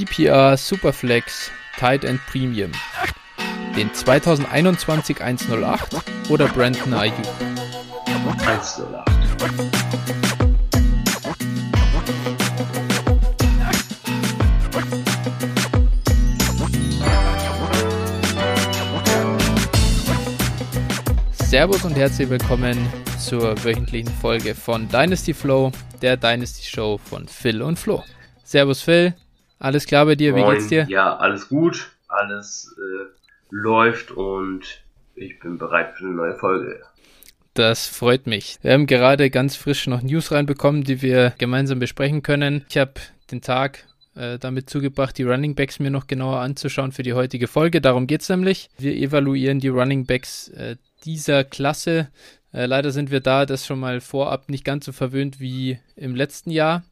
PPR Superflex Tight End Premium, den 2021 108 oder Brandon Ayuk? 108. Servus und herzlich willkommen zur wöchentlichen Folge von Dynasty Flow, der Dynasty Show von Phil und Flo. Servus Phil, alles klar bei dir, Moin. wie geht's dir? Ja, alles gut, alles äh, läuft und ich bin bereit für eine neue Folge. Das freut mich. Wir haben gerade ganz frisch noch News reinbekommen, die wir gemeinsam besprechen können. Ich habe den Tag äh, damit zugebracht, die Running Backs mir noch genauer anzuschauen für die heutige Folge. Darum geht's nämlich. Wir evaluieren die Running Backs äh, dieser Klasse. Äh, leider sind wir da das schon mal vorab nicht ganz so verwöhnt wie im letzten Jahr,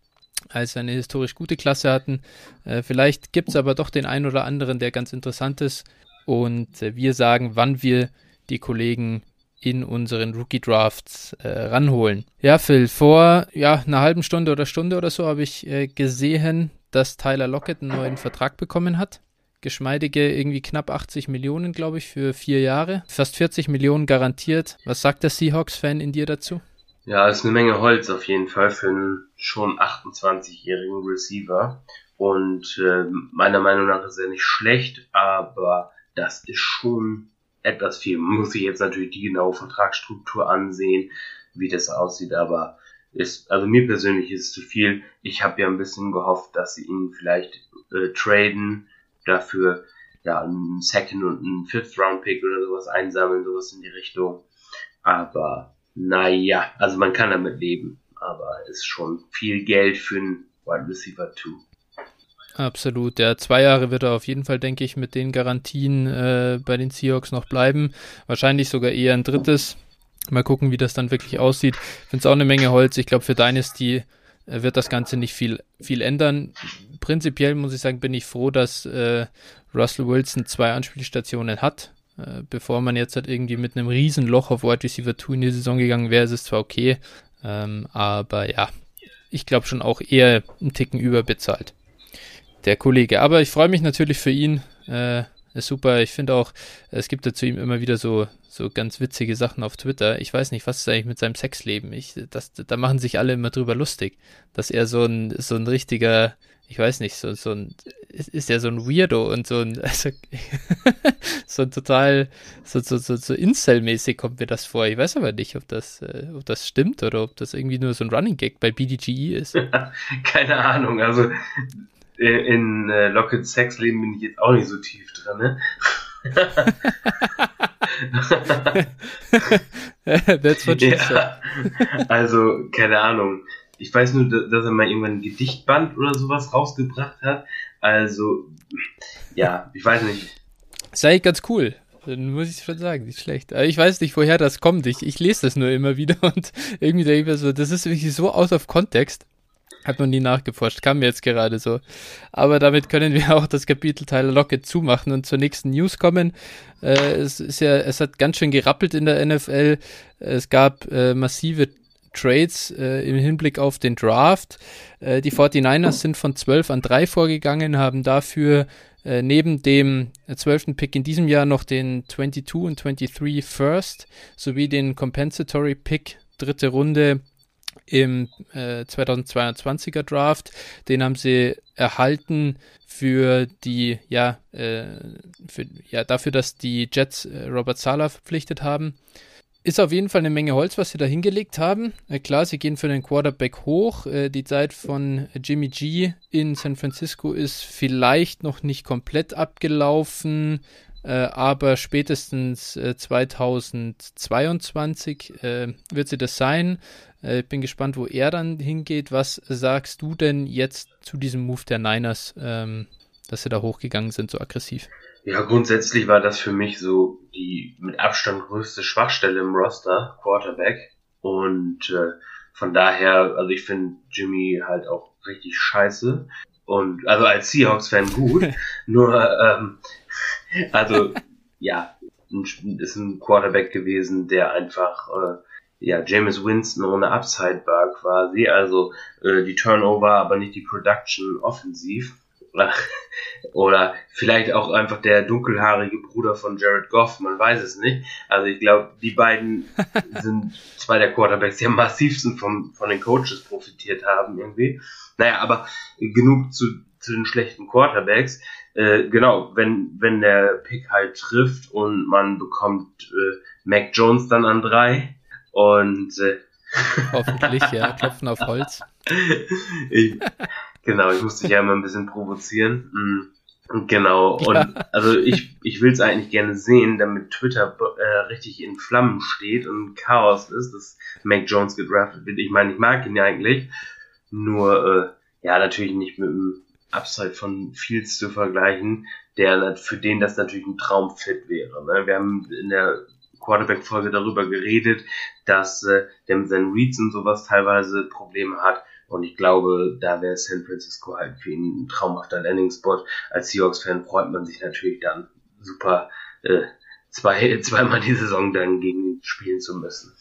als wir eine historisch gute Klasse hatten. Äh, vielleicht gibt es aber doch den einen oder anderen, der ganz interessant ist. Und äh, wir sagen, wann wir die Kollegen in unseren Rookie Drafts äh, ranholen. Ja, Phil, vor ja, einer halben Stunde oder Stunde oder so habe ich äh, gesehen, dass Tyler Lockett einen neuen Vertrag bekommen hat geschmeidige irgendwie knapp 80 Millionen, glaube ich, für vier Jahre. Fast 40 Millionen garantiert. Was sagt der Seahawks-Fan in dir dazu? Ja, ist eine Menge Holz auf jeden Fall für einen schon 28-jährigen Receiver. Und äh, meiner Meinung nach ist er nicht schlecht, aber das ist schon etwas viel. Muss sich jetzt natürlich die genaue Vertragsstruktur ansehen, wie das aussieht, aber ist, also mir persönlich ist es zu viel. Ich habe ja ein bisschen gehofft, dass sie ihn vielleicht äh, traden, dafür ja einen Second und einen Fifth Round Pick oder sowas einsammeln, sowas in die Richtung. Aber naja, also man kann damit leben, aber ist schon viel Geld für einen Wide Receiver 2. Absolut, ja. Zwei Jahre wird er auf jeden Fall, denke ich, mit den Garantien äh, bei den Seahawks noch bleiben. Wahrscheinlich sogar eher ein drittes. Mal gucken, wie das dann wirklich aussieht. Ich finde es auch eine Menge Holz. Ich glaube, für Dynasty äh, wird das Ganze nicht viel, viel ändern. Prinzipiell muss ich sagen, bin ich froh, dass äh, Russell Wilson zwei Anspielstationen hat. Äh, bevor man jetzt halt irgendwie mit einem riesen Loch auf Wide Receiver 2 in die Saison gegangen wäre, ist es zwar okay, ähm, aber ja, ich glaube schon auch eher einen Ticken überbezahlt. Der Kollege. Aber ich freue mich natürlich für ihn. Äh, ist super. Ich finde auch, es gibt dazu ihm immer wieder so, so ganz witzige Sachen auf Twitter. Ich weiß nicht, was ist eigentlich mit seinem Sexleben? Ich, das, da machen sich alle immer drüber lustig, dass er so ein, so ein richtiger, ich weiß nicht, so, so ein, ist er so ein Weirdo und so ein, also, so ein total, so, so, so, so Incel-mäßig kommt mir das vor. Ich weiß aber nicht, ob das, äh, ob das stimmt oder ob das irgendwie nur so ein Running Gag bei BDGE ist. Keine Ahnung, also in äh, Lockets Sexleben bin ich jetzt auch nicht so tief drin, ne? That's what she ja, also, keine Ahnung. Ich weiß nur, dass er mal irgendwann ein Gedichtband oder sowas rausgebracht hat. Also, ja, ich weiß nicht. Sei ganz cool. Dann muss ich schon sagen, nicht schlecht. Aber ich weiß nicht, woher das kommt. Ich, ich lese das nur immer wieder und irgendwie denke ich mir so, das ist wirklich so out of context. Hat man nie nachgeforscht, kam mir jetzt gerade so. Aber damit können wir auch das Kapitel Tyler Lockett zumachen und zur nächsten News kommen. Äh, es ist ja, es hat ganz schön gerappelt in der NFL. Es gab äh, massive Trades äh, im Hinblick auf den Draft. Äh, die 49ers sind von 12 an 3 vorgegangen, haben dafür äh, neben dem 12. Pick in diesem Jahr noch den 22 und 23 First sowie den Compensatory Pick dritte Runde im äh, 2022er Draft. Den haben sie erhalten für die, ja, äh, für, ja, dafür, dass die Jets äh, Robert Sala verpflichtet haben. Ist auf jeden Fall eine Menge Holz, was sie da hingelegt haben. Äh, klar, sie gehen für den Quarterback hoch. Äh, die Zeit von Jimmy G in San Francisco ist vielleicht noch nicht komplett abgelaufen. Äh, aber spätestens äh, 2022 äh, wird sie das sein. Äh, bin gespannt, wo er dann hingeht. Was sagst du denn jetzt zu diesem Move der Niners, ähm, dass sie da hochgegangen sind, so aggressiv? Ja, grundsätzlich war das für mich so die mit Abstand größte Schwachstelle im Roster, Quarterback. Und äh, von daher, also ich finde Jimmy halt auch richtig scheiße. Und also als Seahawks-Fan gut. Nur, ähm, also ja, ist ein Quarterback gewesen, der einfach äh, ja, James Winston ohne Upside war quasi, also äh, die Turnover, aber nicht die Production offensiv. Oder vielleicht auch einfach der dunkelhaarige Bruder von Jared Goff, man weiß es nicht. Also ich glaube, die beiden sind zwei der Quarterbacks, die am massivsten vom, von den Coaches profitiert haben irgendwie. Naja, aber genug zu, zu den schlechten Quarterbacks. Äh, genau, wenn, wenn der Pick halt trifft und man bekommt äh, Mac Jones dann an drei und äh, Hoffentlich, ja, klopfen auf Holz. ich, genau, ich musste dich ja immer ein bisschen provozieren. Mm. Genau, und ja. also ich, ich will es eigentlich gerne sehen, damit Twitter äh, richtig in Flammen steht und Chaos ist, dass Mac Jones gedraftet wird. Ich meine, ich mag ihn ja eigentlich, nur äh, ja, natürlich nicht mit dem Upside von Fields zu vergleichen, der für den das natürlich ein Traumfit wäre. Ne? Wir haben in der Quarterback-Folge darüber geredet, dass äh, der mit seinen Reads und sowas teilweise Probleme hat. Und ich glaube, da wäre San Francisco halt für ihn ein traumhafter Landing-Spot. Als Seahawks-Fan freut man sich natürlich dann super, äh, zwei, zweimal die Saison dann gegen ihn spielen zu müssen.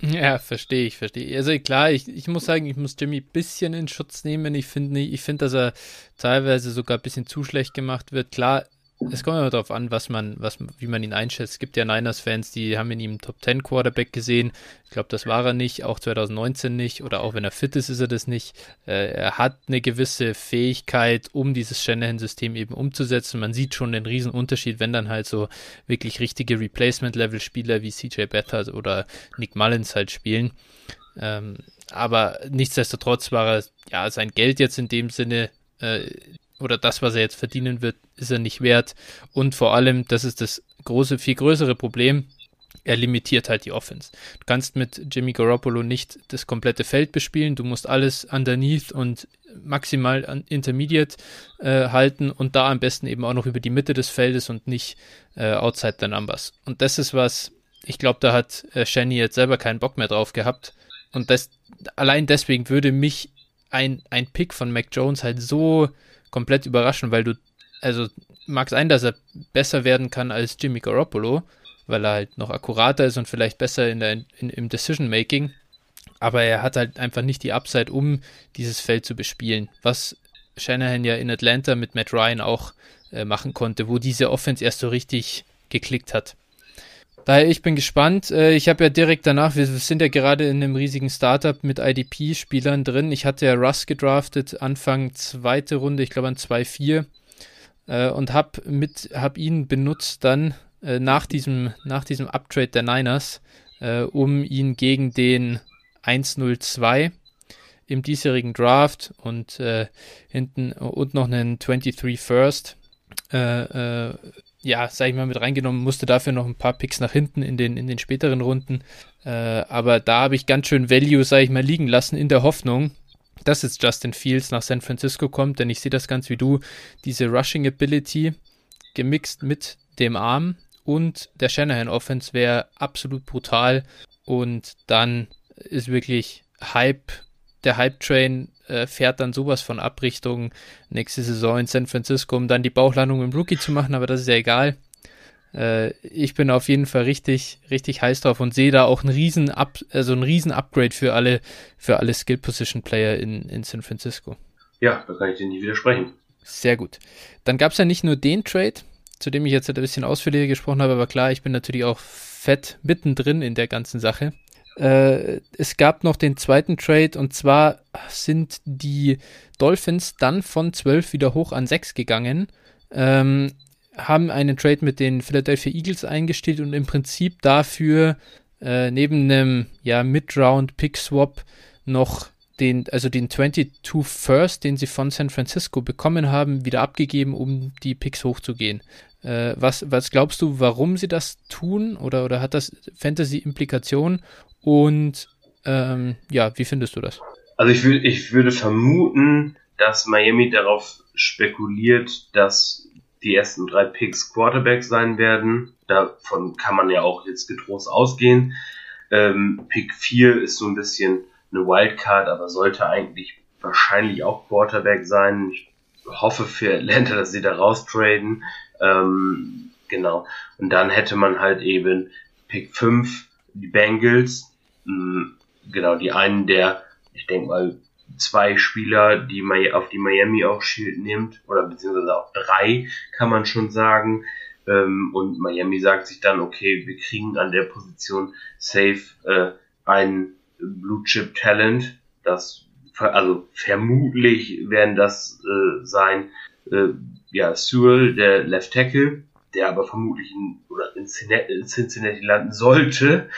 Ja, verstehe ich, verstehe. Also klar, ich, ich muss sagen, ich muss Jimmy ein bisschen in Schutz nehmen. Ich finde, ich finde, dass er teilweise sogar ein bisschen zu schlecht gemacht wird. Klar, es kommt immer darauf an, was man, was, wie man ihn einschätzt. Es gibt ja Niners-Fans, die haben in ihm Top 10 Quarterback gesehen. Ich glaube, das war er nicht, auch 2019 nicht, oder auch wenn er fit ist, ist er das nicht. Äh, er hat eine gewisse Fähigkeit, um dieses Shanahan-System eben umzusetzen. Man sieht schon den riesen Unterschied, wenn dann halt so wirklich richtige Replacement-Level-Spieler wie CJ Beathard oder Nick Mullins halt spielen. Ähm, aber nichtsdestotrotz war er, ja, sein Geld jetzt in dem Sinne äh, oder das, was er jetzt verdienen wird, ist er nicht wert. Und vor allem, das ist das große, viel größere Problem, er limitiert halt die Offense. Du kannst mit Jimmy Garoppolo nicht das komplette Feld bespielen, du musst alles underneath und maximal intermediate äh, halten und da am besten eben auch noch über die Mitte des Feldes und nicht äh, outside the numbers. Und das ist was, ich glaube, da hat äh, Shani jetzt selber keinen Bock mehr drauf gehabt. Und das, allein deswegen würde mich ein, ein Pick von Mac Jones halt so komplett überraschen, weil du, also mag sein, dass er besser werden kann als Jimmy Garoppolo, weil er halt noch akkurater ist und vielleicht besser in der, in, im Decision Making. Aber er hat halt einfach nicht die Upside, um dieses Feld zu bespielen, was Shanahan ja in Atlanta mit Matt Ryan auch äh, machen konnte, wo diese Offense erst so richtig geklickt hat. Daher, ich bin gespannt. Äh, ich habe ja direkt danach, wir sind ja gerade in einem riesigen Startup mit IDP-Spielern drin. Ich hatte ja Russ gedraftet, Anfang zweite Runde, ich glaube an 2-4. Äh, und habe hab ihn benutzt dann äh, nach diesem, nach diesem Uptrade der Niners, um ihn gegen den 1-0-2 im diesjährigen Draft und hinten und noch einen 23 First äh, ja, sag ich mal, mit reingenommen, musste dafür noch ein paar Picks nach hinten in den, in den späteren Runden. Äh, aber da habe ich ganz schön Value, sag ich mal, liegen lassen, in der Hoffnung, dass jetzt Justin Fields nach San Francisco kommt, denn ich sehe das ganz wie du, diese Rushing Ability gemixt mit dem Arm und der Shanahan Offense wäre absolut brutal und dann ist wirklich Hype, der Hype Train äh, fährt dann sowas von ab Richtung nächste Saison in San Francisco, um dann die Bauchlandung im Rookie zu machen, aber das ist ja egal. Äh, ich bin auf jeden Fall richtig, richtig heiß drauf und sehe da auch einen riesen, Up, also einen riesen Upgrade für alle, für alle Skill Position Player in, in San Francisco. Ja, da kann ich dir nicht widersprechen. Sehr gut. Dann gab es ja nicht nur den Trade, zu dem ich jetzt ein bisschen ausführlicher gesprochen habe, aber klar, ich bin natürlich auch fett mittendrin in der ganzen Sache. Äh, es gab noch den zweiten Trade und zwar sind die Dolphins dann von 12 wieder hoch an 6 gegangen, ähm, haben einen Trade mit den Philadelphia Eagles eingestellt und im Prinzip dafür äh, neben einem ja, Mid-Round-Pick-Swap noch den, also den 22 First, den sie von San Francisco bekommen haben, wieder abgegeben, um die Picks hochzugehen. Äh, was, was glaubst du, warum sie das tun? Oder, oder hat das Fantasy-Implikationen? Und ähm, ja, wie findest du das? Also ich, will, ich würde vermuten, dass Miami darauf spekuliert, dass die ersten drei Picks Quarterback sein werden. Davon kann man ja auch jetzt getrost ausgehen. Ähm, Pick 4 ist so ein bisschen eine Wildcard, aber sollte eigentlich wahrscheinlich auch Quarterback sein. Ich hoffe für Atlanta, dass sie da raustraden. Ähm, genau. Und dann hätte man halt eben Pick 5 die Bengals, genau, die einen der, ich denke mal, zwei Spieler, die auf die Miami auch Shield nimmt, oder beziehungsweise auch drei, kann man schon sagen. Ähm, und Miami sagt sich dann, okay, wir kriegen an der Position safe äh, ein Blue Chip Talent, das also vermutlich werden das äh, sein, äh, ja, Sewell, der Left Tackle, der aber vermutlich in, oder in Cincinnati landen sollte.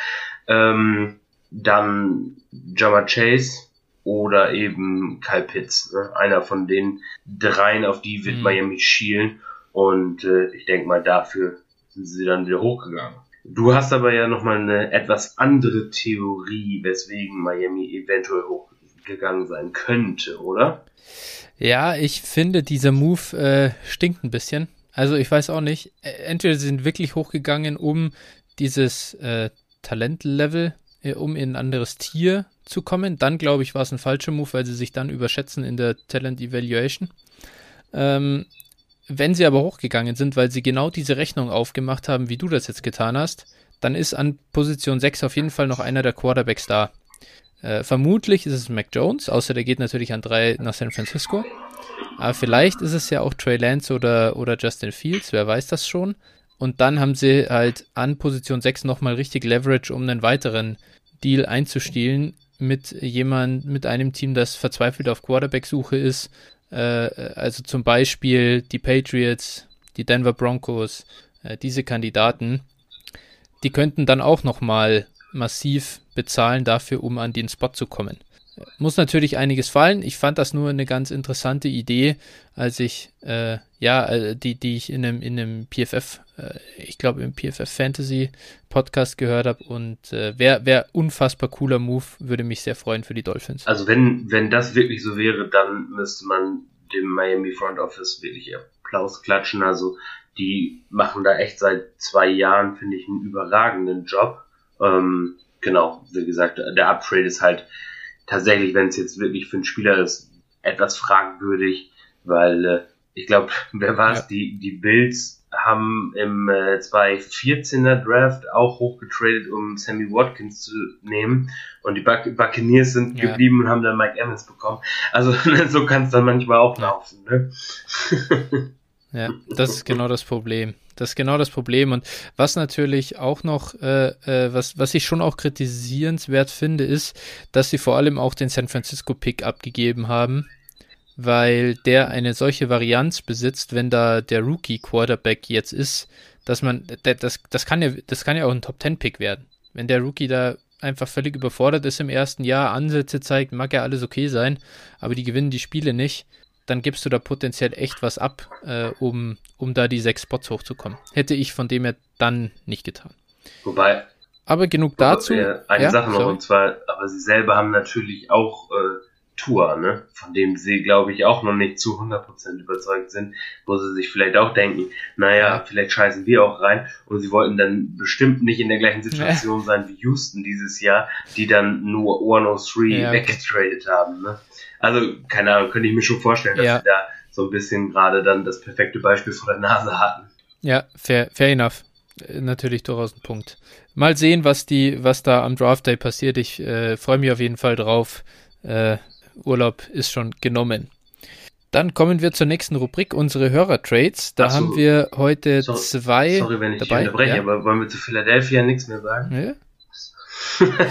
Ähm, dann Jama Chase, oder eben Kyle Pitts. Ne? Einer von den dreien, auf die wird mhm. Miami schielen. Und äh, ich denke mal, dafür sind sie dann wieder hochgegangen. Du hast aber ja nochmal eine etwas andere Theorie, weswegen Miami eventuell hochgegangen sein könnte, oder? Ja, ich finde, dieser Move äh, stinkt ein bisschen. Also ich weiß auch nicht. Entweder sie sind wirklich hochgegangen, um dieses äh, Talentlevel, äh, um in ein anderes Tier zu kommen. Dann, glaube ich, war es ein falscher Move, weil sie sich dann überschätzen in der Talent Evaluation. Ähm, wenn sie aber hochgegangen sind, weil sie genau diese Rechnung aufgemacht haben, wie du das jetzt getan hast, dann ist an Position 6 auf jeden Fall noch einer der Quarterbacks da. Äh, vermutlich ist es Mac Jones, außer der geht natürlich an drei nach San Francisco. Aber vielleicht ist es ja auch Trey Lance oder, oder Justin Fields, wer weiß das schon. Und dann haben sie halt an Position 6 nochmal richtig Leverage, um einen weiteren Deal einzustielen, mit jemand, mit einem Team, das verzweifelt auf Quarterback-Suche ist. Äh, also zum Beispiel die Patriots, die Denver Broncos, äh, diese Kandidaten, die könnten dann auch nochmal massiv bezahlen dafür, um an den Spot zu kommen. Muss natürlich einiges fallen. Ich fand das nur eine ganz interessante Idee, als ich, äh, ja, äh, die, die ich in einem, in einem PFF, ich glaube im PFF Fantasy Podcast gehört habe und äh, wäre wär unfassbar cooler Move, würde mich sehr freuen für die Dolphins. Also wenn, wenn das wirklich so wäre, dann müsste man dem Miami Front Office wirklich Applaus klatschen. Also die machen da echt seit zwei Jahren, finde ich, einen überragenden Job. Ähm, genau, wie gesagt, der Upgrade ist halt tatsächlich, wenn es jetzt wirklich für einen Spieler ist, etwas fragwürdig, weil äh, ich glaube, wer war es? Ja. Die, die Bills haben im äh, 2014er Draft auch hochgetradet, um Sammy Watkins zu nehmen. Und die Buc Buccaneers sind ja. geblieben und haben dann Mike Evans bekommen. Also so kann es dann manchmal auch laufen. Ne? ja, das ist genau das Problem. Das ist genau das Problem. Und was natürlich auch noch, äh, äh, was, was ich schon auch kritisierenswert finde, ist, dass sie vor allem auch den San Francisco Pick abgegeben haben, weil der eine solche Varianz besitzt, wenn da der Rookie Quarterback jetzt ist, dass man, das, das kann ja, das kann ja auch ein Top Ten Pick werden. Wenn der Rookie da einfach völlig überfordert ist im ersten Jahr, Ansätze zeigt, mag ja alles okay sein, aber die gewinnen die Spiele nicht dann gibst du da potenziell echt was ab, äh, um, um da die sechs Spots hochzukommen. Hätte ich von dem her dann nicht getan. Wobei. Aber genug dazu. Eine ja, Sache noch, sorry. und zwar, aber sie selber haben natürlich auch äh, Tour, ne? von dem sie, glaube ich, auch noch nicht zu 100% überzeugt sind, wo sie sich vielleicht auch denken, naja, ja. vielleicht scheißen wir auch rein und sie wollten dann bestimmt nicht in der gleichen Situation ja. sein wie Houston dieses Jahr, die dann nur 103 ja, weggetradet haben. Ne? Also, keine Ahnung, könnte ich mir schon vorstellen, dass ja. sie da so ein bisschen gerade dann das perfekte Beispiel vor der Nase hatten. Ja, fair, fair enough. Äh, natürlich durchaus ein Punkt. Mal sehen, was die, was da am Draft Day passiert. Ich äh, freue mich auf jeden Fall drauf. Äh, Urlaub ist schon genommen. Dann kommen wir zur nächsten Rubrik, unsere Hörer-Trades. Da so. haben wir heute so, zwei. Sorry, wenn ich dabei. unterbreche, ja. aber wollen wir zu Philadelphia nichts mehr sagen? Ja.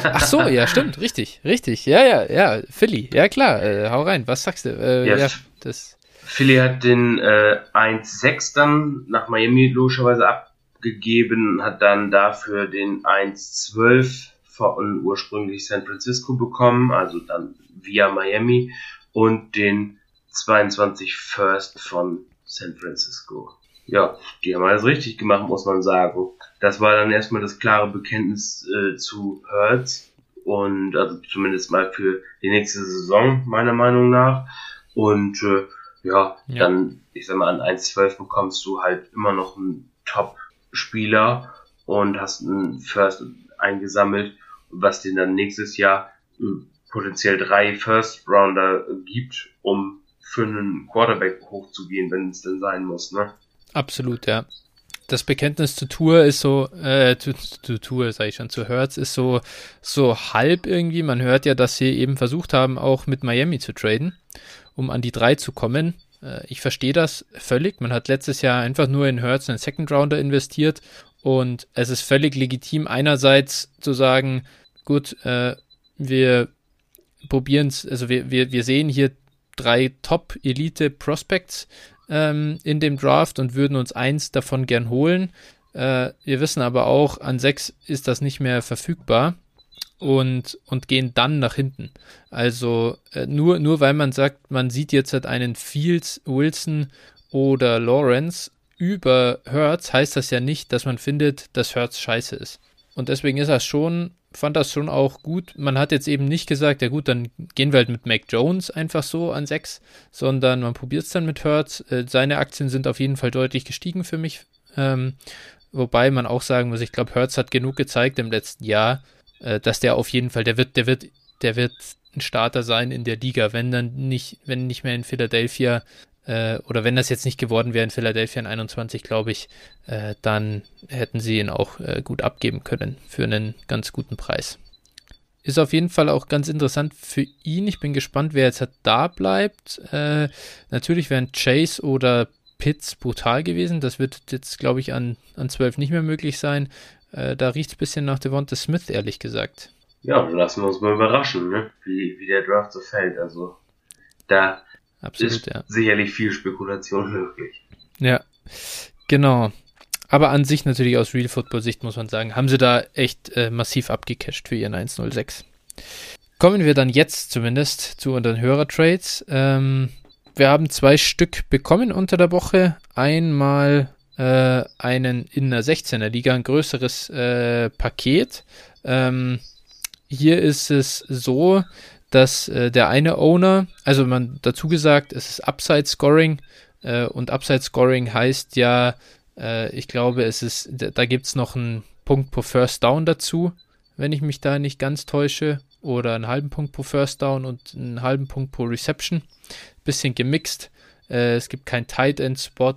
Ach so, ja, stimmt, richtig, richtig. Ja, ja, ja, Philly, ja klar, äh, hau rein, was sagst du? Äh, ja, ja, das. Philly hat den äh, 1-6 dann nach Miami logischerweise abgegeben, hat dann dafür den 1-12 von ursprünglich San Francisco bekommen, also dann via Miami und den 22 First von San Francisco. Ja, die haben alles richtig gemacht, muss man sagen. Das war dann erstmal das klare Bekenntnis äh, zu Hertz und also zumindest mal für die nächste Saison meiner Meinung nach. Und äh, ja, ja, dann ich sag mal an 1-12 bekommst du halt immer noch einen Top-Spieler und hast einen First eingesammelt, was dir dann nächstes Jahr äh, potenziell drei First-Rounder gibt, um für einen Quarterback hochzugehen, wenn es denn sein muss, ne? Absolut, ja das Bekenntnis zu Tour ist so, äh, zu, zu Tour, sage ich schon, zu Hertz ist so, so halb irgendwie. Man hört ja, dass sie eben versucht haben, auch mit Miami zu traden, um an die drei zu kommen. Äh, ich verstehe das völlig. Man hat letztes Jahr einfach nur in Hertz einen Second Rounder investiert und es ist völlig legitim, einerseits zu sagen, gut, äh, wir probieren es, also wir, wir, wir sehen hier drei Top-Elite-Prospects ähm, in dem Draft und würden uns eins davon gern holen. Äh, wir wissen aber auch, an sechs ist das nicht mehr verfügbar und, und gehen dann nach hinten. Also äh, nur, nur weil man sagt, man sieht jetzt halt einen Fields, Wilson oder Lawrence über Hertz, heißt das ja nicht, dass man findet, dass Hertz scheiße ist. Und deswegen ist das schon, fand das schon auch gut. Man hat jetzt eben nicht gesagt, ja gut, dann gehen wir halt mit Mac Jones einfach so an 6, sondern man probiert es dann mit Hertz. Äh, seine Aktien sind auf jeden Fall deutlich gestiegen für mich. Ähm, wobei man auch sagen muss, ich glaube, Hertz hat genug gezeigt im letzten Jahr, äh, dass der auf jeden Fall, der wird, der wird, der wird ein Starter sein in der Liga, wenn dann nicht, wenn nicht mehr in Philadelphia äh, oder wenn das jetzt nicht geworden wäre in Philadelphia in 21, glaube ich, äh, dann hätten sie ihn auch äh, gut abgeben können für einen ganz guten Preis. Ist auf jeden Fall auch ganz interessant für ihn. Ich bin gespannt, wer jetzt da bleibt. Äh, natürlich wären Chase oder Pitts brutal gewesen. Das wird jetzt, glaube ich, an, an 12 nicht mehr möglich sein. Äh, da riecht es ein bisschen nach Devonta Smith, ehrlich gesagt. Ja, lassen wir uns mal überraschen, ne? wie, wie der Draft so fällt. Also da Absolut, ist ja. sicherlich viel Spekulation möglich. Ja, genau. Aber an sich natürlich aus Real Football Sicht muss man sagen, haben sie da echt äh, massiv abgecasht für ihren 106. Kommen wir dann jetzt zumindest zu unseren Hörertrades. Ähm, wir haben zwei Stück bekommen unter der Woche. Einmal äh, einen in der 16er Liga, ein größeres äh, Paket. Ähm, hier ist es so, dass äh, der eine Owner, also man dazu gesagt, es ist Upside Scoring äh, und Upside Scoring heißt ja, äh, ich glaube, es ist, da gibt es noch einen Punkt pro First Down dazu, wenn ich mich da nicht ganz täusche, oder einen halben Punkt pro First Down und einen halben Punkt pro Reception. Bisschen gemixt. Äh, es gibt kein Tight End Spot.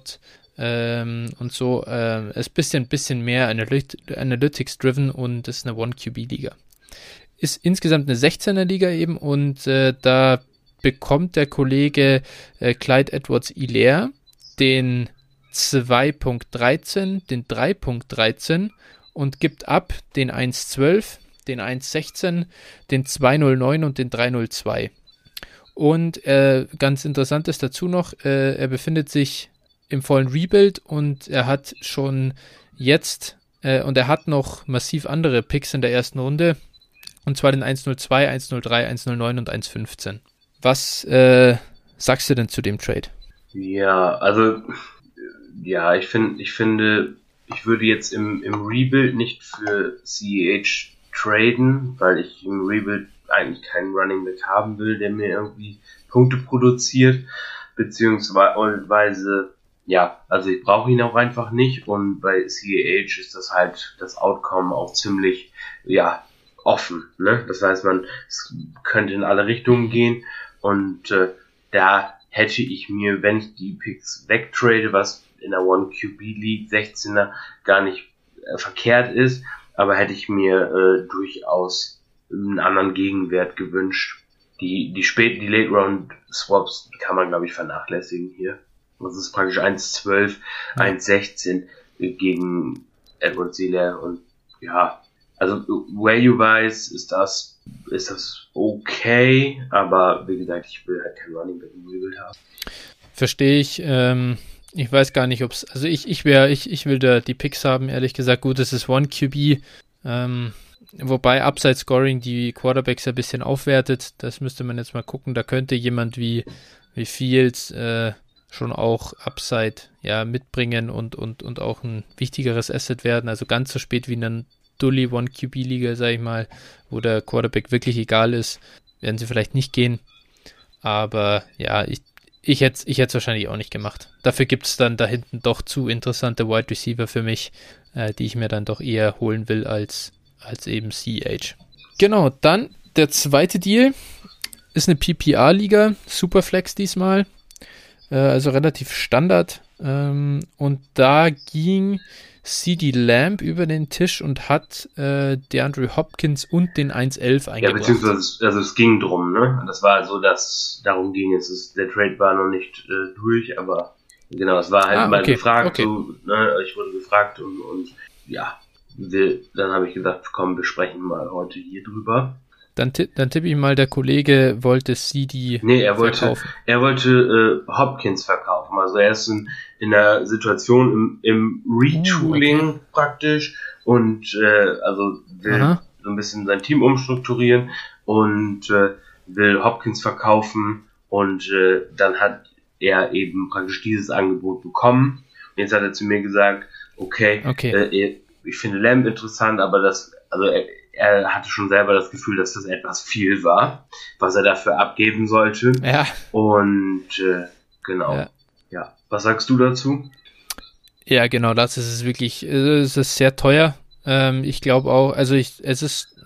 Ähm, und so äh, ist ein bisschen, bisschen mehr Analyt Analytics driven und ist eine One-QB-Liga ist insgesamt eine 16er Liga eben und äh, da bekommt der Kollege äh, Clyde Edwards Hilaire den 2.13, den 3.13 und gibt ab den 1.12, den 1.16, den 2.09 und den 3.02. Und äh, ganz interessant ist dazu noch, äh, er befindet sich im vollen Rebuild und er hat schon jetzt äh, und er hat noch massiv andere Picks in der ersten Runde. Und zwar den 102, 103, 109 und 115. Was äh, sagst du denn zu dem Trade? Ja, also ja, ich finde, ich finde, ich würde jetzt im, im Rebuild nicht für CEH traden, weil ich im Rebuild eigentlich keinen Running Back haben will, der mir irgendwie Punkte produziert, beziehungsweise ja, also ich brauche ihn auch einfach nicht und bei CEH ist das halt das Outcome auch ziemlich ja offen. Ne? Das heißt, man es könnte in alle Richtungen gehen und äh, da hätte ich mir, wenn ich die Picks wegtrade, was in der One QB League 16er gar nicht äh, verkehrt ist, aber hätte ich mir äh, durchaus einen anderen Gegenwert gewünscht. Die, die späten, die Late Round Swaps, die kann man glaube ich vernachlässigen hier. Das ist praktisch 1,12, 1,16 gegen Edward Sealer und ja, also value-wise ist das, ist das okay, aber wie gesagt, ich will halt kein Running Back im haben. Verstehe ich. Ähm, ich weiß gar nicht, ob es, also ich, ich wäre, ich, ich will da die Picks haben, ehrlich gesagt. Gut, es ist One QB. Ähm, wobei Upside Scoring die Quarterbacks ein bisschen aufwertet. Das müsste man jetzt mal gucken. Da könnte jemand wie, wie Fields äh, schon auch Upside ja, mitbringen und, und, und auch ein wichtigeres Asset werden. Also ganz so spät wie ein Dully One QB Liga, sag ich mal, wo der Quarterback wirklich egal ist, werden sie vielleicht nicht gehen. Aber ja, ich, ich hätte es ich wahrscheinlich auch nicht gemacht. Dafür gibt es dann da hinten doch zu interessante Wide Receiver für mich, äh, die ich mir dann doch eher holen will als, als eben CH. Genau, dann der zweite Deal ist eine PPR-Liga, Superflex diesmal. äh, also relativ Standard. Ähm, und da ging CD Lamb über den Tisch und hat äh, DeAndre Hopkins und den 1-11 eingebracht. Ja, beziehungsweise also es ging drum, ne? Das war so, dass darum ging es. Ist, der Trade war noch nicht äh, durch, aber genau, es war halt ah, mal okay, gefragt. Okay. So, ne? Ich wurde gefragt und, und ja, wir, dann habe ich gesagt, komm, wir sprechen mal heute hier drüber. Dann, dann tippe ich mal, der Kollege wollte CD Nee, er wollte, verkaufen. er wollte äh, Hopkins verkaufen. Also er ist in, in der Situation im, im Retooling oh, okay. praktisch und äh, also will Aha. so ein bisschen sein Team umstrukturieren und äh, will Hopkins verkaufen und äh, dann hat er eben praktisch dieses Angebot bekommen. Und jetzt hat er zu mir gesagt, okay, okay. Äh, ich finde Lamb interessant, aber das, also er, er hatte schon selber das Gefühl, dass das etwas viel war, was er dafür abgeben sollte. Ja. Und äh, genau. Ja. ja. Was sagst du dazu? Ja, genau, das ist es wirklich. Es ist sehr teuer. Ähm, ich glaube auch, also ich, es ist,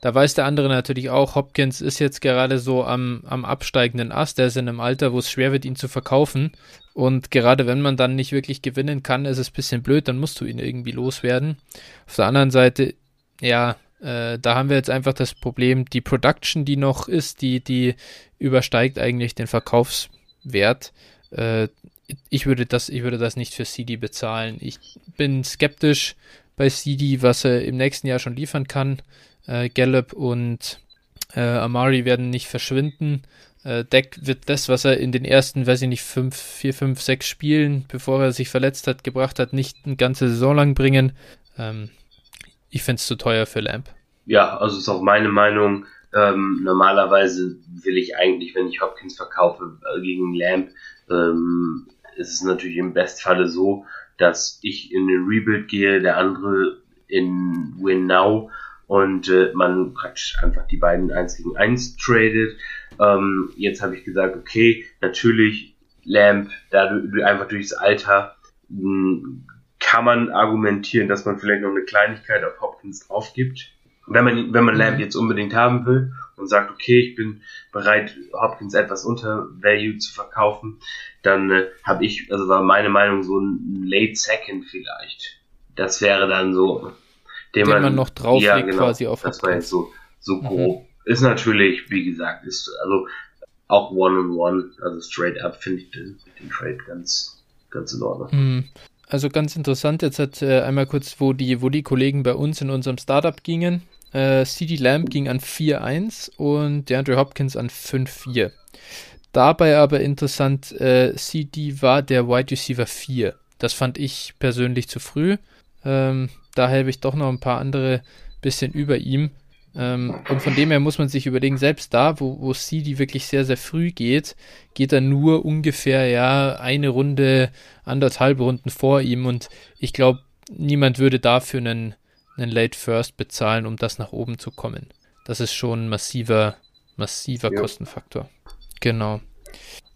da weiß der andere natürlich auch, Hopkins ist jetzt gerade so am, am absteigenden Ast. Der ist in einem Alter, wo es schwer wird, ihn zu verkaufen. Und gerade wenn man dann nicht wirklich gewinnen kann, ist es ein bisschen blöd, dann musst du ihn irgendwie loswerden. Auf der anderen Seite, ja, äh, da haben wir jetzt einfach das Problem, die Production, die noch ist, die, die übersteigt eigentlich den Verkaufswert. Äh, ich würde das, ich würde das nicht für CD bezahlen. Ich bin skeptisch bei CD, was er im nächsten Jahr schon liefern kann. Äh, Gallup und äh, Amari werden nicht verschwinden. Äh, Deck wird das, was er in den ersten, weiß ich nicht, fünf, vier, fünf, sechs Spielen, bevor er sich verletzt hat, gebracht hat, nicht eine ganze Saison lang bringen. Ähm, ich finde es zu teuer für Lamp. Ja, also ist auch meine Meinung. Ähm, normalerweise will ich eigentlich, wenn ich Hopkins verkaufe äh, gegen Lamp, ähm, ist es natürlich im Bestfalle so, dass ich in den Rebuild gehe, der andere in Win Now und äh, man praktisch einfach die beiden 1 gegen 1 tradet. Ähm, jetzt habe ich gesagt, okay, natürlich Lamp, da du, einfach durchs Alter hm, kann man argumentieren, dass man vielleicht noch eine Kleinigkeit auf Hopkins aufgibt. Wenn man, wenn man Lamb mhm. jetzt unbedingt haben will und sagt, okay, ich bin bereit, Hopkins etwas unter Value zu verkaufen, dann äh, habe ich, also war meine Meinung so ein Late Second vielleicht. Das wäre dann so, den, den man, man, noch drauflegt ja, genau, quasi auf Das war jetzt so, so mhm. grob. Mhm. Ist natürlich, wie gesagt, ist also auch One-on-One, -on -one, also straight up finde ich den, den Trade ganz, ganz in Ordnung. Mhm. Also ganz interessant, jetzt hat äh, einmal kurz, wo die, wo die Kollegen bei uns in unserem Startup gingen. Äh, CD Lamb ging an 4-1 und DeAndre Hopkins an 5-4. Dabei aber interessant, äh, CD war der Wide Receiver 4. Das fand ich persönlich zu früh. Ähm, daher habe ich doch noch ein paar andere bisschen über ihm. Ähm, und von dem her muss man sich überlegen, selbst da, wo, wo CD wirklich sehr, sehr früh geht, geht er nur ungefähr, ja, eine Runde, anderthalb Runden vor ihm. Und ich glaube, niemand würde dafür einen, einen Late First bezahlen, um das nach oben zu kommen. Das ist schon ein massiver, massiver ja. Kostenfaktor. Genau.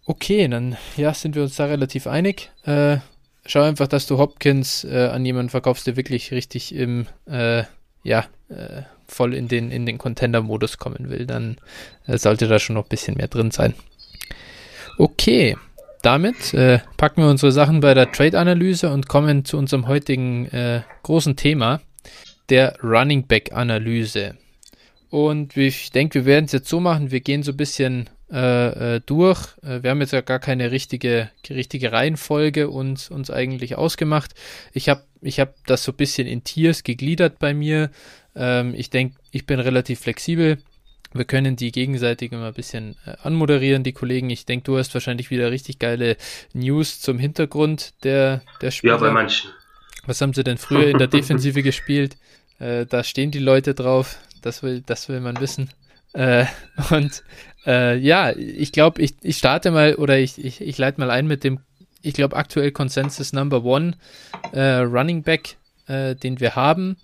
Okay, dann ja, sind wir uns da relativ einig. Äh, schau einfach, dass du Hopkins äh, an jemanden verkaufst, der wirklich richtig im, äh, ja, äh, voll in den, in den Contender-Modus kommen will, dann äh, sollte da schon noch ein bisschen mehr drin sein. Okay, damit äh, packen wir unsere Sachen bei der Trade-Analyse und kommen zu unserem heutigen äh, großen Thema, der Running Back-Analyse. Und ich denke, wir werden es jetzt so machen, wir gehen so ein bisschen äh, äh, durch. Wir haben jetzt ja gar keine richtige, richtige Reihenfolge uns, uns eigentlich ausgemacht. Ich habe ich hab das so ein bisschen in Tiers gegliedert bei mir. Ähm, ich denke, ich bin relativ flexibel. Wir können die gegenseitig immer ein bisschen äh, anmoderieren, die Kollegen. Ich denke, du hast wahrscheinlich wieder richtig geile News zum Hintergrund der, der Spieler. Ja, bei manchen. Was haben sie denn früher in der Defensive gespielt? Äh, da stehen die Leute drauf. Das will, das will man wissen. Äh, und äh, ja, ich glaube, ich, ich starte mal oder ich, ich, ich leite mal ein mit dem, ich glaube, aktuell Consensus Number One äh, Running Back, äh, den wir haben.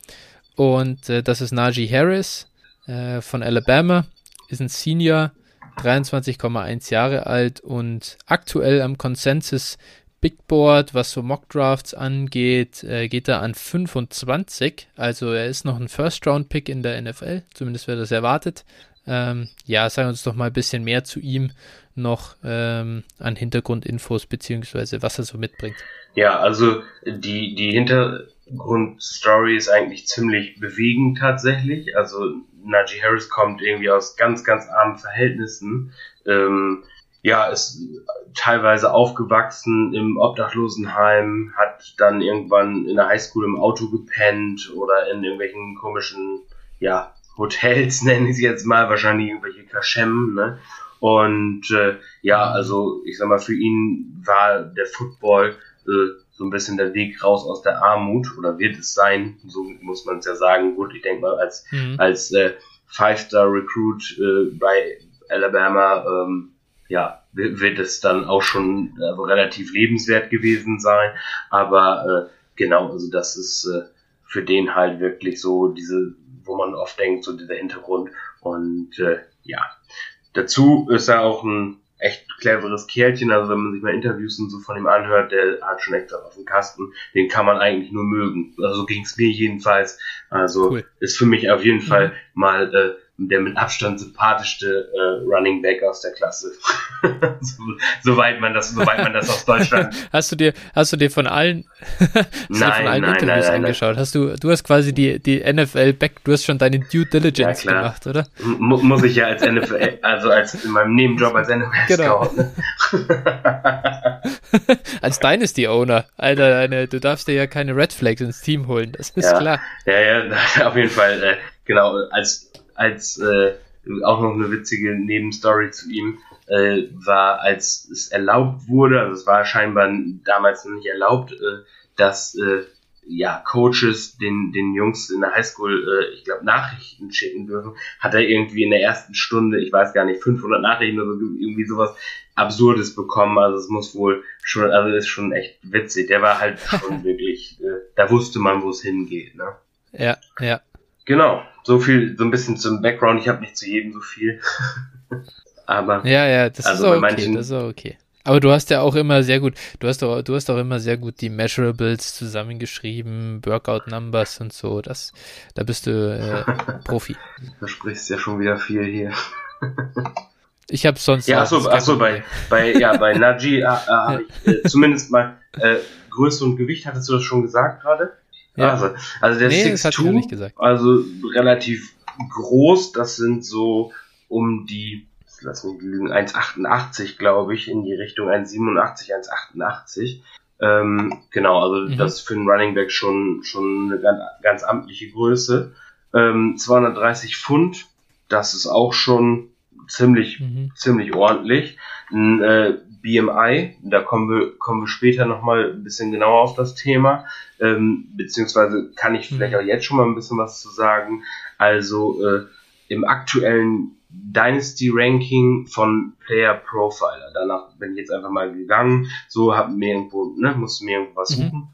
Und äh, das ist Najee Harris äh, von Alabama, ist ein Senior, 23,1 Jahre alt und aktuell am Consensus Big Board, was so Mock Drafts angeht, äh, geht er an 25. Also er ist noch ein First-Round-Pick in der NFL, zumindest wird das erwartet. Ähm, ja, sag uns doch mal ein bisschen mehr zu ihm. noch ähm, an Hintergrundinfos beziehungsweise was er so mitbringt? Ja, also die, die Hintergrundstory ist eigentlich ziemlich bewegend tatsächlich. Also Najee Harris kommt irgendwie aus ganz, ganz armen Verhältnissen. Ähm, ja, ist teilweise aufgewachsen im Obdachlosenheim, hat dann irgendwann in der Highschool im Auto gepennt oder in irgendwelchen komischen, ja, Hotels, nenne ich es jetzt mal, wahrscheinlich irgendwelche Kaschem, ne? Und äh, ja, also ich sag mal, für ihn war der Football äh, so ein bisschen der Weg raus aus der Armut oder wird es sein, so muss man es ja sagen. Gut, ich denke mal, als, mhm. als äh, Five-Star-Recruit äh, bei Alabama, ähm, ja, wird es dann auch schon also relativ lebenswert gewesen sein. Aber äh, genau, also das ist äh, für den halt wirklich so diese, wo man oft denkt, so dieser Hintergrund. Und äh, ja, dazu ist er auch ein echt cleveres Kerlchen. Also wenn man sich mal Interviews und so von ihm anhört, der hat schon echt auf dem Kasten. Den kann man eigentlich nur mögen. Also so ging es mir jedenfalls. Also cool. ist für mich auf jeden mhm. Fall mal äh, der mit Abstand sympathischste äh, Running Back aus der Klasse. so, soweit man das, soweit man das aus Deutschland. hast du dir, hast du dir von allen, nein, von allen nein, Interviews nein, angeschaut? Hast du, du hast quasi die, die NFL Back, du hast schon deine Due Diligence ja, gemacht, oder? M muss ich ja als NFL, also als in meinem Nebenjob als NFL genau. Scout. Ne? als Dynasty Owner, Alter, eine, du darfst dir ja keine Red Flags ins Team holen, das ist ja, klar. Ja, ja, auf jeden Fall, äh, genau, als als äh, auch noch eine witzige Nebenstory zu ihm äh, war, als es erlaubt wurde, also es war scheinbar damals noch nicht erlaubt, äh, dass äh, ja, Coaches den, den Jungs in der Highschool, äh, ich glaube, Nachrichten schicken dürfen, hat er irgendwie in der ersten Stunde, ich weiß gar nicht, 500 Nachrichten oder so, irgendwie sowas Absurdes bekommen. Also es muss wohl schon, also ist schon echt witzig. Der war halt schon wirklich, äh, da wusste man, wo es hingeht. Ne? Ja, ja. Genau, so viel, so ein bisschen zum Background. Ich habe nicht zu jedem so viel. Aber. Ja, ja, das also ist auch okay. Das ist auch okay. Aber du hast ja auch immer sehr gut, du hast auch, du hast auch immer sehr gut die Measurables zusammengeschrieben, Workout Numbers und so. Das, da bist du äh, Profi. Du sprichst ja schon wieder viel hier. Ich habe sonst. Ja, achso, achso bei, bei, ja, bei Naji äh, äh, habe ich äh, zumindest mal äh, Größe und Gewicht, hattest du das schon gesagt gerade? Ja. Also, also der nee, 6'2, also relativ groß, das sind so um die, lass mich lügen, 1,88 glaube ich, in die Richtung 1,87, 1,88. Ähm, genau, also mhm. das ist für einen Running Back schon, schon eine ganz, ganz amtliche Größe. Ähm, 230 Pfund, das ist auch schon ziemlich, mhm. ziemlich ordentlich. Ein äh, BMI, da kommen wir, kommen wir später nochmal ein bisschen genauer auf das Thema, ähm, beziehungsweise kann ich vielleicht mhm. auch jetzt schon mal ein bisschen was zu sagen. Also äh, im aktuellen Dynasty Ranking von Player Profiler. Danach bin ich jetzt einfach mal gegangen. So hab mir irgendwo, ne, musste mir irgendwas mhm. suchen.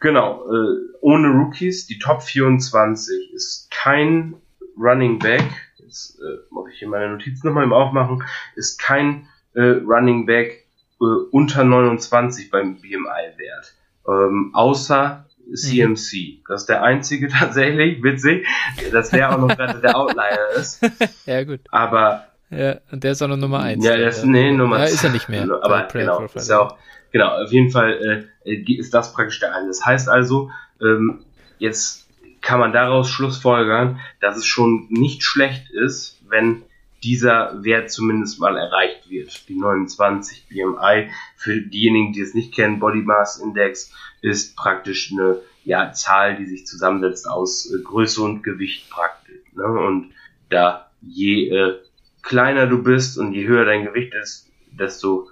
Genau, äh, ohne Rookies, die Top 24 ist kein Running Back. Jetzt äh, muss ich hier meine Notizen nochmal im Aufmachen. Ist kein äh, Running Back äh, unter 29 beim BMI-Wert. Ähm, außer CMC. Mhm. Das ist der einzige tatsächlich, witzig. Das wäre auch noch gerade der Outlier ist. ja, gut. Aber. Ja, und der ist auch noch Nummer 1. Ja, der ist, nee, Nummer Ja, ist er nicht mehr. Aber genau, ist ja auch, genau, auf jeden Fall äh, ist das praktisch der eine. Das heißt also, ähm, jetzt kann man daraus schlussfolgern, dass es schon nicht schlecht ist, wenn dieser Wert zumindest mal erreicht wird. Die 29 BMI. Für diejenigen, die es nicht kennen, Body Mass Index ist praktisch eine ja, Zahl, die sich zusammensetzt aus äh, Größe und Gewicht praktisch. Ne? Und da je äh, kleiner du bist und je höher dein Gewicht ist, desto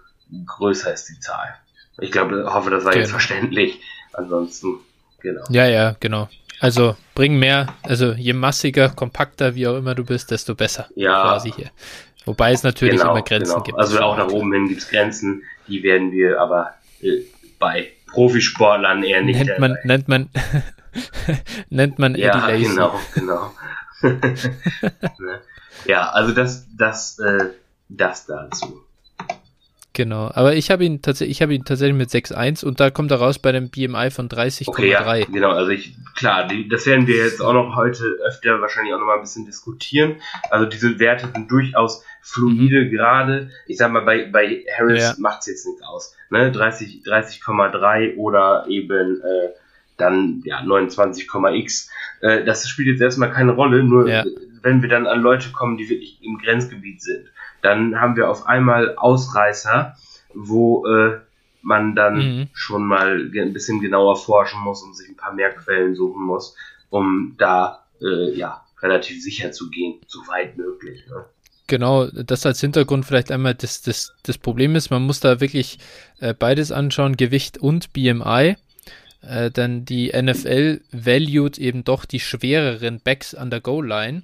größer ist die Zahl. Ich glaube, hoffe, das war genau. jetzt verständlich. Ansonsten, genau. Ja, ja, genau. Also bring mehr, also je massiger, kompakter, wie auch immer du bist, desto besser. Ja. Quasi hier. Wobei es natürlich genau, immer Grenzen genau. gibt. Also auch nach oben hin gibt es Grenzen, die werden wir aber äh, bei Profisportlern eher nicht. Nennt man, nennt man, nennt man ja, Eddie Lacy. genau, genau. Ne? ja, also das, das, äh, das dazu. Genau, aber ich habe ihn tatsächlich, ich habe ihn tatsächlich mit 6,1 und da kommt er raus bei einem BMI von 30,3. Okay, ja, genau, also ich, klar, die, das werden wir jetzt auch noch heute öfter wahrscheinlich auch noch mal ein bisschen diskutieren. Also diese Werte sind durchaus fluide mhm. gerade. Ich sag mal, bei, bei Harris ja. macht es jetzt nichts aus. Ne? 30, 30,3 oder eben äh, dann ja 29,x. Äh, das spielt jetzt erstmal keine Rolle, nur ja. wenn wir dann an Leute kommen, die wirklich im Grenzgebiet sind, dann haben wir auf einmal Ausreißer, wo äh, man dann mhm. schon mal ein bisschen genauer forschen muss und sich ein paar mehr Quellen suchen muss, um da äh, ja relativ sicher zu gehen, so weit möglich. Ne? Genau, das als Hintergrund vielleicht einmal das, das, das Problem ist, man muss da wirklich äh, beides anschauen, Gewicht und BMI. Äh, denn die NFL valued eben doch die schwereren Backs an der Goal-Line.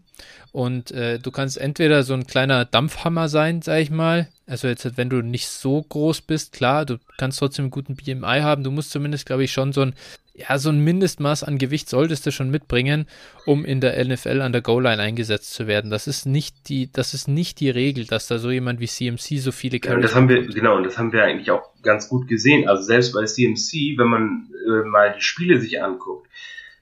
Und äh, du kannst entweder so ein kleiner Dampfhammer sein, sag ich mal. Also jetzt, wenn du nicht so groß bist, klar, du kannst trotzdem einen guten BMI haben. Du musst zumindest, glaube ich, schon so ein ja, so ein Mindestmaß an Gewicht solltest du schon mitbringen, um in der NFL an der Goal-Line eingesetzt zu werden. Das ist nicht die, das ist nicht die Regel, dass da so jemand wie CMC so viele Carries ja, das haben wir, genau, und das haben wir eigentlich auch ganz gut gesehen. Also selbst bei CMC, wenn man äh, mal die Spiele sich anguckt,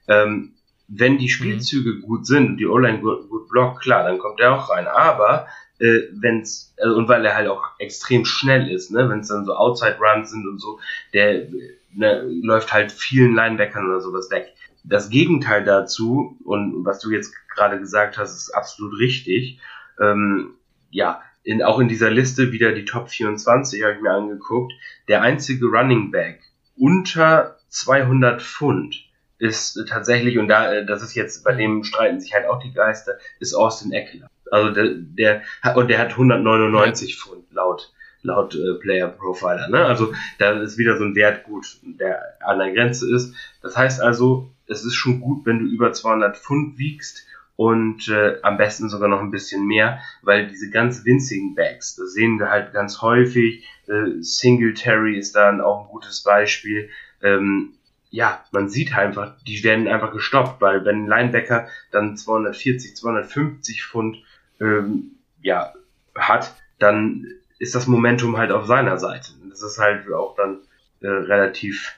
ähm, wenn die Spielzüge mhm. gut sind und die O-Line gut, gut blockt, klar, dann kommt er auch rein. Aber äh, wenn's, also, und weil er halt auch extrem schnell ist, ne, wenn es dann so Outside Runs sind und so, der ne, läuft halt vielen Linebackern oder sowas weg. Das Gegenteil dazu, und was du jetzt gerade gesagt hast, ist absolut richtig. Ähm, ja, in, auch in dieser Liste wieder die Top 24 habe ich mir angeguckt. Der einzige Running Back unter 200 Pfund ist tatsächlich, und da, das ist jetzt, bei dem streiten sich halt auch die Geister, ist Austin Eckler. Also der, der und der hat 199 ja. Pfund laut laut äh, Player Profiler. Ne? Also da ist wieder so ein Wert gut, der an der Grenze ist. Das heißt also, es ist schon gut, wenn du über 200 Pfund wiegst und äh, am besten sogar noch ein bisschen mehr, weil diese ganz winzigen Bags, das sehen wir halt ganz häufig. Äh, Singletary ist dann auch ein gutes Beispiel. Ähm, ja, man sieht einfach, die werden einfach gestoppt, weil wenn ein Linebacker dann 240, 250 Pfund ähm, ja, hat, dann ist das Momentum halt auf seiner Seite. Das ist halt auch dann äh, relativ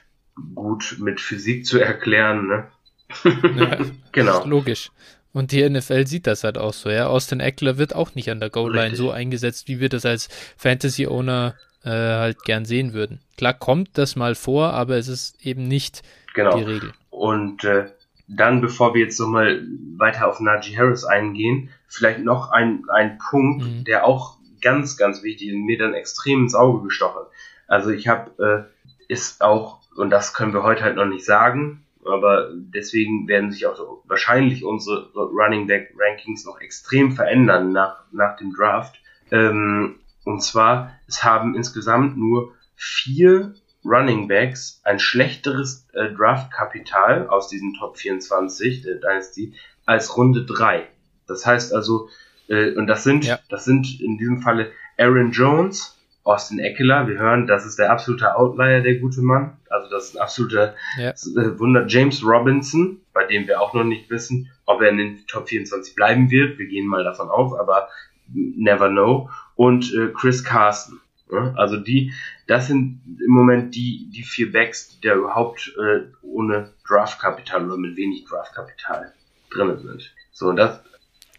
gut mit Physik zu erklären. Ne? Ja, genau. logisch. Und die NFL sieht das halt auch so, ja. Austin Eckler wird auch nicht an der Goal-Line so eingesetzt, wie wir das als Fantasy-Owner äh, halt gern sehen würden. Klar kommt das mal vor, aber es ist eben nicht genau. die Regel. Und äh, dann, bevor wir jetzt nochmal weiter auf Najee Harris eingehen, vielleicht noch ein, ein Punkt, mhm. der auch ganz, ganz wichtig und mir dann extrem ins Auge gestochen. Also ich habe, äh, ist auch, und das können wir heute halt noch nicht sagen, aber deswegen werden sich auch wahrscheinlich unsere Running Back Rankings noch extrem verändern nach, nach dem Draft. Ähm, und zwar, es haben insgesamt nur vier Running Backs ein schlechteres äh, Draft-Kapital aus diesen Top 24 der Dynasty als Runde 3. Das heißt also, äh, und das sind, ja. das sind in diesem Falle Aaron Jones, Austin Eckler, wir hören, das ist der absolute Outlier, der gute Mann. Also das ist ein absoluter ja. Äh, Wunder. James Robinson, bei dem wir auch noch nicht wissen, ob er in den Top 24 bleiben wird. Wir gehen mal davon auf, aber never know. Und äh, Chris Carson. Ja? Also die, das sind im Moment die, die vier Backs, die da überhaupt äh, ohne Draftkapital oder mit wenig Draftkapital drin sind. So, und das,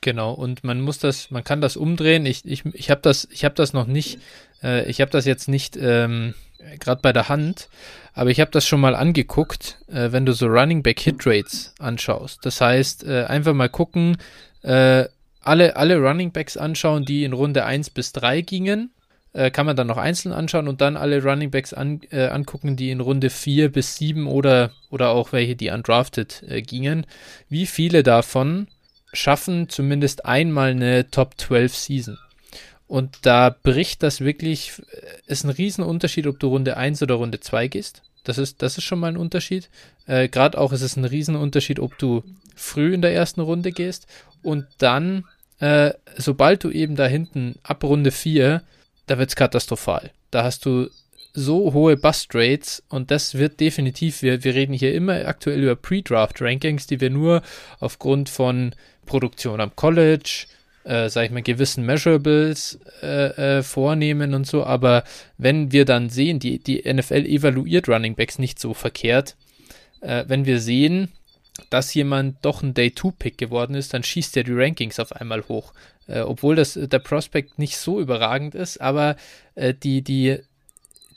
Genau, und man muss das, man kann das umdrehen. Ich, ich, ich habe das, habe das noch nicht, äh, ich habe das jetzt nicht ähm, gerade bei der Hand, aber ich habe das schon mal angeguckt, äh, wenn du so Running Back Hit Rates anschaust. Das heißt, äh, einfach mal gucken, äh, alle, alle Running Backs anschauen, die in Runde 1 bis 3 gingen. Äh, kann man dann noch einzeln anschauen und dann alle Running Backs an, äh, angucken, die in Runde 4 bis 7 oder, oder auch welche, die undrafted gingen. Wie viele davon schaffen zumindest einmal eine Top 12 Season. Und da bricht das wirklich, äh, ist ein Riesenunterschied, ob du Runde 1 oder Runde 2 gehst. Das ist, das ist schon mal ein Unterschied. Äh, Gerade auch ist es ein Riesenunterschied, ob du früh in der ersten Runde gehst und dann, äh, sobald du eben da hinten ab Runde 4, da wird es katastrophal. Da hast du so hohe Bust Rates und das wird definitiv, wir, wir reden hier immer aktuell über Pre-Draft Rankings, die wir nur aufgrund von Produktion am College, äh, sag ich mal, gewissen Measurables äh, äh, vornehmen und so, aber wenn wir dann sehen, die, die NFL evaluiert Running Backs nicht so verkehrt, äh, wenn wir sehen, dass jemand doch ein Day-2-Pick geworden ist, dann schießt er die Rankings auf einmal hoch. Äh, obwohl das, der Prospect nicht so überragend ist, aber äh, die, die,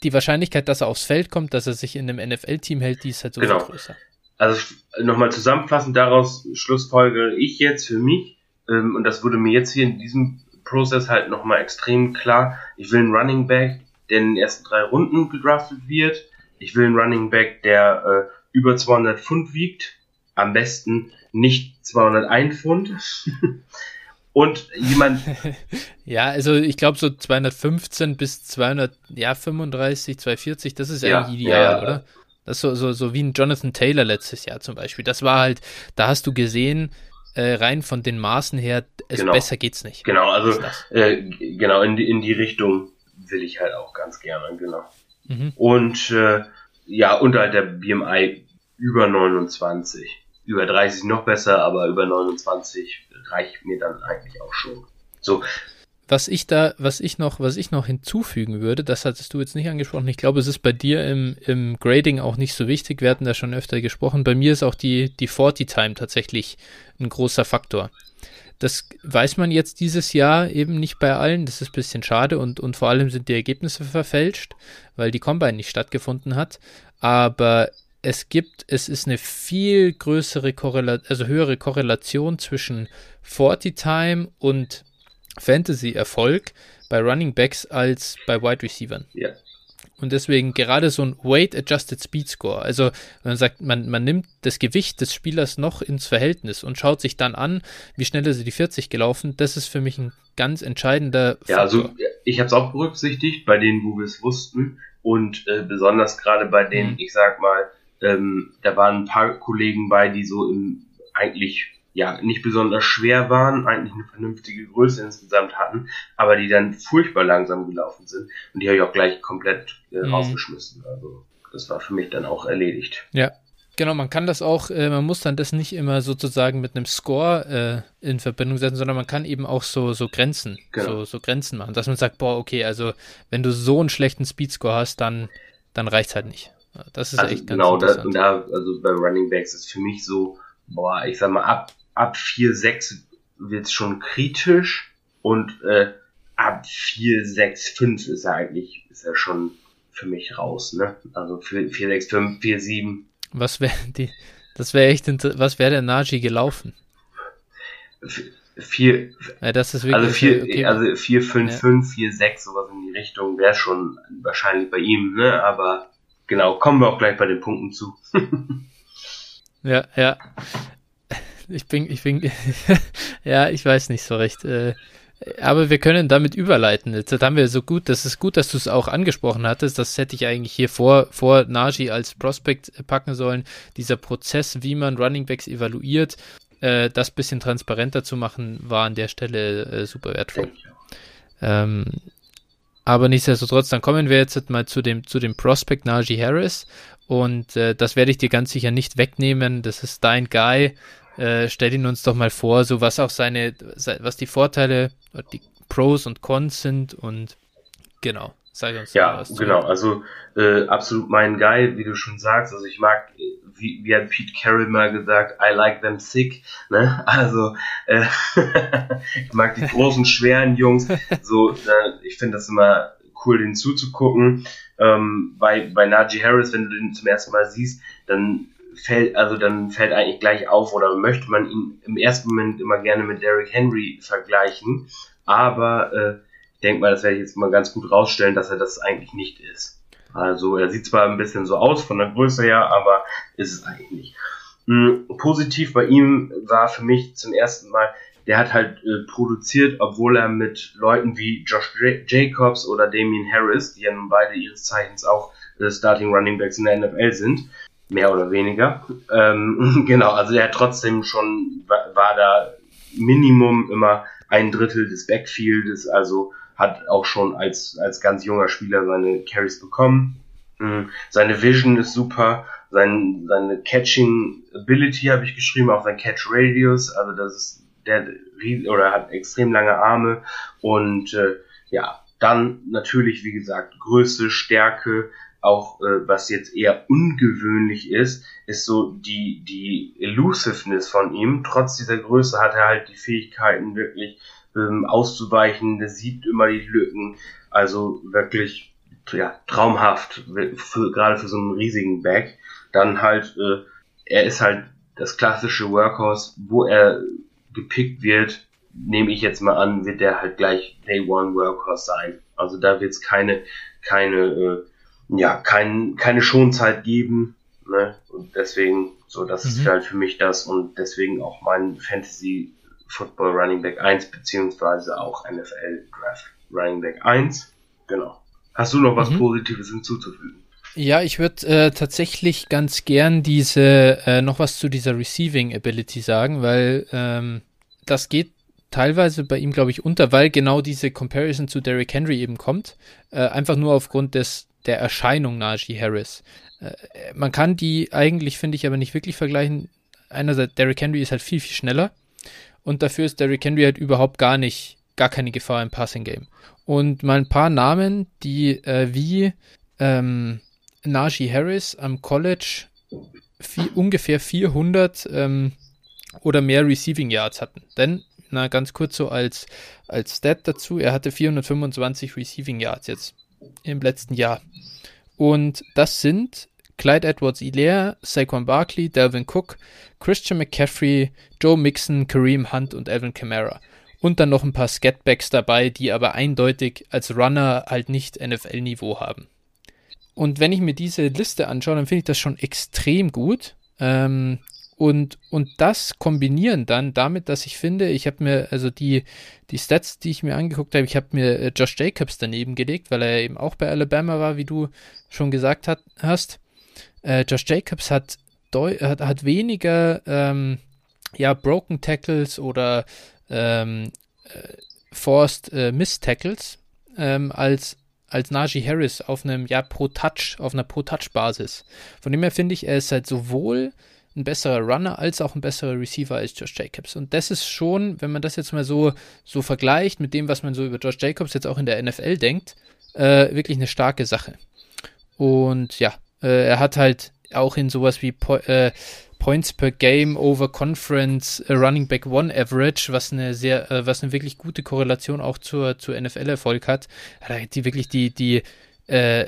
die Wahrscheinlichkeit, dass er aufs Feld kommt, dass er sich in einem NFL-Team hält, die ist halt so genau. viel größer. Also nochmal zusammenfassend daraus schlussfolgere ich jetzt für mich, ähm, und das wurde mir jetzt hier in diesem Prozess halt nochmal extrem klar, ich will einen Running Back, der in den ersten drei Runden gedraftet wird. Ich will einen Running Back, der äh, über 200 Pfund wiegt. Am besten nicht 201 Pfund. und jemand. ja, also ich glaube so 215 bis 200, ja 35, 240, das ist ja, eigentlich ideal, ja, oder? Das ist so, so, so wie ein Jonathan Taylor letztes Jahr zum Beispiel. Das war halt, da hast du gesehen, äh, rein von den Maßen her, es genau. besser geht's nicht. Genau, also äh, genau in die, in die Richtung will ich halt auch ganz gerne, genau. Mhm. Und äh, ja, unterhalb der BMI über 29. Über 30 noch besser, aber über 29 reicht mir dann eigentlich auch schon. So, was ich da, was ich noch, was ich noch hinzufügen würde, das hattest du jetzt nicht angesprochen. Ich glaube, es ist bei dir im, im Grading auch nicht so wichtig. Wir hatten da schon öfter gesprochen. Bei mir ist auch die, die 40 Time tatsächlich ein großer Faktor. Das weiß man jetzt dieses Jahr eben nicht bei allen. Das ist ein bisschen schade und, und vor allem sind die Ergebnisse verfälscht, weil die Combine nicht stattgefunden hat. Aber es gibt, es ist eine viel größere Korrelation, also höhere Korrelation zwischen 40 Time und Fantasy-Erfolg bei Running Backs als bei Wide Receivers. Ja. Und deswegen gerade so ein Weight-Adjusted Speed Score. Also man sagt, man, man nimmt das Gewicht des Spielers noch ins Verhältnis und schaut sich dann an, wie schnell ist er die 40 gelaufen. Das ist für mich ein ganz entscheidender Faktor. Ja, also ich habe es auch berücksichtigt bei denen, wo wir es wussten. Und äh, besonders gerade bei denen, mhm. ich sag mal, ähm, da waren ein paar Kollegen bei, die so im eigentlich ja, nicht besonders schwer waren, eigentlich eine vernünftige Größe insgesamt hatten, aber die dann furchtbar langsam gelaufen sind. Und die habe ich auch gleich komplett äh, mhm. rausgeschmissen. Also das war für mich dann auch erledigt. Ja. Genau, man kann das auch, äh, man muss dann das nicht immer sozusagen mit einem Score äh, in Verbindung setzen, sondern man kann eben auch so, so Grenzen, genau. so, so Grenzen machen, dass man sagt, boah, okay, also wenn du so einen schlechten Speedscore hast, dann, dann reicht's halt nicht. Das ist also echt ganz genau, interessant. Genau, da, also bei Running Backs ist für mich so, boah, ich sag mal, ab ab 4,6 wird es schon kritisch und äh, ab 4,6,5 ist er eigentlich ist er schon für mich raus, ne? Also 4,6,5, 4,7. Was wäre die, das wäre echt, was wäre der Naji gelaufen? 4, ja, das ist wirklich, also 4, okay. also 4, 5, ja. 5, 4, 6, sowas in die Richtung wäre schon wahrscheinlich bei ihm, ne? Aber genau, kommen wir auch gleich bei den Punkten zu. ja, ja ich bin, ich bin, ja, ich weiß nicht so recht. Äh, aber wir können damit überleiten. Jetzt haben wir so gut, das ist gut, dass du es auch angesprochen hattest. Das hätte ich eigentlich hier vor, vor Naji als Prospect packen sollen. Dieser Prozess, wie man Running Backs evaluiert, äh, das bisschen transparenter zu machen, war an der Stelle äh, super wertvoll. Ähm, aber nichtsdestotrotz, dann kommen wir jetzt mal zu dem, zu dem Prospect Najee Harris. Und äh, das werde ich dir ganz sicher nicht wegnehmen. Das ist dein Guy. Äh, stell ihn uns doch mal vor, so was auch seine, was die Vorteile, die Pros und Cons sind und genau. Sag uns ja, was genau. Also äh, absolut mein Guy, wie du schon sagst. Also ich mag, wie, wie hat Pete Carroll mal gesagt, I like them sick. Ne? Also äh, ich mag die großen, schweren Jungs. So, äh, ich finde das immer cool, den zuzugucken. Ähm, bei, bei Najee Harris, wenn du den zum ersten Mal siehst, dann fällt, also dann fällt eigentlich gleich auf oder möchte man ihn im ersten Moment immer gerne mit Derrick Henry vergleichen. Aber äh, ich denke mal, das werde ich jetzt mal ganz gut rausstellen, dass er das eigentlich nicht ist. Also er sieht zwar ein bisschen so aus von der Größe her, aber ist es eigentlich nicht. Mhm, positiv bei ihm war für mich zum ersten Mal, der hat halt äh, produziert, obwohl er mit Leuten wie Josh Jacobs oder Damien Harris, die ja nun beide ihres Zeichens auch äh, Starting Running Backs in der NFL sind, mehr oder weniger. Ähm, genau, also er hat trotzdem schon, war, war da Minimum immer ein Drittel des Backfieldes, also hat auch schon als, als ganz junger Spieler seine Carries bekommen. Mhm. Seine Vision ist super, sein, seine Catching Ability habe ich geschrieben, auch sein Catch Radius, also das ist, der oder hat extrem lange Arme und äh, ja, dann natürlich, wie gesagt, Größe, Stärke, auch äh, was jetzt eher ungewöhnlich ist, ist so die, die Elusiveness von ihm. Trotz dieser Größe hat er halt die Fähigkeiten wirklich ähm, auszuweichen, der sieht immer die Lücken. Also wirklich ja, traumhaft, für, gerade für so einen riesigen Back. Dann halt, äh, er ist halt das klassische Workhorse, wo er gepickt wird, nehme ich jetzt mal an, wird der halt gleich Day One Workhorse sein. Also da wird es keine, keine, äh, ja, kein, keine Schonzeit geben. Ne? Und deswegen, so, das mhm. ist halt für mich das und deswegen auch mein Fantasy Football Running Back 1, beziehungsweise auch NFL Draft Running Back 1. Genau. Hast du noch was mhm. Positives hinzuzufügen? Ja, ich würde äh, tatsächlich ganz gern diese äh, noch was zu dieser Receiving Ability sagen, weil ähm, das geht teilweise bei ihm, glaube ich, unter, weil genau diese Comparison zu Derrick Henry eben kommt. Äh, einfach nur aufgrund des, der Erscheinung Najee Harris. Äh, man kann die eigentlich, finde ich, aber nicht wirklich vergleichen. Einerseits, Derrick Henry ist halt viel, viel schneller und dafür ist Derrick Henry halt überhaupt gar nicht, gar keine Gefahr im Passing Game. Und mal ein paar Namen, die äh, wie ähm, Najee Harris am College viel, ungefähr 400 ähm, oder mehr Receiving Yards hatten. Denn, na, ganz kurz so als, als Stat dazu, er hatte 425 Receiving Yards jetzt im letzten Jahr. Und das sind Clyde Edwards-Hilaire, Saquon Barkley, Delvin Cook, Christian McCaffrey, Joe Mixon, Kareem Hunt und Alvin Kamara. Und dann noch ein paar Scatbacks dabei, die aber eindeutig als Runner halt nicht NFL-Niveau haben. Und wenn ich mir diese Liste anschaue, dann finde ich das schon extrem gut. Ähm, und, und das kombinieren dann damit, dass ich finde, ich habe mir, also die, die Stats, die ich mir angeguckt habe, ich habe mir äh, Josh Jacobs daneben gelegt, weil er eben auch bei Alabama war, wie du schon gesagt hat, hast. Äh, Josh Jacobs hat, hat, hat weniger ähm, ja, Broken Tackles oder ähm, äh, Forced äh, Miss Tackles ähm, als, als Najee Harris auf einem, ja, Pro-Touch, auf einer Pro-Touch-Basis. Von dem her finde ich, er ist halt sowohl ein besserer Runner als auch ein besserer Receiver als Josh Jacobs. Und das ist schon, wenn man das jetzt mal so, so vergleicht mit dem, was man so über Josh Jacobs jetzt auch in der NFL denkt, äh, wirklich eine starke Sache. Und ja, äh, er hat halt auch in sowas wie po äh, Points per Game over Conference uh, Running Back One Average, was eine sehr, äh, was eine wirklich gute Korrelation auch zur, zur NFL-Erfolg hat, hat die wirklich die, die, äh,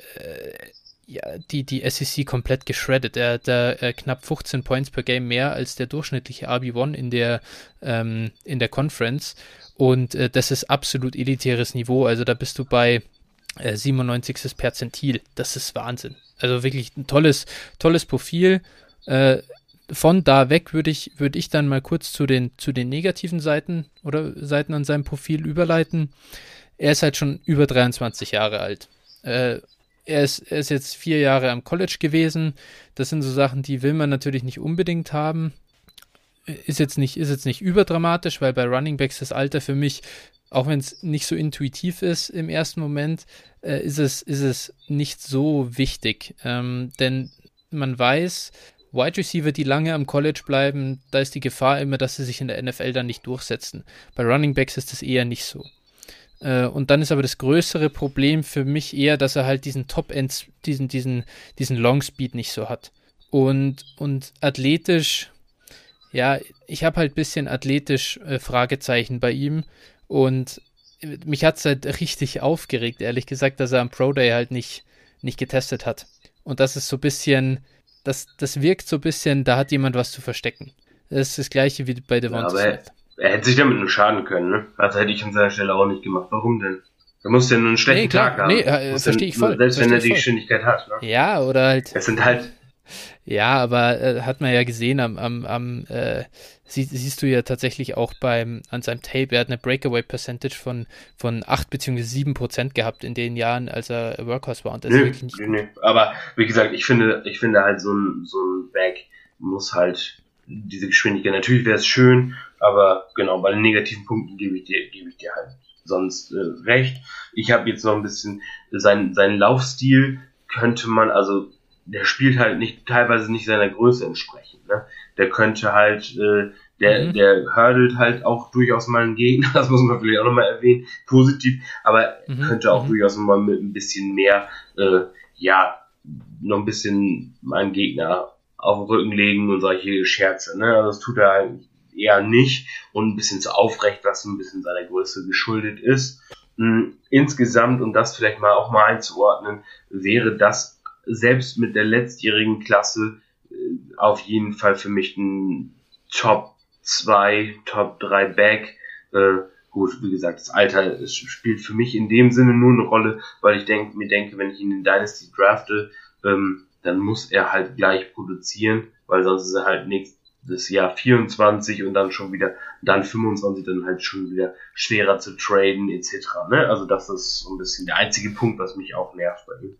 ja, die, die SEC komplett geschreddet. Er hat da äh, knapp 15 Points per Game mehr als der durchschnittliche RB1 in der, ähm, in der Conference. Und äh, das ist absolut elitäres Niveau. Also da bist du bei 97. Äh, Perzentil. Das ist Wahnsinn. Also wirklich ein tolles, tolles Profil. Äh, von da weg würde ich, würde ich dann mal kurz zu den, zu den negativen Seiten oder Seiten an seinem Profil überleiten. Er ist halt schon über 23 Jahre alt. Äh, er, ist, er ist jetzt vier Jahre am College gewesen. Das sind so Sachen, die will man natürlich nicht unbedingt haben. Ist jetzt nicht, ist jetzt nicht überdramatisch, weil bei Running Backs das Alter für mich auch wenn es nicht so intuitiv ist im ersten Moment, äh, ist, es, ist es nicht so wichtig. Ähm, denn man weiß, Wide Receiver, die lange am College bleiben, da ist die Gefahr immer, dass sie sich in der NFL dann nicht durchsetzen. Bei Running Backs ist das eher nicht so. Äh, und dann ist aber das größere Problem für mich eher, dass er halt diesen Top-End, diesen, diesen, diesen Long Speed nicht so hat. Und, und athletisch, ja, ich habe halt ein bisschen athletisch äh, Fragezeichen bei ihm. Und mich hat es halt richtig aufgeregt, ehrlich gesagt, dass er am Pro Day halt nicht, nicht getestet hat. Und das ist so ein bisschen, das, das wirkt so ein bisschen, da hat jemand was zu verstecken. Das ist das gleiche wie bei Devonta ja, Smith. Er, hätte sich damit nur schaden können, ne? Also hätte ich an seiner Stelle auch nicht gemacht. Warum denn? Er muss ja nur einen schlechten nee, klar, Tag haben. Nee, äh, verstehe ich voll. Selbst wenn er die Geschwindigkeit hat. Ne? Ja, oder halt. Es sind halt ja, aber äh, hat man ja gesehen am, am, am äh, sie, siehst du ja tatsächlich auch beim an seinem Tape, er hat eine Breakaway Percentage von, von 8 bzw. 7 Prozent gehabt in den Jahren, als er Workhorse war. Und das nee, ist wirklich nicht nee, Aber wie gesagt, ich finde, ich finde halt so ein, so ein Back muss halt diese Geschwindigkeit, natürlich wäre es schön, aber genau, bei den negativen Punkten gebe ich dir, gebe ich dir halt sonst äh, recht. Ich habe jetzt noch ein bisschen seinen, seinen Laufstil könnte man, also der spielt halt nicht teilweise nicht seiner Größe entsprechend. Ne? Der könnte halt, äh, Der, mhm. der hurdelt halt auch durchaus mal einen Gegner, das muss man vielleicht auch nochmal erwähnen, positiv, aber mhm. könnte auch mhm. durchaus mal mit ein bisschen mehr, äh, ja, noch ein bisschen meinen Gegner auf den Rücken legen und solche Scherze, ne? Also das tut er eigentlich eher nicht und ein bisschen zu aufrecht, was ein bisschen seiner Größe geschuldet ist. Hm, insgesamt, um das vielleicht mal auch mal einzuordnen, wäre das selbst mit der letztjährigen Klasse äh, auf jeden Fall für mich ein Top 2, Top 3 Back. Äh, gut, wie gesagt, das Alter spielt für mich in dem Sinne nur eine Rolle, weil ich denk, mir denke, wenn ich ihn in Dynasty drafte, ähm, dann muss er halt gleich produzieren, weil sonst ist er halt nichts das Jahr 24 und dann schon wieder, dann 25 dann halt schon wieder schwerer zu traden etc. Ne? Also das ist so ein bisschen der einzige Punkt, was mich auch nervt bei ihm.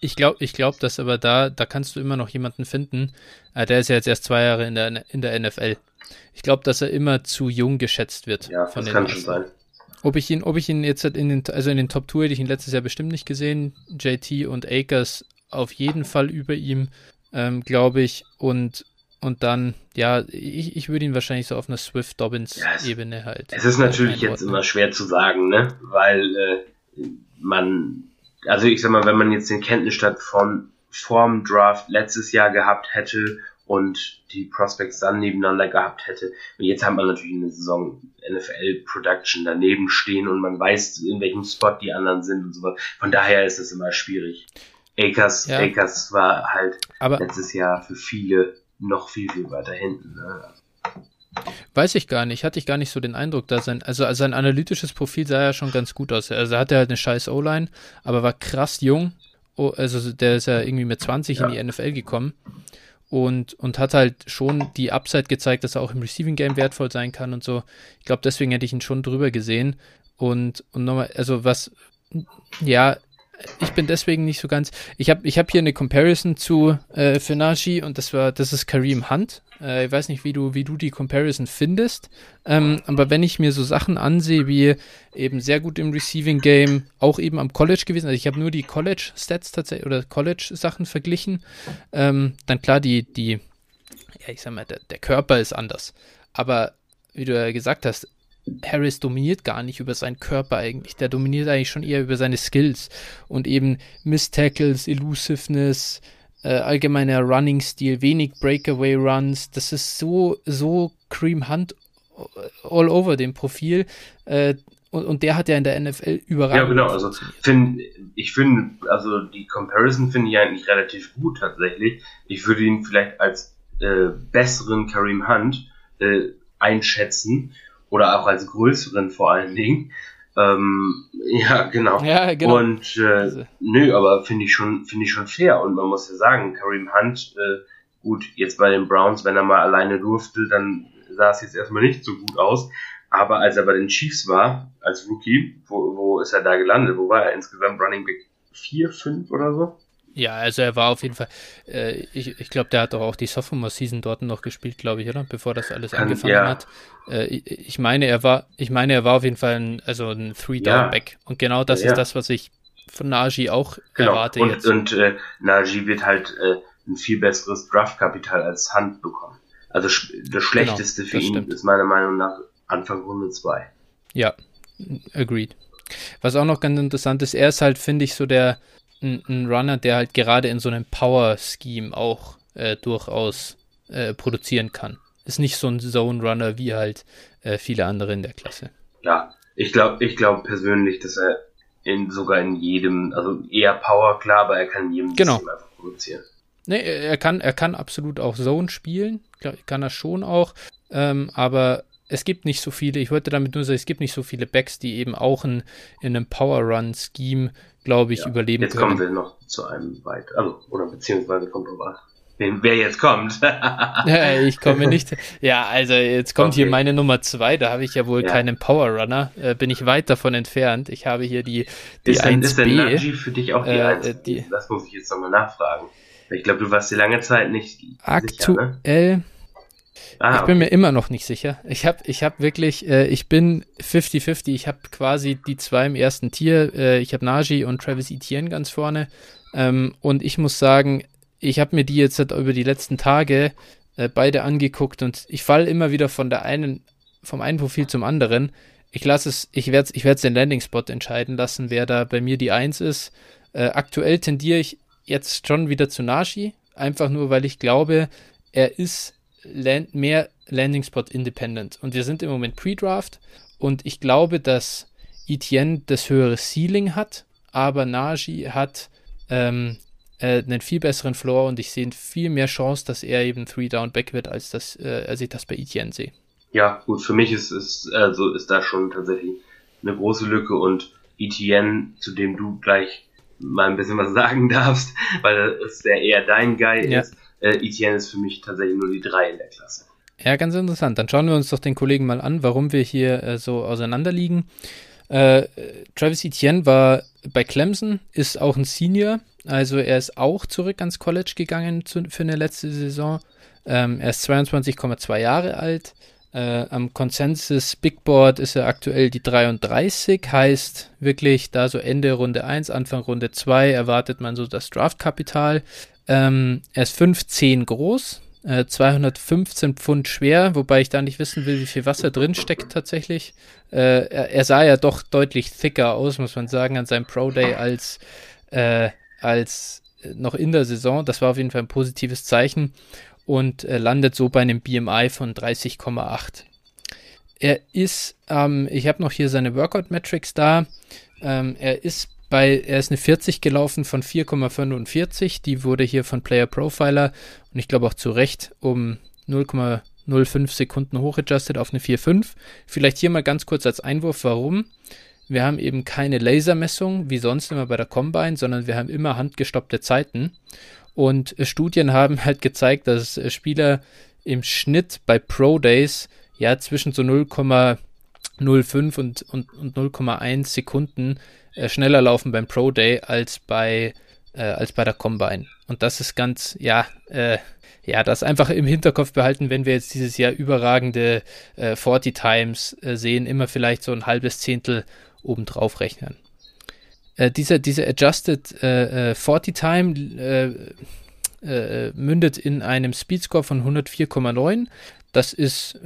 Ich glaube, ich glaube, dass aber da, da kannst du immer noch jemanden finden. Äh, der ist ja jetzt erst zwei Jahre in der, in der NFL. Ich glaube, dass er immer zu jung geschätzt wird. Ja, das kann schon sein. Ob ich ihn, ob ich ihn jetzt in den, also in den Top Tour hätte ich ihn letztes Jahr bestimmt nicht gesehen. JT und Akers auf jeden Fall über ihm, ähm, glaube ich. Und und dann, ja, ich, ich würde ihn wahrscheinlich so auf einer Swift-Dobbins-Ebene ja, halt. Es ist natürlich jetzt immer schwer zu sagen, ne? Weil äh, man, also ich sag mal, wenn man jetzt den Kenntnisstand von vorm Draft letztes Jahr gehabt hätte und die Prospects dann nebeneinander gehabt hätte. Und jetzt hat man natürlich eine Saison NFL Production daneben stehen und man weiß, in welchem Spot die anderen sind und so weiter. Von daher ist es immer schwierig. Akers, ja. Akers war halt Aber letztes Jahr für viele noch viel, viel weiter hinten. Ne? Weiß ich gar nicht, hatte ich gar nicht so den Eindruck, dass sein, also sein analytisches Profil sah ja schon ganz gut aus. Also er hatte halt eine scheiß O-Line, aber war krass jung. Oh, also der ist ja irgendwie mit 20 ja. in die NFL gekommen und, und hat halt schon die Upside gezeigt, dass er auch im Receiving Game wertvoll sein kann und so. Ich glaube, deswegen hätte ich ihn schon drüber gesehen. Und, und nochmal, also was, ja, ich bin deswegen nicht so ganz. Ich habe ich hab hier eine Comparison zu äh, Fenashi und das war, das ist Kareem Hunt. Äh, ich weiß nicht, wie du, wie du die Comparison findest. Ähm, aber wenn ich mir so Sachen ansehe, wie eben sehr gut im Receiving Game, auch eben am College gewesen, also ich habe nur die College-Stats tatsächlich oder College-Sachen verglichen, ähm, dann klar, die, die, ja, ich sag mal, der, der Körper ist anders. Aber wie du ja gesagt hast, Harris dominiert gar nicht über seinen Körper eigentlich. Der dominiert eigentlich schon eher über seine Skills und eben Miss-Tackles, Elusiveness, äh, allgemeiner Running-Stil, wenig Breakaway-Runs. Das ist so, so Cream Hunt all over dem Profil. Äh, und, und, der hat ja in der NFL überragend. Ja, genau. Also find, ich finde, also die Comparison finde ich eigentlich relativ gut tatsächlich. Ich würde ihn vielleicht als äh, besseren Kareem Hunt äh, einschätzen oder auch als größeren vor allen Dingen. Ähm, ja, genau. Ja, genau. Und äh, also. nö, aber finde ich schon, finde ich schon fair. Und man muss ja sagen, Kareem Hunt, äh, gut, jetzt bei den Browns, wenn er mal alleine durfte, dann sah es jetzt erstmal nicht so gut aus. Aber als er bei den Chiefs war, als Rookie, wo, wo ist er da gelandet? Wo war er insgesamt Running Back 4, 5 oder so? Ja, also er war auf jeden Fall, äh, ich, ich glaube, der hat doch auch die Sophomore-Season dort noch gespielt, glaube ich, oder? Bevor das alles angefangen ja. hat. Äh, ich, meine, er war, ich meine, er war auf jeden Fall ein, also ein Three-Down-Back. Ja. Und genau das ja. ist das, was ich von Najee auch genau. erwarte. Und, jetzt. und äh, Najee wird halt äh, ein viel besseres Draftkapital als Hand bekommen. Also das genau, Schlechteste genau, für ihn stimmt. ist meiner Meinung nach Anfang Runde 2. Ja, agreed. Was auch noch ganz interessant ist, er ist halt, finde ich, so der, ein, ein Runner, der halt gerade in so einem Power-Scheme auch äh, durchaus äh, produzieren kann. Ist nicht so ein Zone-Runner wie halt äh, viele andere in der Klasse. Ja, ich glaube ich glaub persönlich, dass er in, sogar in jedem, also eher Power, klar, aber er kann in jedem genau. System einfach produzieren. Nee, er kann, er kann absolut auch Zone spielen, kann er schon auch, ähm, aber es gibt nicht so viele, ich wollte damit nur sagen, es gibt nicht so viele Backs, die eben auch in, in einem Power-Run-Scheme glaube ich, ja, überleben jetzt können. Jetzt kommen wir noch zu einem weiter, also, oder beziehungsweise kommt an. Wer jetzt kommt. ich komme nicht. Ja, also jetzt kommt okay. hier meine Nummer zwei. Da habe ich ja wohl ja. keinen Power Runner. Äh, bin ich weit davon entfernt. Ich habe hier die, die ist 1B. Ist der Naji für dich auch die äh, 1? Die, das muss ich jetzt nochmal nachfragen. Ich glaube, du warst die lange Zeit nicht aktuell. Sicher, ne? Ah, ich bin mir immer noch nicht sicher. Ich habe ich hab wirklich, äh, ich bin 50-50. Ich habe quasi die zwei im ersten Tier. Äh, ich habe Najee und Travis Etienne ganz vorne. Ähm, und ich muss sagen, ich habe mir die jetzt halt über die letzten Tage äh, beide angeguckt und ich falle immer wieder von der einen, vom einen Profil zum anderen. Ich lasse es, ich werde ich werde den Landing-Spot entscheiden lassen, wer da bei mir die Eins ist. Äh, aktuell tendiere ich jetzt schon wieder zu Nashi, einfach nur, weil ich glaube, er ist land mehr Landing-Spot independent. Und wir sind im Moment Pre-Draft und ich glaube, dass Etienne das höhere Ceiling hat, aber Naji hat ähm, äh, einen viel besseren Floor und ich sehe viel mehr Chance, dass er eben Three Down Back wird, als dass äh, als ich das bei Etienne sehe. Ja, gut, für mich ist, ist, also ist da schon tatsächlich eine große Lücke und Etienne, zu dem du gleich mal ein bisschen was sagen darfst, weil es der eher dein Guy ja. ist. Äh, Etienne ist für mich tatsächlich nur die drei in der Klasse. Ja, ganz interessant. Dann schauen wir uns doch den Kollegen mal an, warum wir hier äh, so auseinanderliegen. Äh, Travis Etienne war bei Clemson, ist auch ein Senior, also er ist auch zurück ans College gegangen zu, für eine letzte Saison. Ähm, er ist 22,2 Jahre alt. Äh, am Consensus Big Board ist er aktuell die 33, heißt wirklich da so Ende Runde 1, Anfang Runde 2 erwartet man so das Draftkapital. Ähm, er ist 5,10 groß, äh, 215 Pfund schwer, wobei ich da nicht wissen will, wie viel Wasser drin steckt tatsächlich. Äh, er, er, sah ja doch deutlich thicker aus, muss man sagen, an seinem Pro Day als, äh, als noch in der Saison. Das war auf jeden Fall ein positives Zeichen und äh, landet so bei einem BMI von 30,8. Er ist, ähm, ich habe noch hier seine Workout-Metrics da. Ähm, er ist bei, er ist eine 40 gelaufen von 4,45. Die wurde hier von Player Profiler und ich glaube auch zu Recht um 0,05 Sekunden hochadjusted auf eine 4,5. Vielleicht hier mal ganz kurz als Einwurf, warum. Wir haben eben keine Lasermessung wie sonst immer bei der Combine, sondern wir haben immer handgestoppte Zeiten. Und Studien haben halt gezeigt, dass Spieler im Schnitt bei Pro Days ja zwischen so 0,05 und, und, und 0,1 Sekunden äh, schneller laufen beim Pro Day als bei, äh, als bei der Combine. Und das ist ganz, ja, äh, ja, das einfach im Hinterkopf behalten, wenn wir jetzt dieses Jahr überragende äh, 40 Times äh, sehen, immer vielleicht so ein halbes Zehntel obendrauf rechnen. Äh, diese, diese Adjusted äh, 40 äh, Time mündet in einem Speedscore von 104,9. Das ist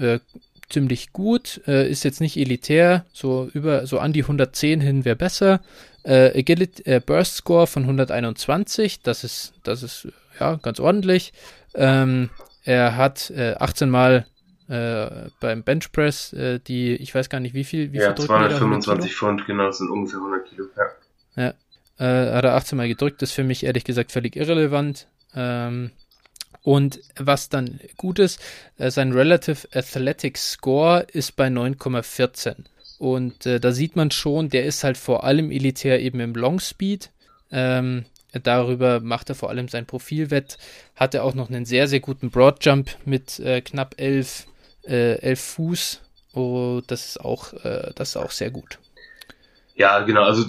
ziemlich gut, ist jetzt nicht elitär, so über so an die 110 hin wäre besser. Agility, Burst Score von 121, das ist, das ist ja ganz ordentlich. Ähm, er hat 18 Mal äh, beim Benchpress, äh, die, ich weiß gar nicht wie viel, wie ja, viel 225 Pfund, genau, das sind ungefähr 100 Kilo, ja. Ja. Äh, hat er 18 Mal gedrückt, ist für mich ehrlich gesagt völlig irrelevant. Ähm, und was dann gut ist, äh, sein Relative Athletic Score ist bei 9,14. Und äh, da sieht man schon, der ist halt vor allem elitär eben im Long Speed. Ähm, darüber macht er vor allem sein Profil wett. Hat er auch noch einen sehr, sehr guten Broad Jump mit äh, knapp 11, äh, 11 Fuß. Oh, das ist auch, äh, das ist auch sehr gut. Ja, genau. Also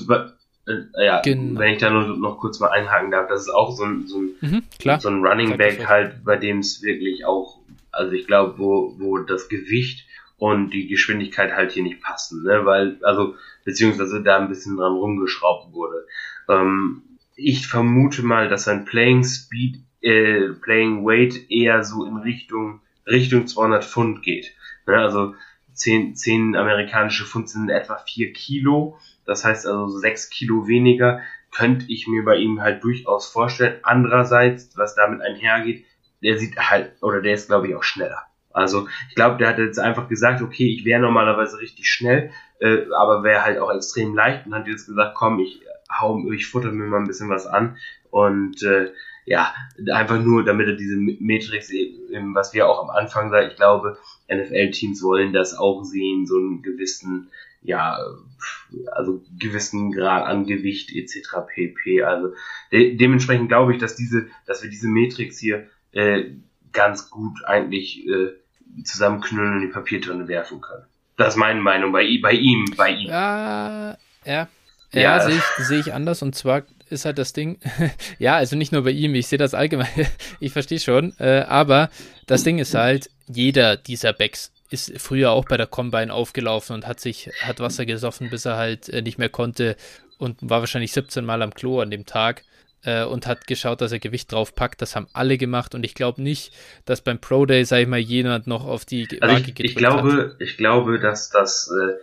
äh, ja, genau. wenn ich da nur noch kurz mal einhaken darf, das ist auch so ein, so ein, mhm, so ein Running Back halt, bei dem es wirklich auch, also ich glaube, wo, wo das Gewicht und die Geschwindigkeit halt hier nicht passen, ne? Weil, also, beziehungsweise da ein bisschen dran rumgeschraubt wurde. Ähm, ich vermute mal, dass sein Playing Speed, äh, Playing Weight eher so in Richtung, Richtung 200 Pfund geht. Ne? Also 10, 10 amerikanische Pfund sind etwa 4 Kilo das heißt also sechs Kilo weniger könnte ich mir bei ihm halt durchaus vorstellen. Andererseits, was damit einhergeht, der sieht halt, oder der ist glaube ich auch schneller. Also ich glaube, der hat jetzt einfach gesagt, okay, ich wäre normalerweise richtig schnell, äh, aber wäre halt auch extrem leicht und hat jetzt gesagt, komm, ich hau, ich futter mir mal ein bisschen was an und äh, ja, einfach nur, damit er diese Matrix, was wir auch am Anfang sagen, ich glaube, NFL-Teams wollen das auch sehen, so einen gewissen ja, also gewissen Grad an Gewicht etc. pp. Also de dementsprechend glaube ich, dass diese, dass wir diese Matrix hier äh, ganz gut eigentlich äh, zusammenknüllen und in die Papiertonne werfen können. Das ist meine Meinung bei, bei ihm, bei ihm. Ja, ja. Ja, ja. sehe ich, seh ich anders und zwar ist halt das Ding, ja, also nicht nur bei ihm, ich sehe das allgemein, ich verstehe schon, äh, aber das Ding ist halt, jeder dieser Backs ist früher auch bei der Combine aufgelaufen und hat sich, hat Wasser gesoffen, bis er halt äh, nicht mehr konnte und war wahrscheinlich 17 Mal am Klo an dem Tag. äh, und hat geschaut, dass er Gewicht draufpackt. Das haben alle gemacht und ich glaube nicht, dass beim Pro Day, sag ich mal, jemand noch auf die also Waage ich, ich glaube, hat. Ich glaube, dass das äh,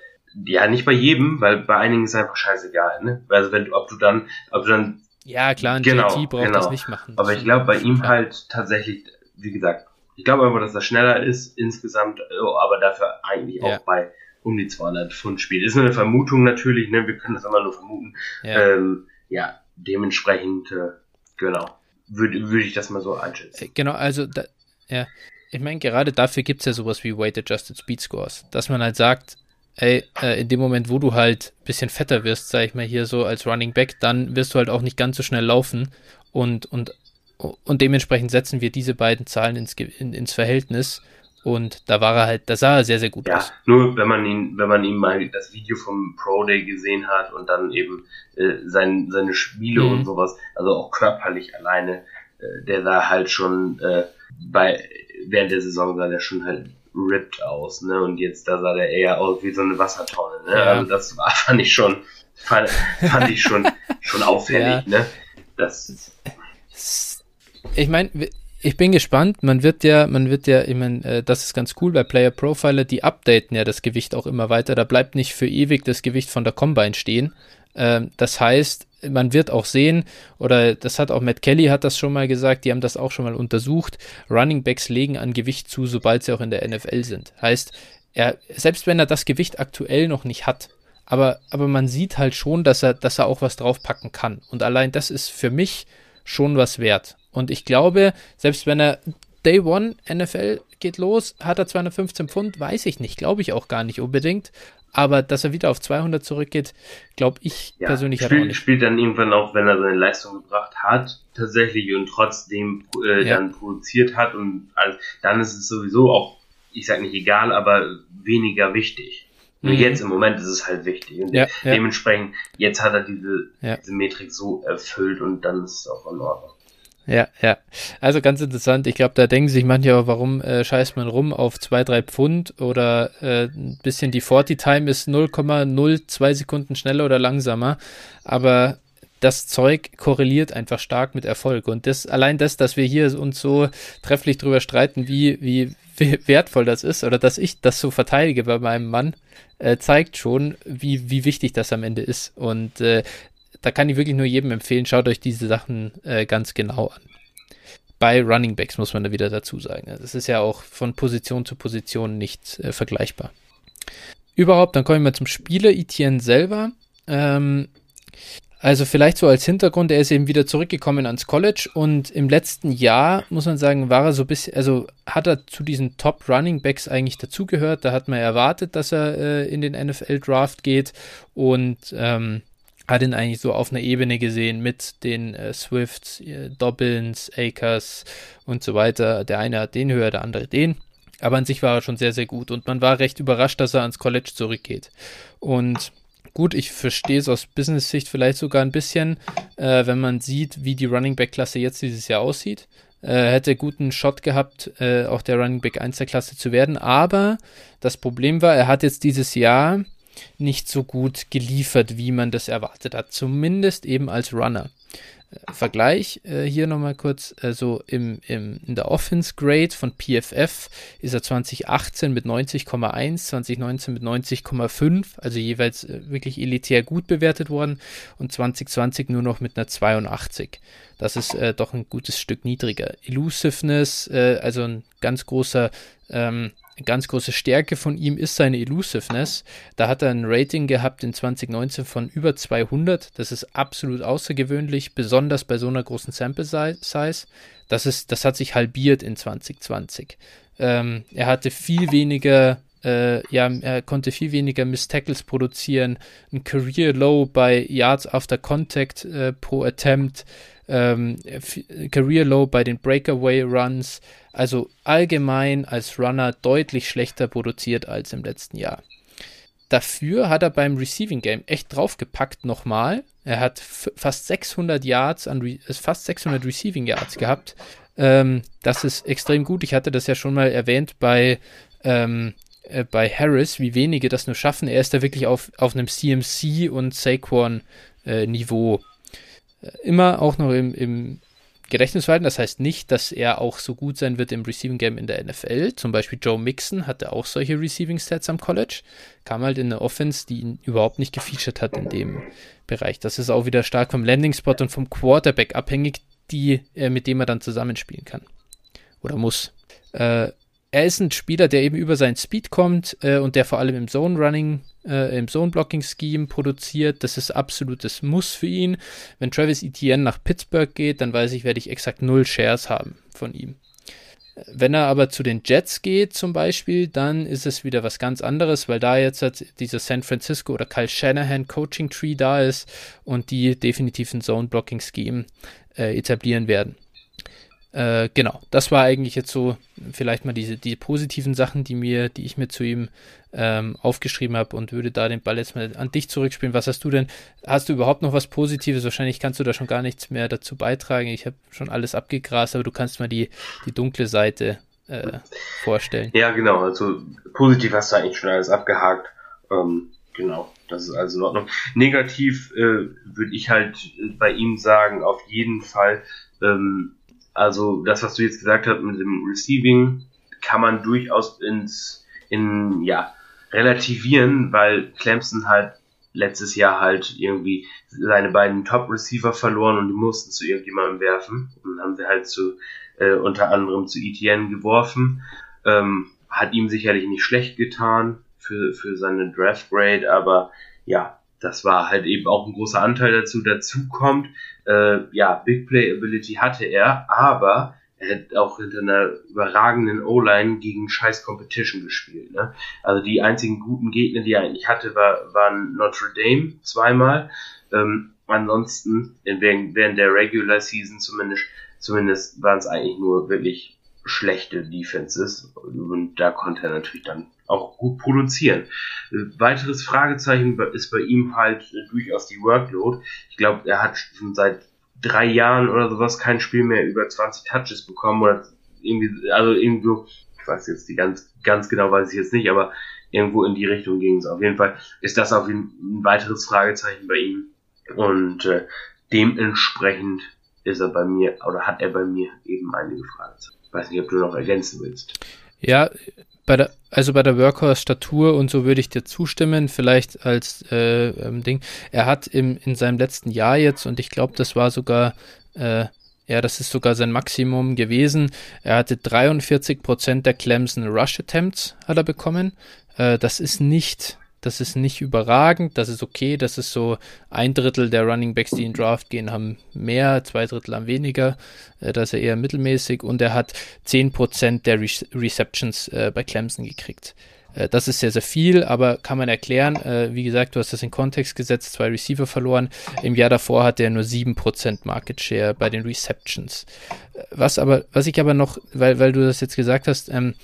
ja nicht bei jedem, weil bei einigen ist einfach scheißegal. Ne? Also wenn ob du dann, ob du dann ja klar, ein genau, JT braucht genau. das nicht machen. Aber ich glaube bei ihm klar. halt tatsächlich, wie gesagt, ich glaube einfach, dass er schneller ist insgesamt, aber dafür eigentlich auch ja. bei um die 200 Pfund spielt. Ist nur eine Vermutung natürlich, ne? wir können das immer nur vermuten. Ja, ähm, ja dementsprechend, äh, genau, würde würd ich das mal so einschätzen. Äh, genau, also, da, ja, ich meine, gerade dafür gibt es ja sowas wie Weight Adjusted Speed Scores, dass man halt sagt, ey, äh, in dem Moment, wo du halt ein bisschen fetter wirst, sag ich mal hier so als Running Back, dann wirst du halt auch nicht ganz so schnell laufen und, und, und dementsprechend setzen wir diese beiden Zahlen ins, in, ins Verhältnis und da war er halt, da sah er sehr, sehr gut ja, aus. Nur wenn man ihn, wenn man ihm mal das Video vom Pro Day gesehen hat und dann eben äh, sein, seine Spiele mhm. und sowas, also auch körperlich alleine, äh, der sah halt schon äh, bei während der Saison sah der schon halt ripped aus, ne? Und jetzt da sah der eher aus wie so eine Wassertonne, ne? Ja. Also das war, fand ich schon, fand, fand ich schon, schon auffällig, ja. ne? Das. Ich meine, ich bin gespannt. Man wird ja, man wird ja, ich meine, äh, das ist ganz cool bei Player Profiler, die updaten ja das Gewicht auch immer weiter. Da bleibt nicht für ewig das Gewicht von der Combine stehen. Ähm, das heißt, man wird auch sehen, oder das hat auch Matt Kelly hat das schon mal gesagt, die haben das auch schon mal untersucht. Running Backs legen an Gewicht zu, sobald sie auch in der NFL sind. Heißt, er, selbst wenn er das Gewicht aktuell noch nicht hat, aber, aber man sieht halt schon, dass er, dass er auch was draufpacken kann. Und allein das ist für mich schon was wert. Und ich glaube, selbst wenn er Day One NFL geht los, hat er 215 Pfund, weiß ich nicht, glaube ich auch gar nicht unbedingt. Aber dass er wieder auf 200 zurückgeht, glaube ich ja, persönlich spielt, auch nicht. Spielt dann irgendwann auch, wenn er seine Leistung gebracht hat, tatsächlich und trotzdem äh, ja. dann produziert hat und also, dann ist es sowieso auch, ich sage nicht egal, aber weniger wichtig. Nur mhm. jetzt im Moment ist es halt wichtig. Und ja, dementsprechend, jetzt hat er diese, diese Metrik so erfüllt und dann ist es auch in Ordnung. Ja, ja. Also ganz interessant. Ich glaube, da denken sich manche auch, warum äh, scheißt man rum auf zwei, drei Pfund oder äh, ein bisschen die 40 Time ist 0,02 Sekunden schneller oder langsamer. Aber das Zeug korreliert einfach stark mit Erfolg. Und das, allein das, dass wir hier uns so trefflich drüber streiten, wie, wie, wertvoll das ist, oder dass ich das so verteidige bei meinem Mann, äh, zeigt schon, wie, wie wichtig das am Ende ist. Und äh, da kann ich wirklich nur jedem empfehlen, schaut euch diese Sachen äh, ganz genau an. Bei Running Backs muss man da wieder dazu sagen. Das ist ja auch von Position zu Position nicht äh, vergleichbar. Überhaupt, dann kommen wir zum Spieler Etienne selber. Ähm, also vielleicht so als Hintergrund, er ist eben wieder zurückgekommen ans College und im letzten Jahr, muss man sagen, war er so ein bisschen, also hat er zu diesen Top Running Backs eigentlich dazugehört. Da hat man erwartet, dass er äh, in den NFL Draft geht und ähm, hat ihn eigentlich so auf einer Ebene gesehen mit den äh, Swifts, äh, Dobbins, Akers und so weiter. Der eine hat den höher, der andere den. Aber an sich war er schon sehr, sehr gut und man war recht überrascht, dass er ans College zurückgeht. Und gut, ich verstehe es aus Business-Sicht vielleicht sogar ein bisschen, äh, wenn man sieht, wie die Running Back-Klasse jetzt dieses Jahr aussieht. Äh, hätte guten Shot gehabt, äh, auch der Running Back 1 der Klasse zu werden. Aber das Problem war, er hat jetzt dieses Jahr nicht so gut geliefert, wie man das erwartet hat. Zumindest eben als Runner. Äh, Vergleich äh, hier nochmal kurz, also im, im, in der Offense Grade von PFF ist er 2018 mit 90,1, 2019 mit 90,5, also jeweils äh, wirklich elitär gut bewertet worden und 2020 nur noch mit einer 82. Das ist äh, doch ein gutes Stück niedriger. Elusiveness, äh, also ein ganz großer ähm, ganz große Stärke von ihm ist seine Elusiveness. Da hat er ein Rating gehabt in 2019 von über 200. Das ist absolut außergewöhnlich, besonders bei so einer großen Sample Size. Das, ist, das hat sich halbiert in 2020. Ähm, er hatte viel weniger äh, ja, er konnte viel weniger Miss Tackles produzieren, ein Career Low bei Yards after Contact äh, pro Attempt, ähm, Career Low bei den Breakaway Runs, also allgemein als Runner deutlich schlechter produziert als im letzten Jahr. Dafür hat er beim Receiving Game echt draufgepackt nochmal. Er hat fast 600 Yards an Re fast 600 Receiving Yards gehabt. Ähm, das ist extrem gut. Ich hatte das ja schon mal erwähnt bei ähm, äh, bei Harris, wie wenige das nur schaffen. Er ist da wirklich auf, auf einem CMC und Saquon äh, Niveau äh, immer auch noch im, im Gedächtnis halten. Das heißt nicht, dass er auch so gut sein wird im Receiving Game in der NFL. Zum Beispiel Joe Mixon hatte auch solche Receiving Stats am College. Kam halt in eine Offense, die ihn überhaupt nicht gefeatured hat in dem Bereich. Das ist auch wieder stark vom Landing Spot und vom Quarterback abhängig, die, äh, mit dem er dann zusammenspielen kann. Oder muss. Äh, er ist ein Spieler, der eben über seinen Speed kommt äh, und der vor allem im Zone Running, äh, im Zone Blocking Scheme produziert. Das ist absolutes Muss für ihn. Wenn Travis Etienne nach Pittsburgh geht, dann weiß ich, werde ich exakt null Shares haben von ihm. Wenn er aber zu den Jets geht zum Beispiel, dann ist es wieder was ganz anderes, weil da jetzt halt dieser San Francisco oder Kyle Shanahan Coaching Tree da ist und die definitiv ein Zone Blocking Scheme äh, etablieren werden. Äh, genau, das war eigentlich jetzt so vielleicht mal diese die positiven Sachen, die mir, die ich mir zu ihm ähm, aufgeschrieben habe und würde da den Ball jetzt mal an dich zurückspielen. Was hast du denn? Hast du überhaupt noch was Positives? Wahrscheinlich kannst du da schon gar nichts mehr dazu beitragen. Ich habe schon alles abgegrast, aber du kannst mal die, die dunkle Seite äh, vorstellen. Ja, genau. Also positiv hast du eigentlich schon alles abgehakt. Ähm, genau, das ist also in Ordnung. Negativ äh, würde ich halt bei ihm sagen, auf jeden Fall. Ähm, also das, was du jetzt gesagt hast mit dem Receiving, kann man durchaus ins, in, ja, relativieren, weil Clemson halt letztes Jahr halt irgendwie seine beiden Top-Receiver verloren und die mussten zu irgendjemandem werfen. Und dann haben sie halt zu, äh, unter anderem zu Etienne geworfen. Ähm, hat ihm sicherlich nicht schlecht getan für, für seine Draft Grade, aber ja, das war halt eben auch ein großer Anteil dazu. Dazu kommt, äh, ja, Big Play Ability hatte er, aber er hat auch hinter einer überragenden O-Line gegen scheiß Competition gespielt. Ne? Also die einzigen guten Gegner, die er eigentlich hatte, war, waren Notre Dame zweimal. Ähm, ansonsten, während, während der Regular Season zumindest, zumindest waren es eigentlich nur wirklich schlechte Defenses. Und da konnte er natürlich dann auch gut produzieren. Äh, weiteres Fragezeichen ist bei ihm halt äh, durchaus die Workload. Ich glaube, er hat schon seit drei Jahren oder sowas kein Spiel mehr über 20 Touches bekommen oder irgendwie, also irgendwo, ich weiß jetzt die ganz, ganz genau weiß ich jetzt nicht, aber irgendwo in die Richtung ging es. Auf jeden Fall ist das auf jeden ein weiteres Fragezeichen bei ihm und äh, dementsprechend ist er bei mir oder hat er bei mir eben einige Fragezeichen. Ich weiß nicht, ob du noch ergänzen willst. Ja, bei der, also bei der Workhorse-Statur und so würde ich dir zustimmen, vielleicht als äh, ähm, Ding. Er hat im, in seinem letzten Jahr jetzt, und ich glaube, das war sogar, äh, ja, das ist sogar sein Maximum gewesen. Er hatte 43% der Clemson Rush Attempts hat er bekommen. Äh, das ist nicht das ist nicht überragend, das ist okay, das ist so ein Drittel der Running Backs, die in Draft gehen, haben mehr, zwei Drittel haben weniger, äh, das ist er eher mittelmäßig und er hat 10% der Re Receptions äh, bei Clemson gekriegt. Äh, das ist sehr, sehr viel, aber kann man erklären. Wie gesagt, du hast das in Kontext gesetzt, zwei Receiver verloren. Im Jahr davor hatte er nur 7% Market Share bei den Receptions. Was aber, was ich aber noch, weil, weil du das jetzt gesagt hast, ähm,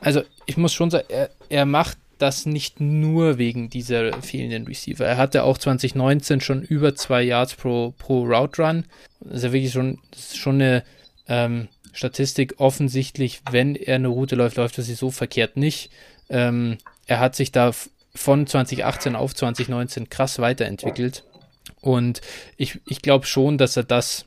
also ich muss schon sagen, er, er macht das nicht nur wegen dieser fehlenden Receiver. Er hatte auch 2019 schon über zwei Yards pro, pro Route Run. Das ist ja wirklich schon, schon eine ähm, Statistik. Offensichtlich, wenn er eine Route läuft, läuft er sie so verkehrt nicht. Ähm, er hat sich da von 2018 auf 2019 krass weiterentwickelt. Und ich, ich glaube schon, dass er das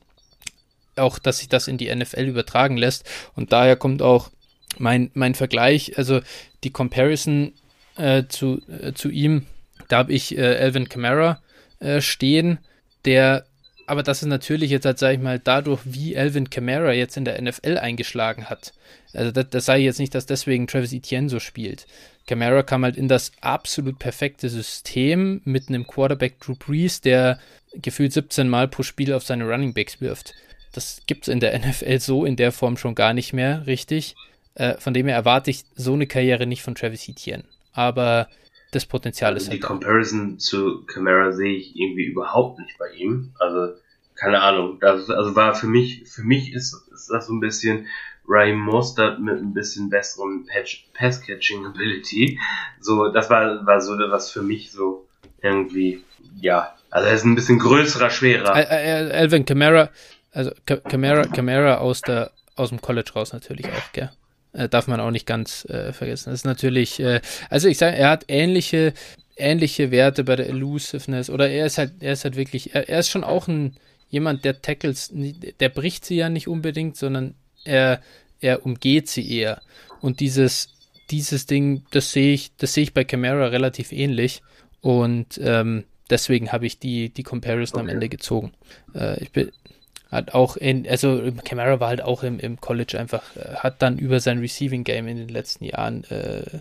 auch, dass sich das in die NFL übertragen lässt. Und daher kommt auch mein, mein Vergleich, also die Comparison äh, zu, äh, zu ihm. Da habe ich äh, Alvin Kamara äh, stehen, der, aber das ist natürlich jetzt, halt, sage ich mal, dadurch, wie Alvin Kamara jetzt in der NFL eingeschlagen hat. Also das, das sei jetzt nicht, dass deswegen Travis Etienne so spielt. Kamara kam halt in das absolut perfekte System mit einem Quarterback Drew Brees, der gefühlt 17 Mal pro Spiel auf seine Running Backs wirft. Das gibt es in der NFL so in der Form schon gar nicht mehr, richtig. Äh, von dem her erwarte ich so eine Karriere nicht von Travis Etienne aber das Potenzial also ist halt. Die Comparison zu Camara sehe ich irgendwie überhaupt nicht bei ihm. Also, keine Ahnung. Das, also war für mich, für mich ist, ist das so ein bisschen Raheem Mostert mit ein bisschen besseren Pass-Catching Ability. So, das war, war so was für mich so irgendwie, ja, also er ist ein bisschen größerer, schwerer. Alvin Kamara, also Kamara, Kamara aus der, aus dem College raus natürlich auch, gell? Äh, darf man auch nicht ganz äh, vergessen. Das ist natürlich, äh, also ich sage, er hat ähnliche, ähnliche Werte bei der Elusiveness oder er ist halt, er ist halt wirklich, er, er ist schon auch ein jemand, der Tackles, der bricht sie ja nicht unbedingt, sondern er, er umgeht sie eher. Und dieses, dieses Ding, das sehe ich, das sehe ich bei Camara relativ ähnlich. Und ähm, deswegen habe ich die, die Comparison okay. am Ende gezogen. Äh, ich bin, hat auch in, also Camara war halt auch im, im College einfach, äh, hat dann über sein Receiving Game in den letzten Jahren äh,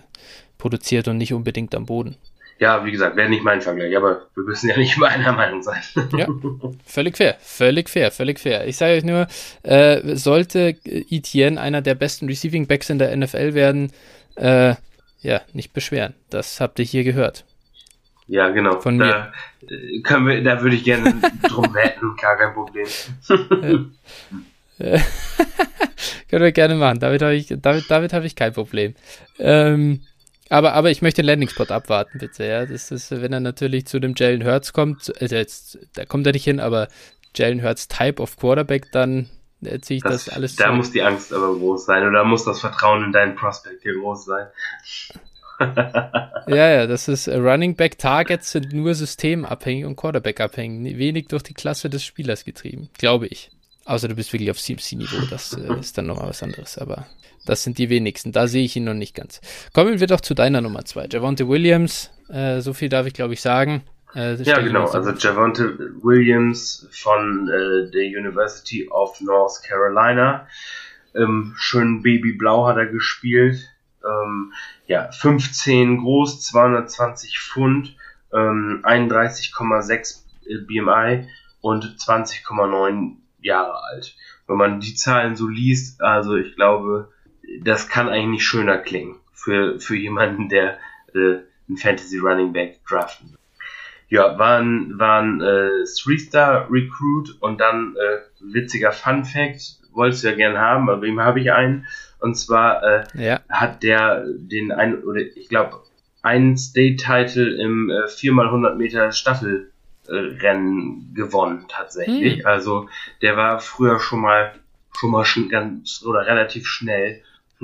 produziert und nicht unbedingt am Boden. Ja, wie gesagt, wäre nicht mein Vergleich, aber wir müssen ja nicht immer einer Meinung sein. ja, völlig fair, völlig fair, völlig fair. Ich sage euch nur, äh, sollte Etienne einer der besten Receiving Backs in der NFL werden, äh, ja, nicht beschweren. Das habt ihr hier gehört. Ja, genau. Von da, mir. Äh, können wir, da würde ich gerne drum wetten, gar kein Problem. Können wir gerne machen. Damit habe ich, damit, damit habe ich kein Problem. Ähm, aber, aber ich möchte den Landing-Spot abwarten, bitte. Ja, das ist, wenn er natürlich zu dem Jalen Hurts kommt, also jetzt, da kommt er nicht hin, aber Jalen Hurts Type of Quarterback, dann ziehe ich das, das alles Da zurück. muss die Angst aber groß sein oder muss das Vertrauen in deinen Prospect hier groß sein. Ja, ja, das ist Running Back Targets sind nur systemabhängig und Quarterback abhängig, wenig durch die Klasse des Spielers getrieben, glaube ich. Außer du bist wirklich auf CMC-Niveau, das äh, ist dann nochmal was anderes, aber das sind die wenigsten. Da sehe ich ihn noch nicht ganz. Kommen wir doch zu deiner Nummer zwei. Javonte Williams, äh, so viel darf ich glaube ich sagen. Äh, ja, genau. Also Javonte Williams von äh, der University of North Carolina. Ähm, schön Babyblau hat er gespielt. Ähm, ja, 15 groß, 220 Pfund, ähm, 31,6 äh, BMI und 20,9 Jahre alt. Wenn man die Zahlen so liest, also ich glaube, das kann eigentlich nicht schöner klingen für, für jemanden, der äh, ein Fantasy Running Back draften will. Ja, war ein, war ein äh, Three-Star-Recruit und dann äh, witziger Fun-Fact, wolltest du ja gerne haben, aber wem habe ich einen? Und zwar äh, ja. hat der den ein oder ich glaube einen State-Title im äh, 4x100 Meter Staffel Rennen gewonnen tatsächlich. Hm. Also der war früher schon mal schon mal schon ganz oder relativ schnell.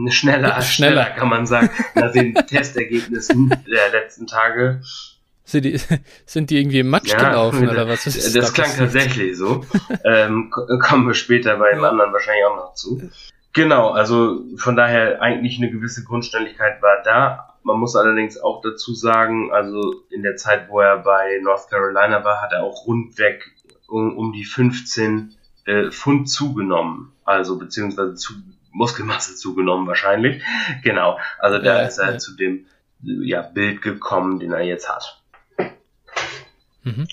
Schneller als schneller, kann man sagen, nach den Testergebnissen der letzten Tage. Sind die, sind die irgendwie im Matsch ja, gelaufen oder was ist das? Das klang passiert? tatsächlich so. ähm, kommen wir später bei dem anderen wahrscheinlich auch noch zu. Genau, also von daher eigentlich eine gewisse Grundständigkeit war da. Man muss allerdings auch dazu sagen, also in der Zeit, wo er bei North Carolina war, hat er auch rundweg um, um die 15 äh, Pfund zugenommen. Also beziehungsweise zu, Muskelmasse zugenommen wahrscheinlich. Genau, also da ja, ist er ja. zu dem ja, Bild gekommen, den er jetzt hat. Mhm.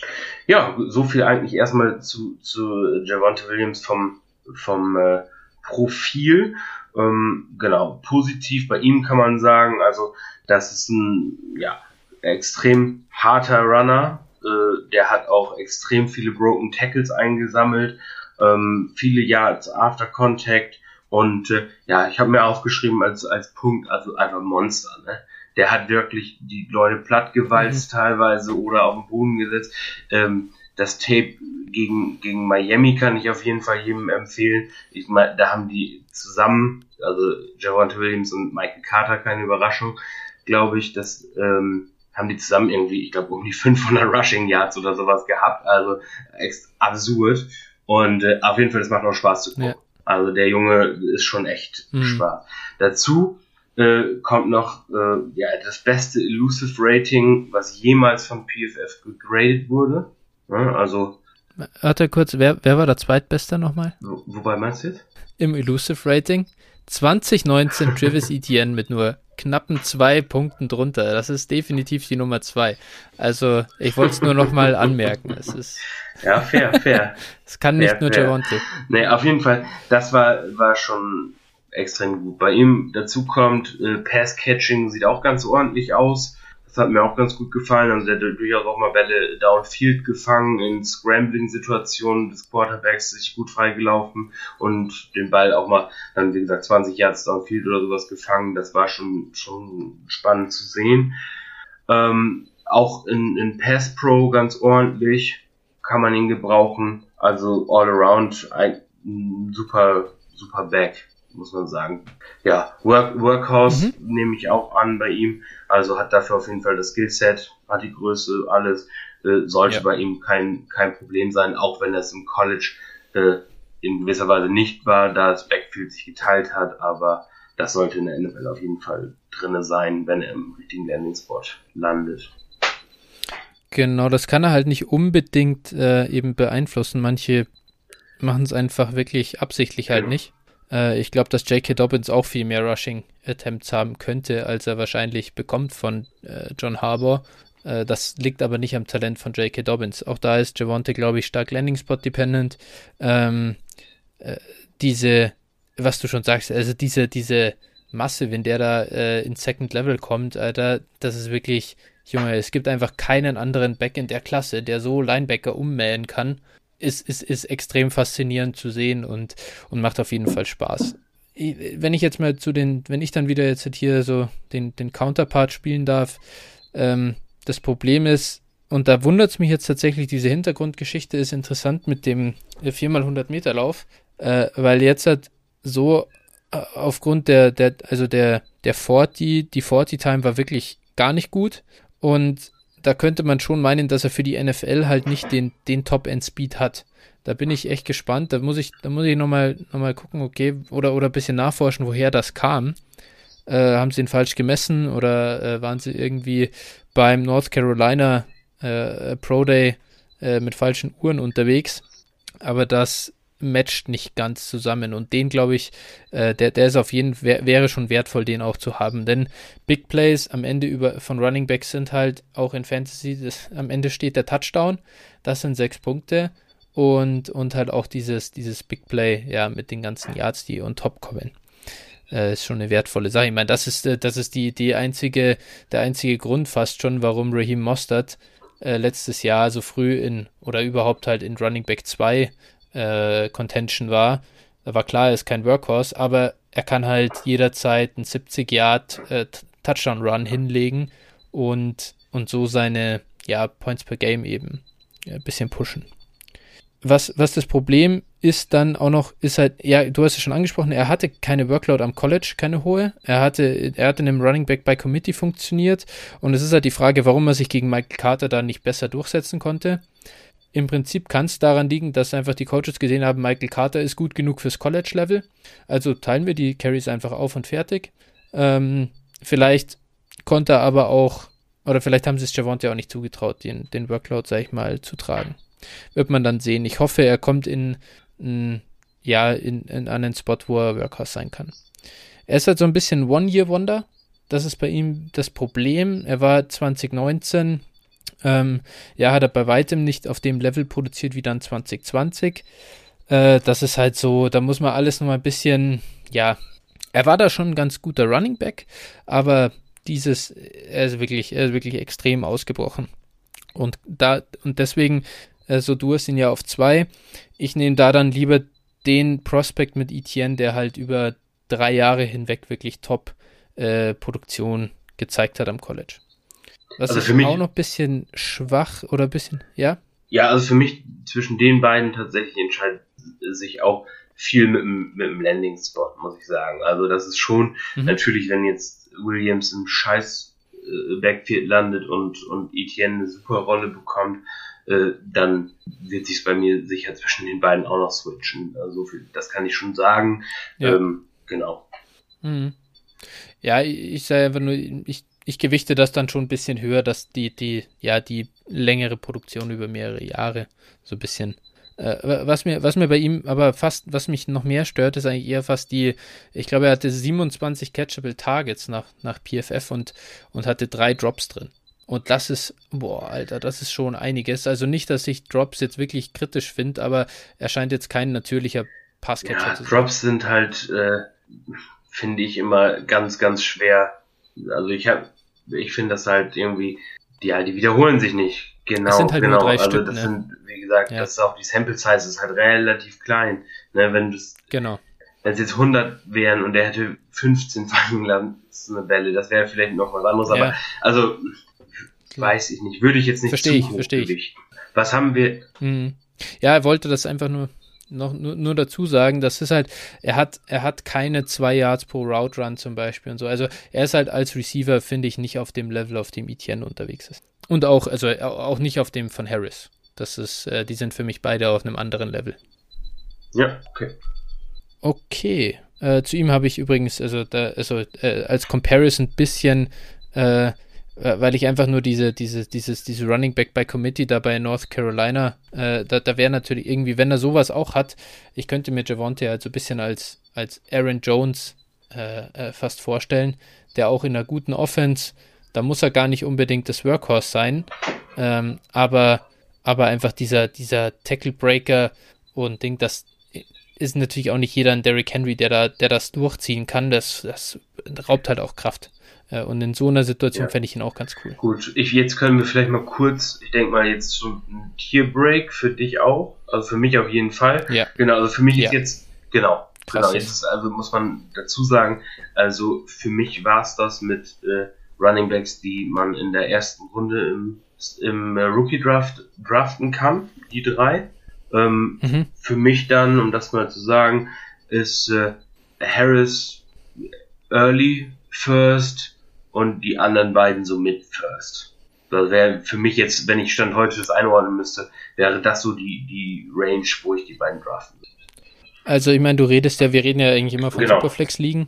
Ja, so viel eigentlich erstmal zu, zu Javante Williams vom, vom äh, Profil. Ähm, genau, positiv bei ihm kann man sagen, also das ist ein ja, extrem harter Runner. Äh, der hat auch extrem viele Broken Tackles eingesammelt, ähm, viele Yards After Contact und äh, ja, ich habe mir aufgeschrieben als, als Punkt, also einfach Monster. Ne? Der hat wirklich die Leute plattgewalzt mhm. teilweise oder auf den Boden gesetzt. Ähm, das Tape gegen, gegen Miami kann ich auf jeden Fall jedem empfehlen. Ich meine, da haben die zusammen, also Javante Williams und Michael Carter, keine Überraschung, glaube ich, dass ähm, haben die zusammen irgendwie, ich glaube, um die 500 Rushing Yards oder sowas gehabt. Also absurd. Und äh, auf jeden Fall, das macht auch Spaß zu gucken. Ja. Also der Junge ist schon echt mhm. Spaß. Dazu äh, kommt noch äh, ja, das beste Elusive Rating, was jemals von PFF gegradet wurde. Ja, also. Warte kurz, wer, wer war der Zweitbeste nochmal? Wo, wobei meinst du jetzt? Im Elusive Rating. 2019 Travis Etienne mit nur knappen zwei Punkten drunter. Das ist definitiv die Nummer zwei. Also, ich wollte es nur nochmal anmerken. Es ist. Ja, fair, fair. Es kann fair, nicht nur fair. Javonte. Nee, auf jeden Fall, das war, war schon extrem gut. Bei ihm dazu kommt, äh, Pass-Catching sieht auch ganz ordentlich aus. Das hat mir auch ganz gut gefallen. Also der hat durchaus auch mal Bälle downfield gefangen, in Scrambling-Situationen des Quarterbacks sich gut freigelaufen und den Ball auch mal dann, wie gesagt, 20 Yards downfield oder sowas gefangen. Das war schon, schon spannend zu sehen. Ähm, auch in, in Pass Pro ganz ordentlich kann man ihn gebrauchen. Also all around ein super, super Back muss man sagen. Ja, Work, Workhouse mhm. nehme ich auch an bei ihm. Also hat dafür auf jeden Fall das Skillset, hat die Größe, alles. äh, sollte ja. bei ihm kein, kein Problem sein, auch wenn es im College äh, in gewisser Weise nicht war, da das Backfield sich geteilt hat, aber das sollte in der NFL auf jeden Fall drinne sein, wenn er im richtigen Landing-Spot landet. Genau, das kann er halt nicht unbedingt äh, eben beeinflussen. Manche machen es einfach wirklich absichtlich halt genau. nicht. Äh, ich glaube, dass J.K. Dobbins auch viel mehr Rushing Attempts haben könnte, als er wahrscheinlich bekommt von äh, John Harbour. Äh, das liegt aber nicht am Talent von J.K. Dobbins. Auch da ist Javonte, glaube ich, stark Landing Spot dependent. Ähm, äh, diese, was du schon sagst, also diese, diese Masse, wenn der da äh, ins Second Level kommt, Alter, das ist wirklich, Junge, es gibt einfach keinen anderen Back in der Klasse, der so Linebacker ummähen kann ist, ist, ist extrem faszinierend zu sehen und, und macht auf jeden Fall Spaß. Wenn ich jetzt mal zu den, wenn ich dann wieder jetzt hier so den, den Counterpart spielen darf, ähm, das Problem ist, und da wundert es mich jetzt tatsächlich, diese Hintergrundgeschichte ist interessant mit dem 4x100 Meter Lauf, äh, weil jetzt hat so äh, aufgrund der, der, also der, der 40, die 40 Time war wirklich gar nicht gut und da könnte man schon meinen, dass er für die NFL halt nicht den, den Top-End-Speed hat. Da bin ich echt gespannt. Da muss ich, da muss ich nochmal noch mal gucken, okay, oder, oder ein bisschen nachforschen, woher das kam. Äh, haben sie ihn falsch gemessen oder äh, waren sie irgendwie beim North Carolina äh, Pro Day äh, mit falschen Uhren unterwegs? Aber das matcht nicht ganz zusammen. Und den, glaube ich, äh, der, der ist auf jeden Fall, wäre schon wertvoll, den auch zu haben. Denn Big Plays am Ende über, von Running Backs sind halt auch in Fantasy, das, am Ende steht der Touchdown. Das sind sechs Punkte. Und, und halt auch dieses, dieses Big Play, ja, mit den ganzen Yards, die on top kommen. Äh, ist schon eine wertvolle Sache. Ich meine, das ist, äh, das ist die, die einzige, der einzige Grund fast schon, warum Raheem Mostert äh, letztes Jahr so früh in oder überhaupt halt in Running Back 2 äh, Contention war. Da war klar, er ist kein Workhorse, aber er kann halt jederzeit einen 70 Yard äh, Touchdown Run hinlegen und, und so seine ja, Points per Game eben ein bisschen pushen. Was, was das Problem ist dann auch noch, ist halt, ja, du hast es schon angesprochen, er hatte keine Workload am College, keine hohe. Er hatte, er hatte in einem Running Back by Committee funktioniert und es ist halt die Frage, warum er sich gegen Michael Carter da nicht besser durchsetzen konnte. Im Prinzip kann es daran liegen, dass einfach die Coaches gesehen haben, Michael Carter ist gut genug fürs College-Level. Also teilen wir die Carries einfach auf und fertig. Ähm, vielleicht konnte er aber auch, oder vielleicht haben sie es Javonte auch nicht zugetraut, den, den Workload, sag ich mal, zu tragen. Wird man dann sehen. Ich hoffe, er kommt in, in ja, in, in einen Spot, wo er Workhorse sein kann. Er ist halt so ein bisschen One-Year-Wonder. Das ist bei ihm das Problem. Er war 2019 ähm, ja, hat er bei weitem nicht auf dem Level produziert wie dann 2020. Äh, das ist halt so, da muss man alles nochmal ein bisschen, ja, er war da schon ein ganz guter Running Back, aber dieses, er ist wirklich, er ist wirklich extrem ausgebrochen. Und da, und deswegen, also du hast ihn ja auf zwei. Ich nehme da dann lieber den Prospect mit Etienne, der halt über drei Jahre hinweg wirklich Top-Produktion äh, gezeigt hat am College. Was also ist für mich auch noch ein bisschen schwach oder ein bisschen, ja? Ja, also für mich zwischen den beiden tatsächlich entscheidet sich auch viel mit dem, mit dem Landing-Spot, muss ich sagen. Also das ist schon mhm. natürlich, wenn jetzt Williams im Scheiß äh, Backfield landet und, und Etienne eine super Rolle bekommt, äh, dann wird sich bei mir sicher zwischen den beiden auch noch switchen. Also viel, das kann ich schon sagen. Ja. Ähm, genau. Mhm. Ja, ich sage einfach nur, ich ich gewichte das dann schon ein bisschen höher, dass die, die, ja, die längere Produktion über mehrere Jahre so ein bisschen. Äh, was mir, was mir bei ihm aber fast, was mich noch mehr stört, ist eigentlich eher fast die, ich glaube, er hatte 27 Catchable Targets nach, nach PFF und, und hatte drei Drops drin. Und das ist, boah, Alter, das ist schon einiges. Also nicht, dass ich Drops jetzt wirklich kritisch finde, aber er scheint jetzt kein natürlicher Passcatcher ja, zu sein. Drops sind halt, äh, finde ich, immer ganz, ganz schwer. Also ich habe ich finde das halt irgendwie, die, halt, die wiederholen sich nicht. Genau, das sind halt genau. Nur drei also Stück, das ne? sind, wie gesagt, ja. das ist auch die Sample Size ist halt relativ klein. Ne, wenn das, genau. Wenn es jetzt 100 wären und er hätte 15 fangen lassen, eine Bälle, das wäre vielleicht noch was anderes, ja. aber also weiß ich nicht, würde ich jetzt nicht verstehe ich, verstehe ich. Was haben wir? Mhm. Ja, er wollte das einfach nur noch nur, nur, dazu sagen, das ist halt, er hat, er hat keine zwei Yards pro Route Run zum Beispiel und so. Also er ist halt als Receiver, finde ich, nicht auf dem Level, auf dem Etienne unterwegs ist. Und auch, also auch nicht auf dem von Harris. Das ist, äh, die sind für mich beide auf einem anderen Level. Ja, okay. Okay. Äh, zu ihm habe ich übrigens, also, da, also äh, als Comparison bisschen äh, äh, weil ich einfach nur diese, diese, dieses, diese Running Back by Committee da bei North Carolina, äh, da, da wäre natürlich irgendwie, wenn er sowas auch hat, ich könnte mir Javonte halt so ein bisschen als, als Aaron Jones äh, äh, fast vorstellen, der auch in einer guten Offense, da muss er gar nicht unbedingt das Workhorse sein, ähm, aber, aber einfach dieser, dieser Tackle Breaker und Ding, das ist natürlich auch nicht jeder ein Derrick Henry, der da, der das durchziehen kann, das, das raubt halt auch Kraft. Äh, und in so einer Situation ja. fände ich ihn auch ganz cool. Gut, ich, jetzt können wir vielleicht mal kurz, ich denke mal jetzt so ein Tierbreak für dich auch. Also für mich auf jeden Fall. Ja. Genau, also für mich ja. ist jetzt, genau. Genau, jetzt also muss man dazu sagen, also für mich war es das mit äh, Running Backs, die man in der ersten Runde im, im äh, Rookie Draft draften kann, die drei. Ähm, mhm. Für mich dann, um das mal zu sagen, ist äh, Harris Early First, und die anderen beiden so mit First. Das wäre für mich jetzt, wenn ich Stand heute das einordnen müsste, wäre das so die, die Range, wo ich die beiden draften würde. Also ich meine, du redest ja, wir reden ja eigentlich immer von genau. Superflex-Ligen.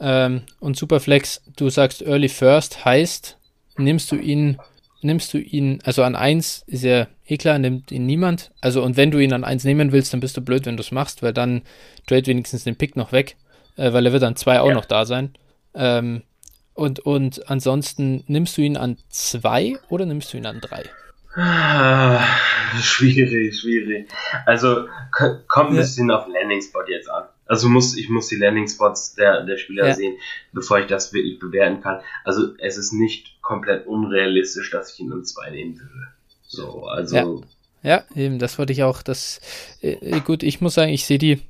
Ähm, und Superflex, du sagst Early First, heißt, nimmst du ihn, nimmst du ihn, also an 1 ist ja eh klar, nimmt ihn niemand. Also und wenn du ihn an 1 nehmen willst, dann bist du blöd, wenn du es machst, weil dann trade wenigstens den Pick noch weg, äh, weil er wird an 2 auch ja. noch da sein. Ähm, und, und ansonsten nimmst du ihn an zwei oder nimmst du ihn an drei? Ah, schwierig, schwierig. Also kommt ein bisschen auf Landing Spot jetzt an. Also muss ich muss die Landing Spots der, der Spieler ja. sehen, bevor ich das wirklich bewerten kann. Also es ist nicht komplett unrealistisch, dass ich ihn an zwei nehmen würde. So, also. Ja. ja eben, das wollte ich auch. Das äh, gut, ich muss sagen, ich sehe die,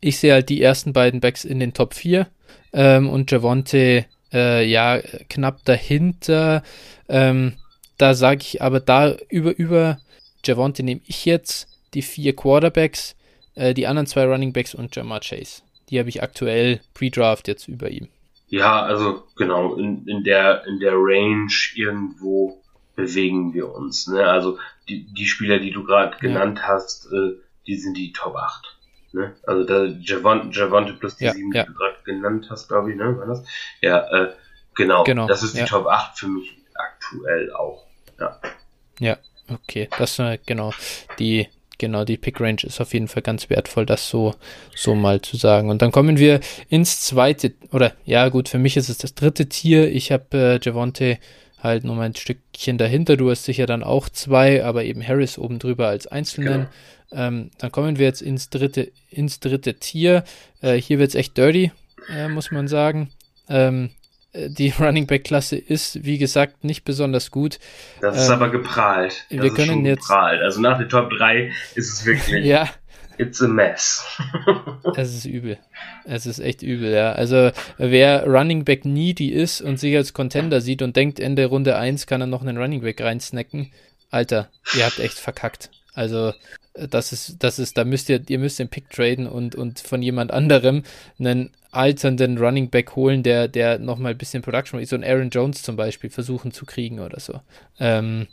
ich sehe halt die ersten beiden Backs in den Top 4 ähm, und Javonte äh, ja knapp dahinter. Ähm, da sage ich aber da über, über Javonte nehme ich jetzt die vier Quarterbacks, äh, die anderen zwei Running Backs und Jamar Chase. Die habe ich aktuell pre-draft jetzt über ihm. Ja, also genau, in, in, der, in der Range irgendwo bewegen wir uns. Ne? Also die, die Spieler, die du gerade genannt ja. hast, äh, die sind die Top 8. Ne? Also der Javon, Javonte plus die ja, sieben, ja. die du gerade genannt hast, glaube ich, ne? War das? Ja, äh, genau. genau. Das ist die ja. Top 8 für mich aktuell auch. Ja. Ja, okay. Das äh, genau. Die genau, die Pick Range ist auf jeden Fall ganz wertvoll, das so, so mal zu sagen. Und dann kommen wir ins zweite, oder ja, gut, für mich ist es das dritte Tier. Ich habe äh, Javonte halt noch mal ein Stückchen dahinter. Du hast sicher dann auch zwei, aber eben Harris oben drüber als Einzelnen. Genau. Ähm, dann kommen wir jetzt ins dritte, ins dritte Tier. Äh, hier wird es echt dirty, äh, muss man sagen. Ähm, äh, die Running Back Klasse ist, wie gesagt, nicht besonders gut. Das ist ähm, aber geprahlt. Das wir können jetzt. Geprahlt. Also nach den Top 3 ist es wirklich. ja. It's a mess. es ist übel. Es ist echt übel, ja. Also, wer Running Back needy ist und sich als Contender sieht und denkt, Ende Runde 1 kann er noch einen Running Back reinsnacken, Alter, ihr habt echt verkackt. Also, das ist, das ist, da müsst ihr, ihr müsst den Pick traden und, und von jemand anderem einen alternden Running Back holen, der, der nochmal ein bisschen Production, so ein Aaron Jones zum Beispiel, versuchen zu kriegen oder so. Ähm,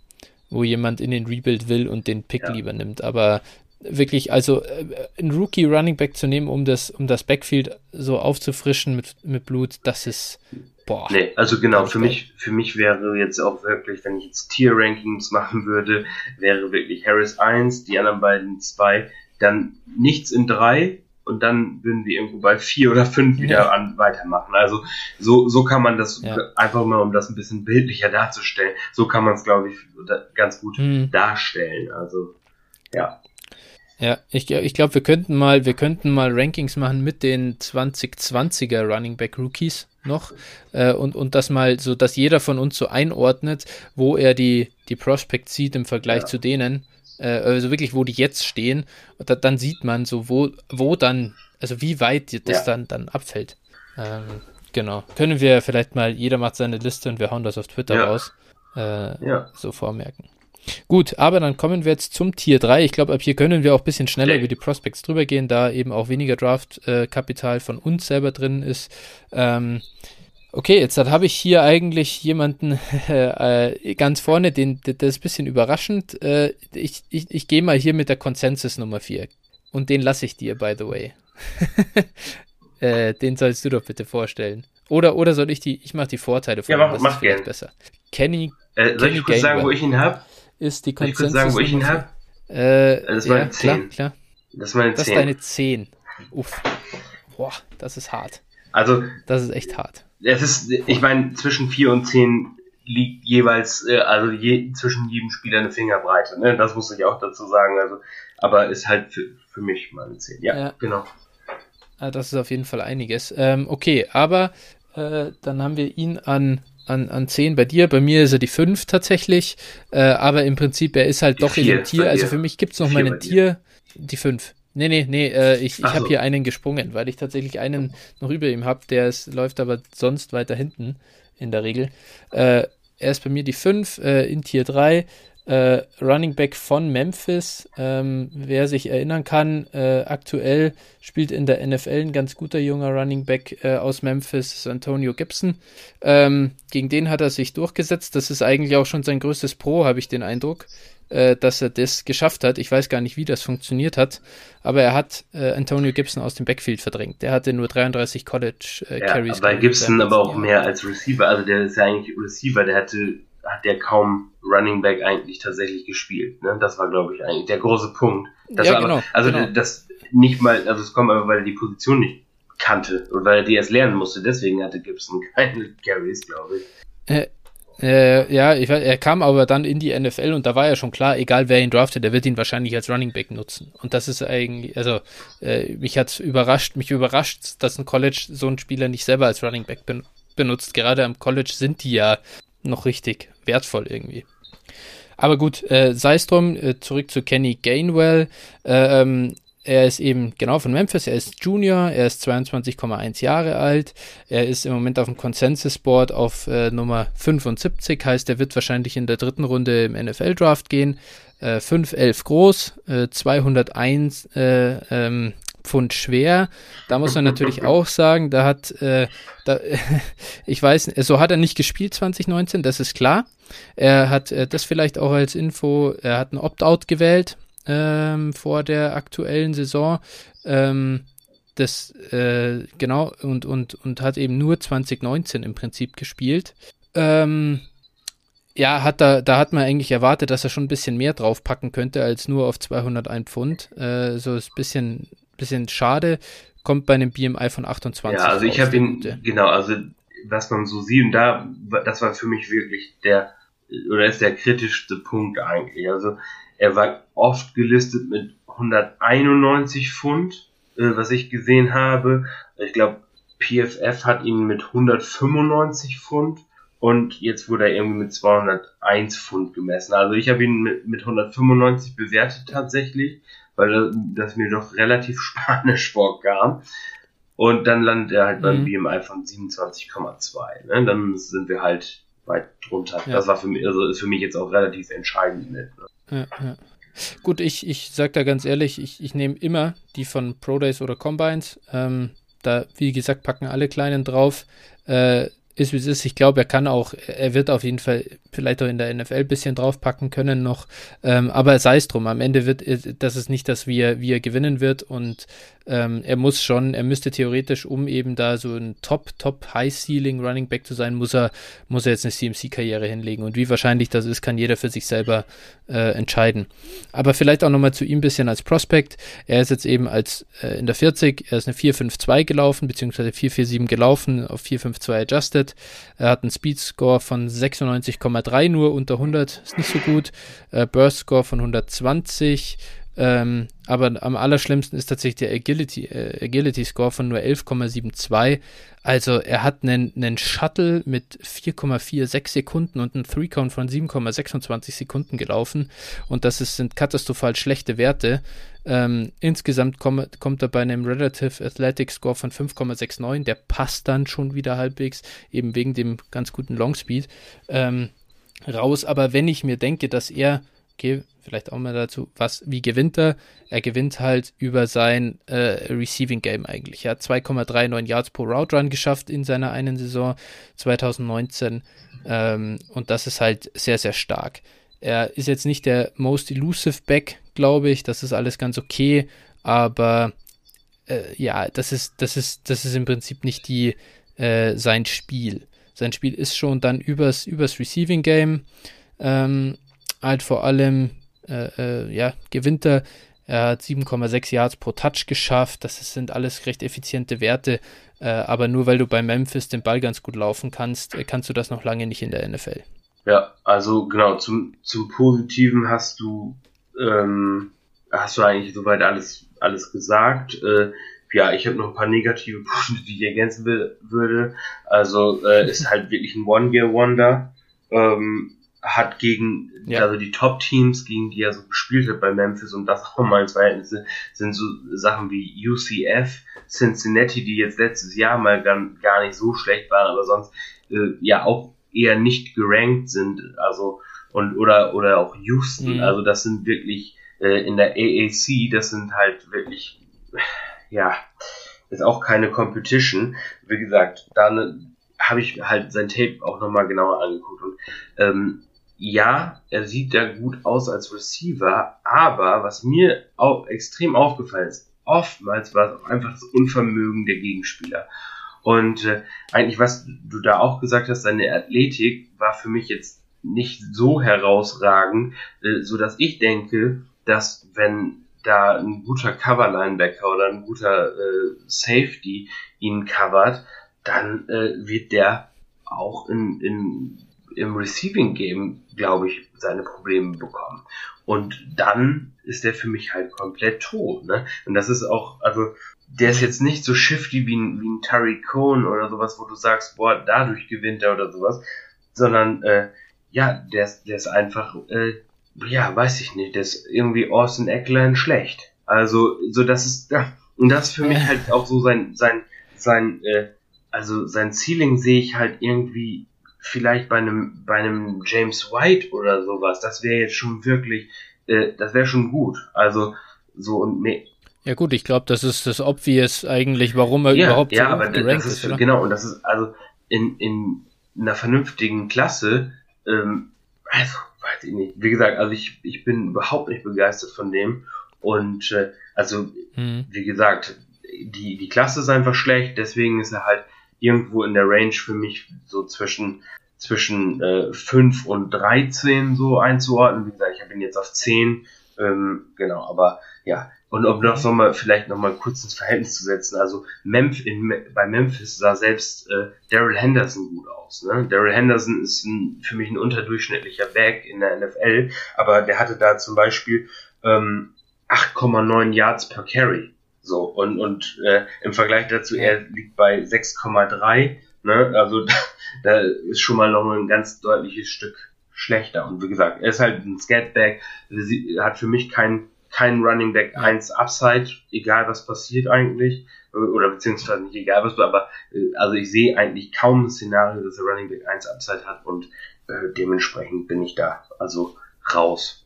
wo jemand in den Rebuild will und den Pick ja. lieber nimmt. Aber wirklich, also äh, ein Rookie Running Back zu nehmen, um das, um das Backfield so aufzufrischen mit, mit Blut, das ist, Boah. Nee, also genau, für mich, für mich wäre jetzt auch wirklich, wenn ich jetzt Tier-Rankings machen würde, wäre wirklich Harris 1, die anderen beiden 2, dann nichts in 3 und dann würden wir irgendwo bei 4 oder 5 wieder ja. an, weitermachen. Also so, so kann man das ja. einfach mal, um das ein bisschen bildlicher darzustellen, so kann man es, glaube ich, ganz gut hm. darstellen. Also, ja. Ja, ich, ich glaube, wir könnten mal, wir könnten mal Rankings machen mit den 2020er Running Back Rookies noch äh, und, und das mal so, dass jeder von uns so einordnet, wo er die, die Prospects sieht im Vergleich ja. zu denen, äh, also wirklich, wo die jetzt stehen. Und da, dann sieht man so, wo, wo dann, also wie weit das ja. dann, dann abfällt. Ähm, genau. Können wir vielleicht mal, jeder macht seine Liste und wir hauen das auf Twitter ja. raus. Äh, so vormerken. Gut, aber dann kommen wir jetzt zum Tier 3. Ich glaube, ab hier können wir auch ein bisschen schneller über die Prospects drüber gehen, da eben auch weniger Draft-Kapital von uns selber drin ist. Ähm, okay, jetzt habe ich hier eigentlich jemanden äh, ganz vorne, den, das ist ein bisschen überraschend. Äh, ich ich, ich gehe mal hier mit der Consensus Nummer 4. Und den lasse ich dir, by the way. äh, den sollst du doch bitte vorstellen. Oder, oder soll ich die, ich mache die Vorteile von Ja, mach, mach gerne. besser. Kenny, äh, soll Kenny ich kurz sagen, wo ich ihn habe? Ist die Konsensus. Ich sagen, wo ich ihn habe? Äh, das ist meine ja, 10. Klar, klar. Das ist meine 10. Das ist deine 10. Uff. Boah, das ist hart. Also. Das ist echt hart. Es ist, ich meine, zwischen 4 und 10 liegt jeweils, äh, also je, zwischen jedem Spieler eine Fingerbreite. Ne? Das muss ich auch dazu sagen. Also, aber ist halt für, für mich meine 10. Ja, ja. genau. Ah, das ist auf jeden Fall einiges. Ähm, okay, aber äh, dann haben wir ihn an an, an 10 bei dir. Bei mir ist er die 5 tatsächlich. Äh, aber im Prinzip, er ist halt die doch in dem Tier. Also für mich gibt es noch mal ein Tier. Die 5. Nee, nee, nee, äh, ich, ich habe so. hier einen gesprungen, weil ich tatsächlich einen noch über ihm habe, der ist, läuft aber sonst weiter hinten in der Regel. Äh, er ist bei mir die 5 äh, in Tier 3 äh, Running Back von Memphis. Ähm, wer sich erinnern kann, äh, aktuell spielt in der NFL ein ganz guter junger Running Back äh, aus Memphis, Antonio Gibson. Ähm, gegen den hat er sich durchgesetzt. Das ist eigentlich auch schon sein größtes Pro, habe ich den Eindruck, äh, dass er das geschafft hat. Ich weiß gar nicht, wie das funktioniert hat, aber er hat äh, Antonio Gibson aus dem Backfield verdrängt. Der hatte nur 33 College äh, Carries. Ja, bei Gibson aber auch mehr als Receiver. Also der ist ja eigentlich Receiver, der hatte hat der kaum Running Back eigentlich tatsächlich gespielt. Ne? Das war, glaube ich, eigentlich der große Punkt. Das ja, genau, aber, also genau. das nicht mal, also es kommt aber, weil er die Position nicht kannte und weil er die erst lernen musste. Deswegen hatte Gibson keine Carries, glaube ich. Äh, äh, ja, ich weiß, er kam aber dann in die NFL und da war ja schon klar, egal wer ihn draftet, der wird ihn wahrscheinlich als Running Back nutzen. Und das ist eigentlich, also äh, mich hat überrascht, mich überrascht, dass ein College so einen Spieler nicht selber als Running Back benutzt. Gerade am College sind die ja noch richtig wertvoll irgendwie. Aber gut, äh, sei es drum, äh, zurück zu Kenny Gainwell. Äh, ähm, er ist eben genau von Memphis, er ist Junior, er ist 22,1 Jahre alt, er ist im Moment auf dem Consensus Board auf äh, Nummer 75, heißt er wird wahrscheinlich in der dritten Runde im NFL Draft gehen. Äh, 5'11 groß, äh, 201 äh, ähm, Pfund schwer. Da muss man natürlich auch sagen, da hat, äh, da, ich weiß, so hat er nicht gespielt 2019, das ist klar. Er hat äh, das vielleicht auch als Info, er hat ein Opt-out gewählt ähm, vor der aktuellen Saison. Ähm, das, äh, genau, und, und, und hat eben nur 2019 im Prinzip gespielt. Ähm, ja, hat da, da hat man eigentlich erwartet, dass er schon ein bisschen mehr draufpacken könnte als nur auf 201 Pfund. Äh, so ist ein bisschen bisschen schade, kommt bei einem BMI von 28. Ja, also ich habe ihn, genau, also was man so sieht, und da, das war für mich wirklich der, oder ist der kritischste Punkt eigentlich. Also er war oft gelistet mit 191 Pfund, äh, was ich gesehen habe. Ich glaube, PFF hat ihn mit 195 Pfund und jetzt wurde er irgendwie mit 201 Pfund gemessen. Also ich habe ihn mit, mit 195 bewertet tatsächlich weil das mir doch relativ spanisch vorkam. Und dann landet er halt mhm. beim BMI von 27,2. Ne? Dann sind wir halt weit drunter. Ja. Das war für mich, also ist für mich jetzt auch relativ entscheidend mit. Ne? Ja, ja. Gut, ich, ich sag da ganz ehrlich, ich, ich nehme immer die von Pro Days oder Combines. Ähm, da, wie gesagt, packen alle Kleinen drauf. Äh, ist wie es ist. Ich glaube, er kann auch, er wird auf jeden Fall vielleicht auch in der NFL ein bisschen draufpacken können noch. Ähm, aber sei es drum, am Ende wird, das ist nicht das, wie er, wie er gewinnen wird. Und ähm, er muss schon, er müsste theoretisch, um eben da so ein Top, Top, High Ceiling Running Back zu sein, muss er, muss er jetzt eine CMC-Karriere hinlegen. Und wie wahrscheinlich das ist, kann jeder für sich selber äh, entscheiden. Aber vielleicht auch nochmal zu ihm ein bisschen als Prospect. Er ist jetzt eben als äh, in der 40, er ist eine 4-5-2 gelaufen, beziehungsweise 4-4-7 gelaufen, auf 4-5-2 adjusted. Er hat einen Speed-Score von 96,3 nur unter 100, ist nicht so gut. Äh, Burst-Score von 120. Ähm, aber am allerschlimmsten ist tatsächlich der Agility, äh, Agility Score von nur 11,72. Also er hat einen, einen Shuttle mit 4,46 Sekunden und einen Three Count von 7,26 Sekunden gelaufen. Und das ist, sind katastrophal schlechte Werte. Ähm, insgesamt komm, kommt er bei einem Relative Athletic Score von 5,69. Der passt dann schon wieder halbwegs, eben wegen dem ganz guten Long Speed. Ähm, raus. Aber wenn ich mir denke, dass er, okay, vielleicht auch mal dazu, was, wie gewinnt er? Er gewinnt halt über sein äh, Receiving Game eigentlich. Er hat 2,39 Yards pro Route Run geschafft in seiner einen Saison 2019 ähm, und das ist halt sehr, sehr stark. Er ist jetzt nicht der most elusive Back, glaube ich, das ist alles ganz okay, aber äh, ja, das ist, das ist, das ist im Prinzip nicht die, äh, sein Spiel. Sein Spiel ist schon dann übers, übers Receiving Game, ähm, halt vor allem äh, äh, ja, gewinnt er. Er hat 7,6 Yards pro Touch geschafft. Das sind alles recht effiziente Werte. Äh, aber nur weil du bei Memphis den Ball ganz gut laufen kannst, äh, kannst du das noch lange nicht in der NFL. Ja, also genau, zum, zum Positiven hast du, ähm, hast du eigentlich soweit alles, alles gesagt. Äh, ja, ich habe noch ein paar negative Punkte, die ich ergänzen würde. Also äh, ist halt wirklich ein One-Gear-Wonder. Ähm, hat gegen, ja. also die Top-Teams, gegen die er so gespielt hat bei Memphis und das auch mal ins Verhältnis sind so Sachen wie UCF, Cincinnati, die jetzt letztes Jahr mal gar, gar nicht so schlecht waren, aber sonst äh, ja auch eher nicht gerankt sind, also und oder oder auch Houston, mhm. also das sind wirklich äh, in der AAC, das sind halt wirklich ja, ist auch keine Competition. Wie gesagt, dann habe ich halt sein Tape auch nochmal genauer angeguckt und ähm, ja, er sieht da gut aus als Receiver, aber was mir auch extrem aufgefallen ist, oftmals war es auch einfach das Unvermögen der Gegenspieler. Und äh, eigentlich, was du da auch gesagt hast, seine Athletik war für mich jetzt nicht so herausragend, äh, so dass ich denke, dass wenn da ein guter Cover-Linebacker oder ein guter äh, Safety ihn covert, dann äh, wird der auch in, in im Receiving Game, glaube ich, seine Probleme bekommen. Und dann ist der für mich halt komplett tot. Ne? Und das ist auch, also der ist jetzt nicht so shifty wie ein, wie ein Tariq Cohn oder sowas, wo du sagst, boah, dadurch gewinnt er oder sowas, sondern äh, ja, der ist, der ist einfach, äh, ja, weiß ich nicht, der ist irgendwie Austin Eckler schlecht. Also, so das ist, ja, und das ist für mich halt auch so sein, sein, sein, äh, also sein Ceiling sehe ich halt irgendwie vielleicht bei einem, bei einem James White oder sowas, das wäre jetzt schon wirklich, äh, das wäre schon gut. Also so und nee. Ja gut, ich glaube, das ist das Obvious eigentlich, warum er ja, überhaupt ja, so aber das ist, ist genau und das ist also in, in einer vernünftigen Klasse, ähm, also weiß ich nicht. Wie gesagt, also ich, ich bin überhaupt nicht begeistert von dem und äh, also mhm. wie gesagt, die die Klasse ist einfach schlecht, deswegen ist er halt irgendwo in der Range für mich so zwischen zwischen äh, 5 und 13 so einzuordnen. Wie gesagt, ich habe ihn jetzt auf 10. Ähm, genau, aber ja. Und um noch so mal vielleicht noch mal kurz ins Verhältnis zu setzen. Also Memph in, bei Memphis sah selbst äh, Daryl Henderson gut aus. Ne? Daryl Henderson ist ein, für mich ein unterdurchschnittlicher Back in der NFL, aber der hatte da zum Beispiel ähm, 8,9 Yards per Carry. So, und, und äh, im Vergleich dazu, er liegt bei 6,3. Ne? Also da, da ist schon mal noch ein ganz deutliches Stück schlechter. Und wie gesagt, er ist halt ein Scatback, hat für mich kein, kein Running Back 1 Upside, egal was passiert eigentlich. Oder beziehungsweise nicht egal was, aber äh, also ich sehe eigentlich kaum ein Szenario, dass er Running Back 1 Upside hat und äh, dementsprechend bin ich da also raus.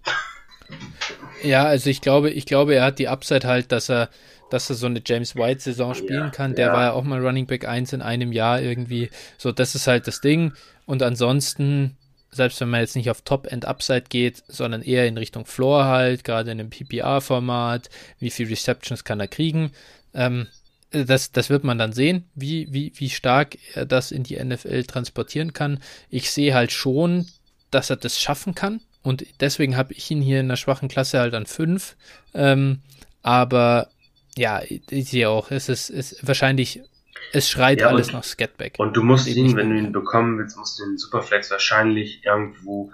Ja, also ich glaube, ich glaube, er hat die Upside halt, dass er dass er so eine James White-Saison spielen kann. Der ja. war ja auch mal Running Back 1 in einem Jahr irgendwie. So, das ist halt das Ding. Und ansonsten, selbst wenn man jetzt nicht auf Top-End-Upside geht, sondern eher in Richtung Floor halt, gerade in einem PPR-Format, wie viel Receptions kann er kriegen, ähm, das, das wird man dann sehen, wie, wie, wie stark er das in die NFL transportieren kann. Ich sehe halt schon, dass er das schaffen kann. Und deswegen habe ich ihn hier in der schwachen Klasse halt an 5. Ähm, aber ja, ich sehe auch. Es ist, ist wahrscheinlich, es schreit ja, alles nach Scatback. Und du musst ihn, wenn du ihn bekommen willst, musst du den Superflex wahrscheinlich irgendwo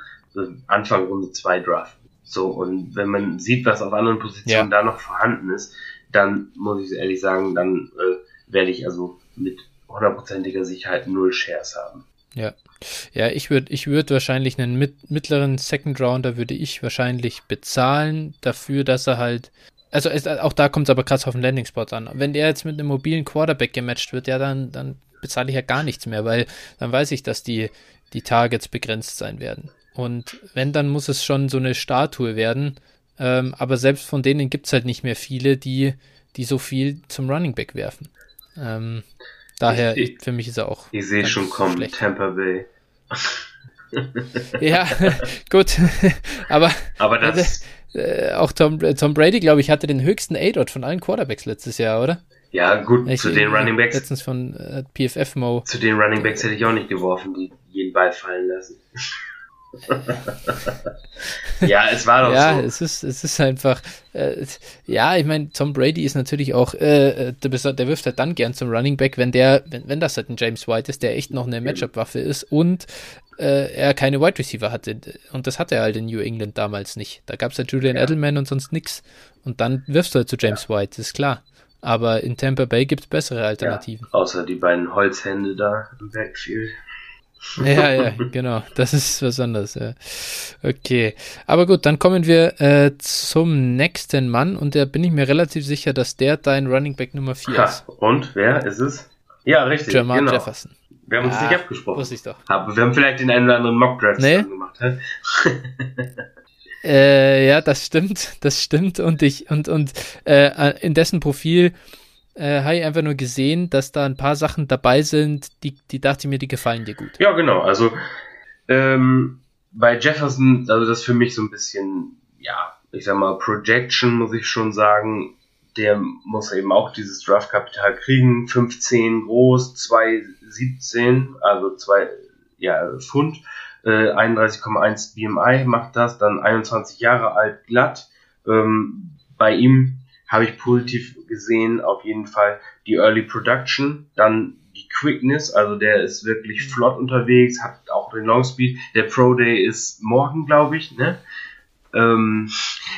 Anfang Runde 2 draften. So, und wenn man sieht, was auf anderen Positionen ja. da noch vorhanden ist, dann muss ich ehrlich sagen, dann äh, werde ich also mit hundertprozentiger Sicherheit null Shares haben. Ja. Ja, ich würde ich würd wahrscheinlich einen mit, mittleren Second Rounder würde ich wahrscheinlich bezahlen dafür, dass er halt also es, auch da kommt es aber krass auf den Landing-Spot an. Wenn der jetzt mit einem mobilen Quarterback gematcht wird, ja, dann, dann bezahle ich ja gar nichts mehr, weil dann weiß ich, dass die, die Targets begrenzt sein werden. Und wenn, dann muss es schon so eine Statue werden. Ähm, aber selbst von denen gibt es halt nicht mehr viele, die, die so viel zum Running Back werfen. Ähm, daher, ich, ich, für mich ist er auch. Ich sehe schon kommen, schlecht. Tampa Bay. ja, gut. aber, aber das. Äh, auch Tom, Tom Brady, glaube ich, hatte den höchsten A-Dot von allen Quarterbacks letztes Jahr, oder? Ja, gut, ich, zu den Running Backs. Letztens von äh, PFF Mo. Zu den Running Backs hätte ich auch nicht geworfen, die jeden Ball fallen lassen. ja, es war doch ja, so. Ja, es ist, es ist einfach, äh, ja, ich meine, Tom Brady ist natürlich auch, äh, der, der, wirft halt dann gern zum Running Back, wenn der, wenn, wenn das halt ein James White ist, der echt noch eine Matchup-Waffe ist und äh, er keine Wide Receiver hatte. Und das hatte er halt in New England damals nicht. Da gab es halt Julian ja. Edelman und sonst nix. Und dann wirfst du halt zu James ja. White, ist klar. Aber in Tampa Bay gibt es bessere Alternativen. Ja, außer die beiden Holzhände da im Backfield. Ja, ja, genau. Das ist was anderes. Ja. Okay. Aber gut, dann kommen wir äh, zum nächsten Mann und da bin ich mir relativ sicher, dass der dein Running Back Nummer 4 ha, ist. Und wer ist es? Ja, richtig. Jamal genau. Jefferson. Wir haben uns ah, nicht abgesprochen. Wusste ich doch. Aber wir haben vielleicht den einen oder anderen Mockdraft nee. gemacht. Hä? äh, ja, das stimmt. Das stimmt. Und ich, und, und äh, in dessen Profil äh, habe ich einfach nur gesehen, dass da ein paar Sachen dabei sind, die, die dachte ich mir, die gefallen dir gut. Ja, genau. Also ähm, bei Jefferson, also das ist für mich so ein bisschen, ja, ich sag mal, Projection, muss ich schon sagen. Der muss eben auch dieses Draftkapital kriegen. 15 groß, 2,17, also 2 ja, Pfund. Äh, 31,1 BMI macht das, dann 21 Jahre alt, glatt. Ähm, bei ihm habe ich positiv gesehen, auf jeden Fall die Early Production, dann die Quickness, also der ist wirklich mhm. flott unterwegs, hat auch den Long Speed. Der Pro Day ist morgen, glaube ich, ne? Ähm,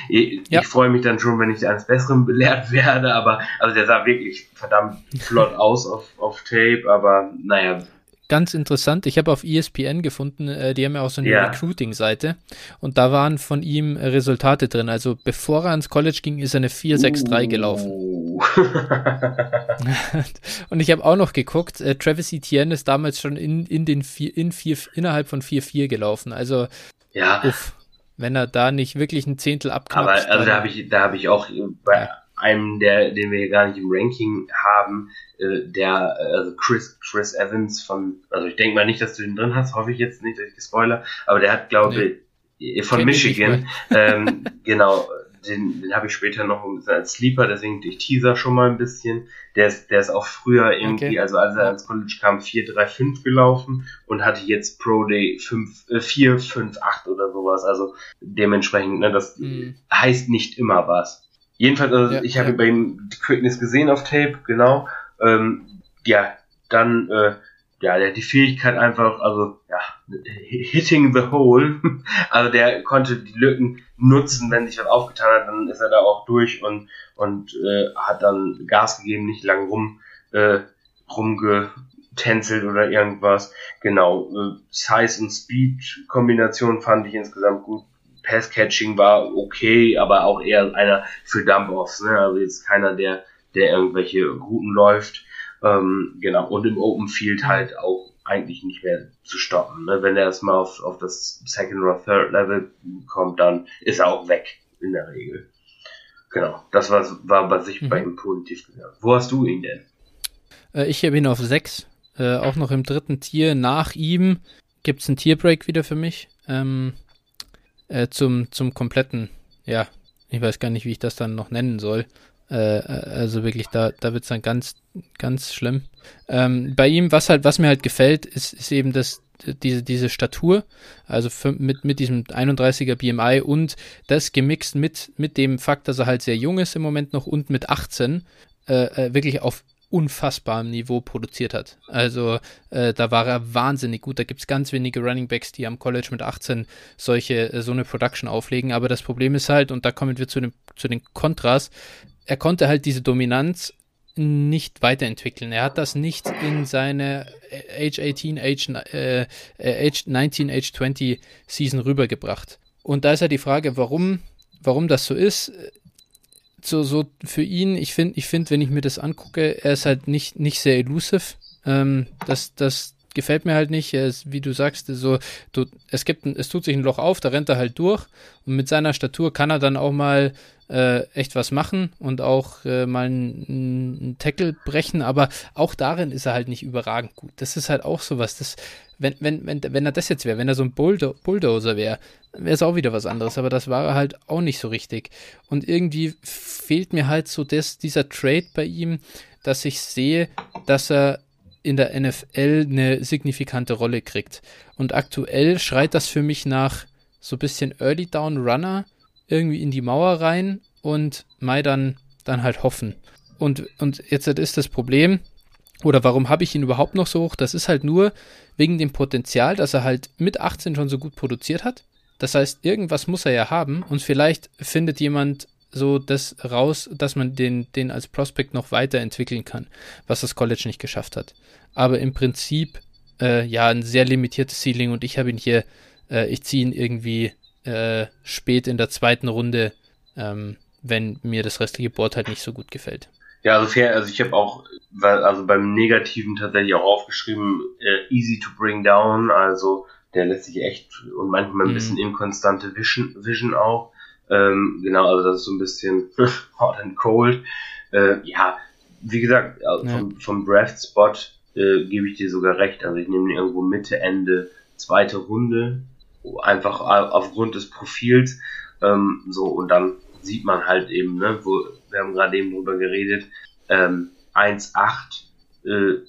ich, ja. ich freue mich dann schon, wenn ich eines Besseren belehrt werde, aber also der sah wirklich verdammt flott aus auf, auf Tape, aber naja, ganz interessant. Ich habe auf ESPN gefunden, äh, die haben ja auch so eine ja. Recruiting-Seite und da waren von ihm äh, Resultate drin. Also bevor er ans College ging, ist er eine 463 uh. gelaufen. und ich habe auch noch geguckt, äh, Travis Etienne ist damals schon in, in den vier, in vier, innerhalb von 4-4 gelaufen. Also ja. Uff, wenn er da nicht wirklich ein Zehntel abknapst. Aber also da habe ich, da habe ich auch bei ja. Einem, der, den wir gar nicht im Ranking haben, äh, der, äh, also Chris, Chris Evans von, also ich denke mal nicht, dass du den drin hast, hoffe ich jetzt nicht, dass ich gespoiler, aber der hat, glaube nee. ich, von Kenn Michigan, ähm, genau, den, den habe ich später noch als Sleeper, deswegen ich teaser schon mal ein bisschen. Der ist, der ist auch früher irgendwie, okay. also als er ans College kam, 4-3-5 gelaufen und hatte jetzt Pro Day 5, äh, 4, 5, 8 oder sowas. Also dementsprechend, ne, das mhm. heißt nicht immer was. Jedenfalls, also ja, ich habe ja. bei ihm die Quickness gesehen auf Tape, genau. Ähm, ja, dann, äh, ja, der hat die Fähigkeit einfach, also, ja, hitting the hole. Also der konnte die Lücken nutzen, wenn sich was aufgetan hat, dann ist er da auch durch und, und äh, hat dann Gas gegeben, nicht lang rum, äh, rumgetänzelt oder irgendwas. Genau, äh, Size und Speed Kombination fand ich insgesamt gut. Pass-Catching war okay, aber auch eher einer für Dump-Offs, ne? Also jetzt keiner, der der irgendwelche Routen läuft. Ähm, genau, und im Open Field halt auch eigentlich nicht mehr zu stoppen. Ne? Wenn er erstmal auf, auf das Second oder Third Level kommt, dann ist er auch weg in der Regel. Genau, das war, war was ich mhm. bei ihm positiv gesagt Wo hast du ihn denn? Äh, ich habe ihn auf 6, äh, auch noch im dritten Tier. Nach ihm gibt es einen Tierbreak wieder für mich. Ähm, äh, zum, zum kompletten, ja, ich weiß gar nicht, wie ich das dann noch nennen soll. Äh, also wirklich, da, da wird es dann ganz, ganz schlimm. Ähm, bei ihm, was halt, was mir halt gefällt, ist, ist eben das, diese, diese Statur, also für, mit, mit diesem 31er BMI und das gemixt mit, mit dem Fakt, dass er halt sehr jung ist im Moment noch und mit 18 äh, äh, wirklich auf unfassbarem Niveau produziert hat. Also äh, da war er wahnsinnig gut. Da gibt es ganz wenige Running Backs, die am College mit 18 solche, äh, so eine Production auflegen. Aber das Problem ist halt, und da kommen wir zu, dem, zu den Kontras, er konnte halt diese Dominanz nicht weiterentwickeln. Er hat das nicht in seine Age 18, Age, äh, Age 19, Age 20 Season rübergebracht. Und da ist ja die Frage, warum, warum das so ist. So, so für ihn, ich finde, ich finde, wenn ich mir das angucke, er ist halt nicht, nicht sehr elusive. Ähm, das, das gefällt mir halt nicht. Es, wie du sagst, so, du, es gibt, es tut sich ein Loch auf, da rennt er halt durch und mit seiner Statur kann er dann auch mal äh, echt was machen und auch äh, mal einen, einen Tackle brechen, aber auch darin ist er halt nicht überragend gut. Das ist halt auch sowas, das, wenn, wenn, wenn, wenn er das jetzt wäre, wenn er so ein Bulldo Bulldozer wäre, wäre es auch wieder was anderes, aber das war er halt auch nicht so richtig. Und irgendwie fehlt mir halt so das, dieser Trade bei ihm, dass ich sehe, dass er in der NFL eine signifikante Rolle kriegt. Und aktuell schreit das für mich nach so ein bisschen Early Down Runner irgendwie in die Mauer rein und Mai dann, dann halt hoffen. Und, und jetzt ist das Problem, oder warum habe ich ihn überhaupt noch so hoch? Das ist halt nur wegen dem Potenzial, dass er halt mit 18 schon so gut produziert hat. Das heißt, irgendwas muss er ja haben und vielleicht findet jemand so das raus, dass man den, den als Prospect noch weiterentwickeln kann, was das College nicht geschafft hat. Aber im Prinzip, äh, ja, ein sehr limitiertes Ceiling und ich habe ihn hier, äh, ich ziehe ihn irgendwie äh, spät in der zweiten Runde, ähm, wenn mir das restliche Board halt nicht so gut gefällt. Ja, also fair, also ich habe auch, also beim Negativen tatsächlich auch aufgeschrieben, äh, easy to bring down, also der lässt sich echt und manchmal ein mhm. bisschen inkonstante Vision, Vision auch. Ähm, genau, also das ist so ein bisschen hot and cold. Äh, ja, wie gesagt, also ja. vom, vom Draft-Spot äh, gebe ich dir sogar recht. Also ich nehme ihn irgendwo Mitte, Ende, zweite Runde, einfach aufgrund des Profils. Ähm, so, und dann sieht man halt eben, ne, wo, wir haben gerade eben drüber geredet, ähm, 1,8 äh,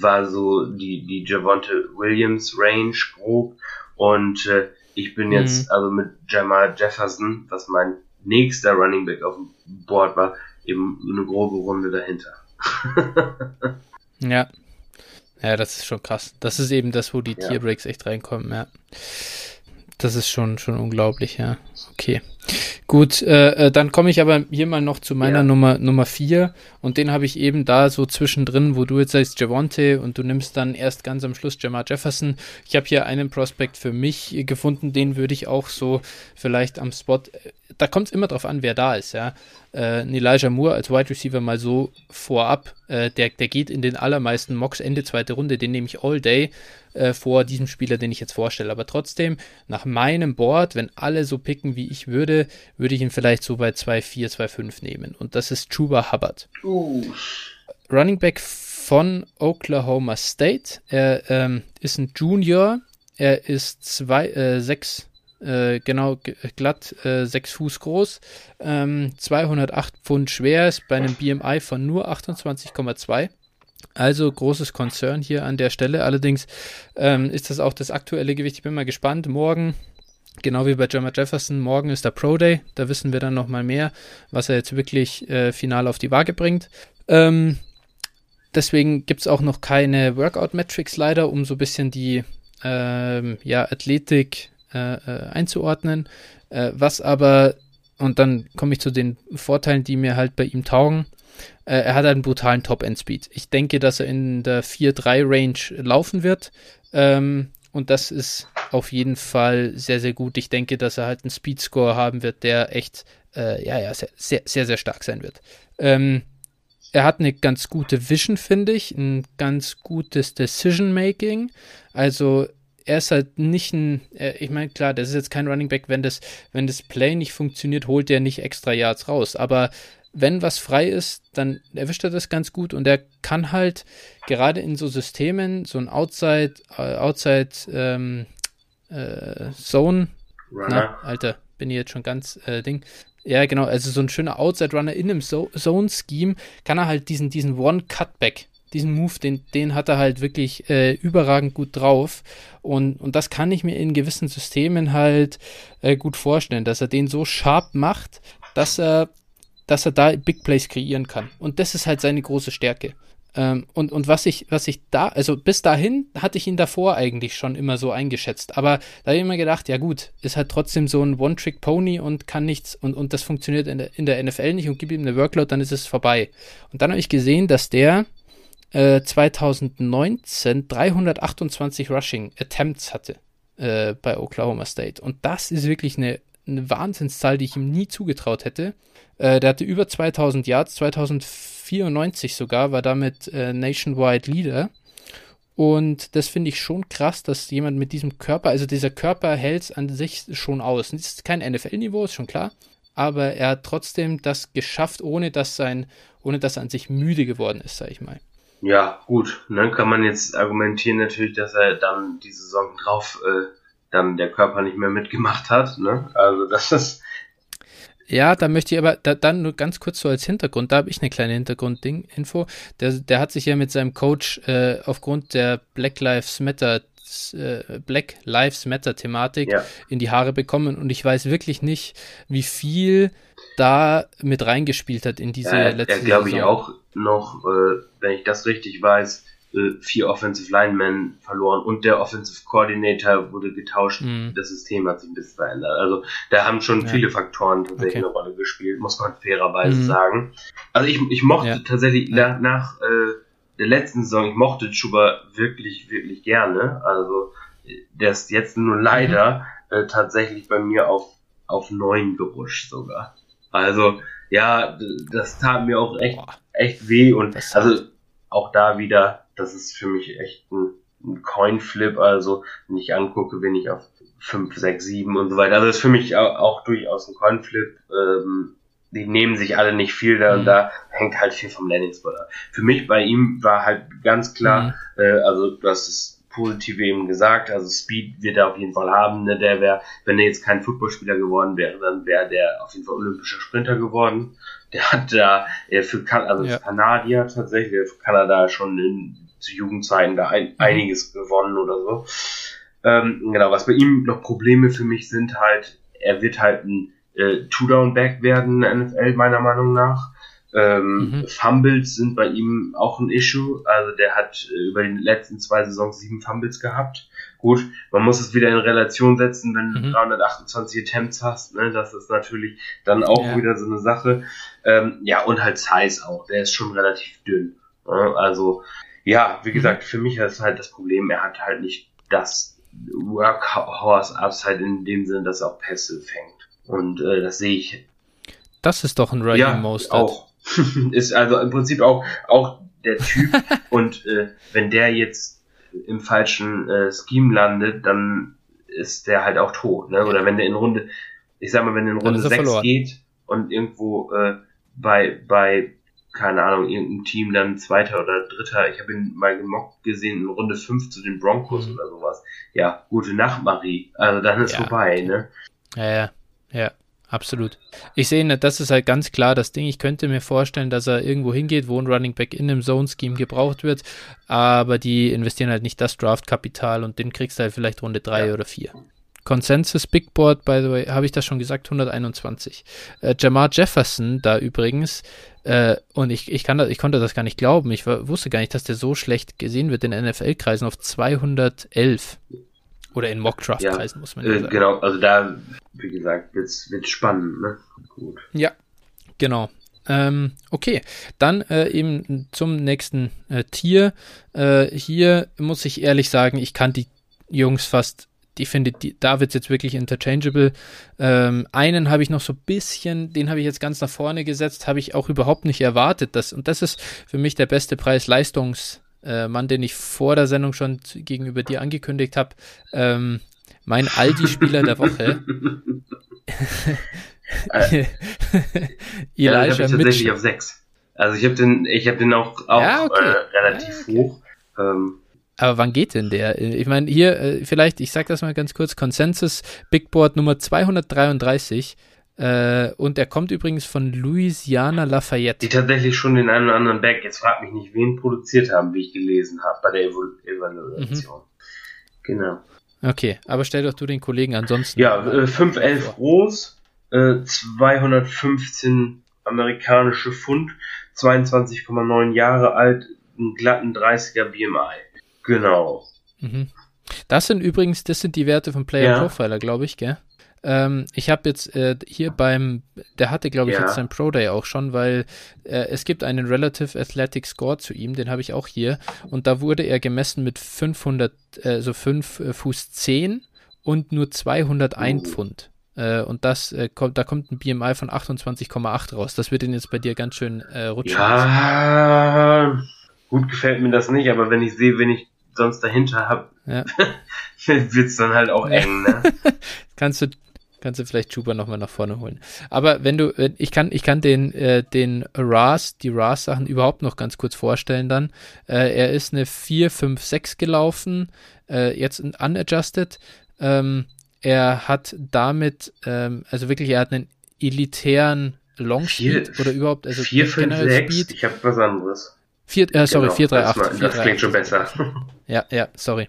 war so die, die Javonte Williams Range grob und äh, ich bin jetzt mhm. also mit Jamal Jefferson, was mein nächster Running Back auf dem Board war, eben eine grobe Runde dahinter. ja. Ja, das ist schon krass. Das ist eben das, wo die ja. Tierbreaks echt reinkommen, ja. Das ist schon, schon unglaublich, ja. Okay. Gut, äh, äh, dann komme ich aber hier mal noch zu meiner ja. Nummer Nummer vier und den habe ich eben da so zwischendrin, wo du jetzt sagst Javonte und du nimmst dann erst ganz am Schluss Jamar Jefferson. Ich habe hier einen Prospekt für mich gefunden, den würde ich auch so vielleicht am Spot, da kommt es immer drauf an, wer da ist, ja. Äh, Elijah Moore als Wide Receiver mal so vorab, äh, der, der geht in den allermeisten Mocks Ende zweite Runde, den nehme ich all day äh, vor diesem Spieler, den ich jetzt vorstelle. Aber trotzdem, nach meinem Board, wenn alle so picken, wie ich würde, würde ich ihn vielleicht so bei 2-4, 2-5 nehmen. Und das ist Chuba Hubbard. Uh. Running Back von Oklahoma State. Er ähm, ist ein Junior. Er ist zwei, äh, sechs, äh, genau glatt, äh, sechs Fuß groß, ähm, 208 Pfund schwer, ist bei einem BMI von nur 28,2. Also großes Konzern hier an der Stelle. Allerdings ähm, ist das auch das aktuelle Gewicht. Ich bin mal gespannt. Morgen, genau wie bei Jammer Jefferson, morgen ist der Pro Day. Da wissen wir dann nochmal mehr, was er jetzt wirklich äh, final auf die Waage bringt. Ähm, deswegen gibt es auch noch keine Workout-Metrics leider, um so ein bisschen die ähm, ja, Athletik äh, äh, einzuordnen. Äh, was aber, und dann komme ich zu den Vorteilen, die mir halt bei ihm taugen. Äh, er hat einen brutalen Top-End-Speed. Ich denke, dass er in der 4-3-Range laufen wird. Ähm, und das ist auf jeden Fall sehr, sehr gut. Ich denke, dass er halt einen Speed-Score haben wird, der echt, äh, ja, ja, sehr, sehr, sehr, sehr stark sein wird. Ähm, er hat eine ganz gute Vision, finde ich, ein ganz gutes Decision-Making. Also er ist halt nicht ein, ich meine, klar, das ist jetzt kein Running Back, wenn das, wenn das Play nicht funktioniert, holt er nicht extra Yards raus. Aber wenn was frei ist, dann erwischt er das ganz gut und er kann halt gerade in so Systemen so ein Outside, äh, Outside ähm, äh, Zone. Na, Alter, bin ich jetzt schon ganz äh, Ding. Ja, genau, also so ein schöner Outside Runner in einem Zone Scheme kann er halt diesen, diesen One Cutback, diesen Move, den, den hat er halt wirklich äh, überragend gut drauf. Und, und das kann ich mir in gewissen Systemen halt äh, gut vorstellen, dass er den so sharp macht, dass er dass er da Big Plays kreieren kann. Und das ist halt seine große Stärke. Ähm, und, und was ich, was ich da, also bis dahin hatte ich ihn davor eigentlich schon immer so eingeschätzt. Aber da habe ich immer gedacht, ja gut, ist halt trotzdem so ein One-Trick-Pony und kann nichts und, und das funktioniert in der, in der NFL nicht und gib ihm eine Workload, dann ist es vorbei. Und dann habe ich gesehen, dass der äh, 2019 328 Rushing Attempts hatte äh, bei Oklahoma State. Und das ist wirklich eine, eine Wahnsinnszahl, die ich ihm nie zugetraut hätte. Äh, der hatte über 2000 Yards, 2094 sogar, war damit äh, Nationwide Leader. Und das finde ich schon krass, dass jemand mit diesem Körper, also dieser Körper hält es an sich schon aus. Das ist kein NFL-Niveau, ist schon klar. Aber er hat trotzdem das geschafft, ohne dass sein, ohne dass er an sich müde geworden ist, sag ich mal. Ja, gut. Dann kann man jetzt argumentieren natürlich, dass er dann die Saison drauf äh, dann der Körper nicht mehr mitgemacht hat. Ne? Also das ist ja, da möchte ich aber da, dann nur ganz kurz so als Hintergrund, da habe ich eine kleine Hintergrundinfo. Der, der hat sich ja mit seinem Coach äh, aufgrund der Black Lives Matter äh, Black Lives Matter Thematik ja. in die Haare bekommen und ich weiß wirklich nicht, wie viel da mit reingespielt hat in diese ja, letzte Saison. glaube ich auch noch, äh, wenn ich das richtig weiß, vier Offensive Linemen verloren und der Offensive Coordinator wurde getauscht. Mhm. Das System hat sich ein bisschen verändert. Also da haben schon ja. viele Faktoren tatsächlich okay. eine Rolle gespielt, muss man fairerweise mhm. sagen. Also ich, ich mochte ja. tatsächlich ja. nach, nach äh, der letzten Saison, ich mochte Chuba wirklich, wirklich gerne. Also der ist jetzt nur leider mhm. äh, tatsächlich bei mir auf, auf neun gerutscht sogar. Also ja, das tat mir auch echt, echt weh und also auch da wieder das ist für mich echt ein, ein Coin-Flip. Also, wenn ich angucke, bin ich auf 5, 6, 7 und so weiter. Also, das ist für mich auch, auch durchaus ein Coin-Flip. Ähm, die nehmen sich alle nicht viel da mhm. und da hängt halt viel vom Landing-Spot ab. Für mich bei ihm war halt ganz klar, mhm. äh, also du hast es positiv eben gesagt, also Speed wird er auf jeden Fall haben, ne? der wäre, wenn er jetzt kein Footballspieler geworden wäre, dann wäre der auf jeden Fall olympischer Sprinter geworden. Der hat da äh, für kan also ja. Kanadier tatsächlich, für Kanada schon in zu Jugendzeiten da ein, mhm. einiges gewonnen oder so. Ähm, genau, was bei ihm noch Probleme für mich sind halt, er wird halt ein äh, Two-Down-Back werden in NFL, meiner Meinung nach. Ähm, mhm. Fumbles sind bei ihm auch ein Issue. Also der hat äh, über die letzten zwei Saisons sieben Fumbles gehabt. Gut, man muss es wieder in Relation setzen, wenn du 328 mhm. Attempts hast. Ne? Das ist natürlich dann auch ja. wieder so eine Sache. Ähm, ja, und halt Size auch. Der ist schon relativ dünn. Ne? Also ja, wie mhm. gesagt, für mich ist halt das Problem, er hat halt nicht das Workhorse Upside in dem Sinne, dass er auch Pässe fängt. Und äh, das sehe ich. Das ist doch ein Raheem ja, Mostert. auch. ist also im Prinzip auch, auch der Typ. und äh, wenn der jetzt im falschen äh, Scheme landet, dann ist der halt auch tot. Ne? Oder wenn der in Runde, ich sag mal, wenn der in Runde 6 geht und irgendwo äh, bei, bei keine Ahnung, irgendein Team dann Zweiter oder Dritter. Ich habe ihn mal gemockt gesehen in Runde 5 zu den Broncos mhm. oder sowas. Ja, gute Nacht, Marie. Also dann ist ja. vorbei, ne? Ja, ja, ja, absolut. Ich sehe, das ist halt ganz klar das Ding. Ich könnte mir vorstellen, dass er irgendwo hingeht, wo ein Running Back in einem Zone-Scheme gebraucht wird, aber die investieren halt nicht das Draft-Kapital und den kriegst du halt vielleicht Runde 3 ja. oder 4. Consensus Big Board, by the way, habe ich das schon gesagt, 121. Äh, Jamar Jefferson da übrigens, äh, und ich, ich, kann das, ich konnte das gar nicht glauben, ich wusste gar nicht, dass der so schlecht gesehen wird in NFL-Kreisen auf 211. Oder in Mock-Draft-Kreisen, ja, muss man ja äh, sagen. Genau, also da, wie gesagt, wird es spannend, ne? Gut. Ja, genau. Ähm, okay, dann äh, eben zum nächsten äh, Tier. Äh, hier muss ich ehrlich sagen, ich kann die Jungs fast ich finde, die, da wird es jetzt wirklich interchangeable. Ähm, einen habe ich noch so ein bisschen, den habe ich jetzt ganz nach vorne gesetzt, habe ich auch überhaupt nicht erwartet. Dass, und das ist für mich der beste Preis-Leistungs-Mann, äh, den ich vor der Sendung schon gegenüber dir angekündigt habe. Ähm, mein Aldi-Spieler der Woche. äh, Elijah ja, ich tatsächlich auf 6. Also ich habe den, ich habe den auch, auch ja, okay. äh, relativ ja, okay. hoch. Ähm, aber wann geht denn der? Ich meine, hier, äh, vielleicht, ich sag das mal ganz kurz, Consensus Big Board Nummer 233. Äh, und der kommt übrigens von Louisiana Lafayette. Die tatsächlich schon den einen oder anderen Back, jetzt frag mich nicht, wen produziert haben, wie ich gelesen habe bei der Evaluation. Mhm. Genau. Okay, aber stell doch du den Kollegen ansonsten. Ja, äh, 511 groß, äh, 215 amerikanische Pfund, 22,9 Jahre alt, einen glatten 30er BMI. Genau. Mhm. Das sind übrigens, das sind die Werte von Player ja. Profiler, glaube ich, gell? Ähm, ich habe jetzt äh, hier beim, der hatte, glaube ich, ja. jetzt sein Pro Day auch schon, weil äh, es gibt einen Relative Athletic Score zu ihm, den habe ich auch hier. Und da wurde er gemessen mit 500, äh, so 5 äh, Fuß 10 und nur 201 oh. Pfund. Äh, und das äh, kommt, da kommt ein BMI von 28,8 raus. Das wird ihn jetzt bei dir ganz schön rutschen. Ja, gut gefällt mir das nicht, aber wenn ich sehe, wenn ich sonst dahinter habe, ja. wird's dann halt auch eng. Ne? kannst du kannst du vielleicht Chuba nochmal nach vorne holen. Aber wenn du, ich kann, ich kann den, äh, den RAS, die RAS-Sachen überhaupt noch ganz kurz vorstellen dann. Äh, er ist eine 4, 5, 6 gelaufen, äh, jetzt unadjusted. Ähm, er hat damit, ähm, also wirklich, er hat einen elitären Long Speed oder überhaupt, also 4, 5, 6, Speed. ich habe was anderes. Vier, äh, sorry, genau, 438. Das, das klingt schon besser. Ja, ja, sorry.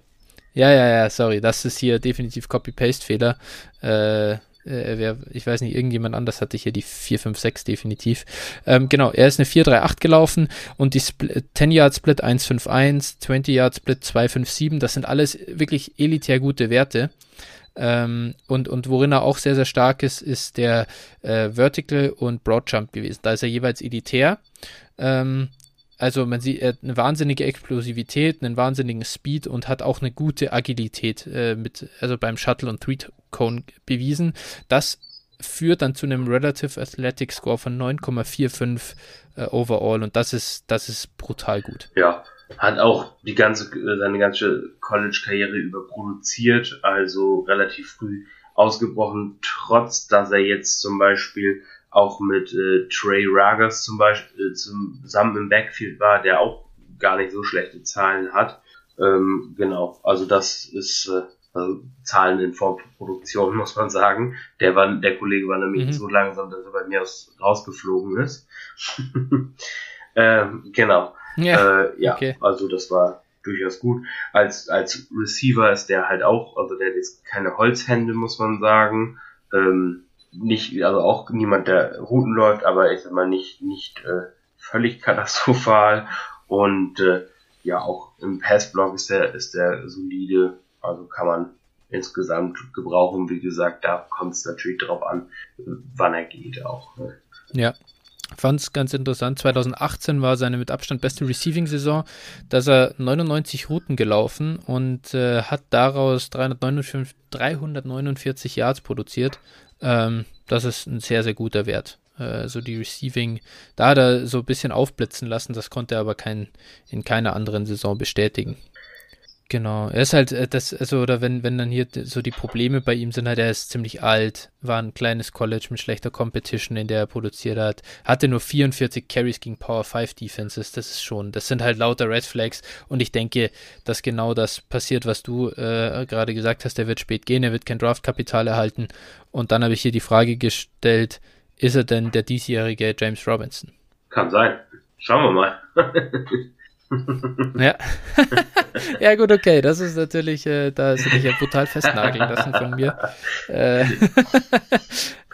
Ja, ja, ja, sorry. Das ist hier definitiv Copy-Paste-Fehler. Äh, äh, ich weiß nicht, irgendjemand anders hatte hier die 456 definitiv. Ähm, genau, er ist eine 438 gelaufen und die 10-Yard-Split 151, 20-Yard-Split 257, das sind alles wirklich elitär gute Werte. Ähm, und, und worin er auch sehr, sehr stark ist, ist der äh, Vertical und Broad Jump gewesen. Da ist er jeweils elitär. Ähm, also man sieht, er hat eine wahnsinnige Explosivität, einen wahnsinnigen Speed und hat auch eine gute Agilität äh, mit, also beim Shuttle und Three Cone bewiesen. Das führt dann zu einem Relative Athletic Score von 9,45 äh, overall und das ist, das ist brutal gut. Ja, hat auch die ganze, seine ganze College-Karriere überproduziert, also relativ früh ausgebrochen, trotz dass er jetzt zum Beispiel auch mit äh, Trey Ragers zum Beispiel äh, zusammen im Backfield war, der auch gar nicht so schlechte Zahlen hat. Ähm, genau, also das ist äh, also Zahlen in Form von Produktion, muss man sagen. Der war, der Kollege war nämlich mhm. so langsam, dass er bei mir aus, rausgeflogen ist. ähm, genau. Ja, äh, ja okay. also das war durchaus gut. Als, als Receiver ist der halt auch, also der hat jetzt keine Holzhände, muss man sagen. Ähm, nicht, also auch niemand, der Routen läuft, aber ich sag mal nicht, nicht äh, völlig katastrophal. Und äh, ja, auch im Passblock ist der, ist der solide, also kann man insgesamt gebrauchen. Wie gesagt, da kommt es natürlich drauf an, wann er geht auch. Ne? Ja, fand es ganz interessant. 2018 war seine mit Abstand beste Receiving-Saison. Da ist er 99 Routen gelaufen und äh, hat daraus 349, 349 Yards produziert. Ähm, das ist ein sehr, sehr guter Wert. Äh, so die Receiving, da hat er so ein bisschen aufblitzen lassen, das konnte er aber kein, in keiner anderen Saison bestätigen. Genau, er ist halt, äh, das, also, oder wenn, wenn dann hier so die Probleme bei ihm sind, halt, er ist ziemlich alt, war ein kleines College mit schlechter Competition, in der er produziert hat, hatte nur 44 Carries gegen Power 5 Defenses, das ist schon, das sind halt lauter Red Flags und ich denke, dass genau das passiert, was du äh, gerade gesagt hast, er wird spät gehen, er wird kein Draftkapital erhalten und dann habe ich hier die Frage gestellt, ist er denn der diesjährige James Robinson? Kann sein. Schauen wir mal. ja. ja, gut, okay. Das ist natürlich, äh, da ist dich ja brutal festnageln lassen von mir. Äh,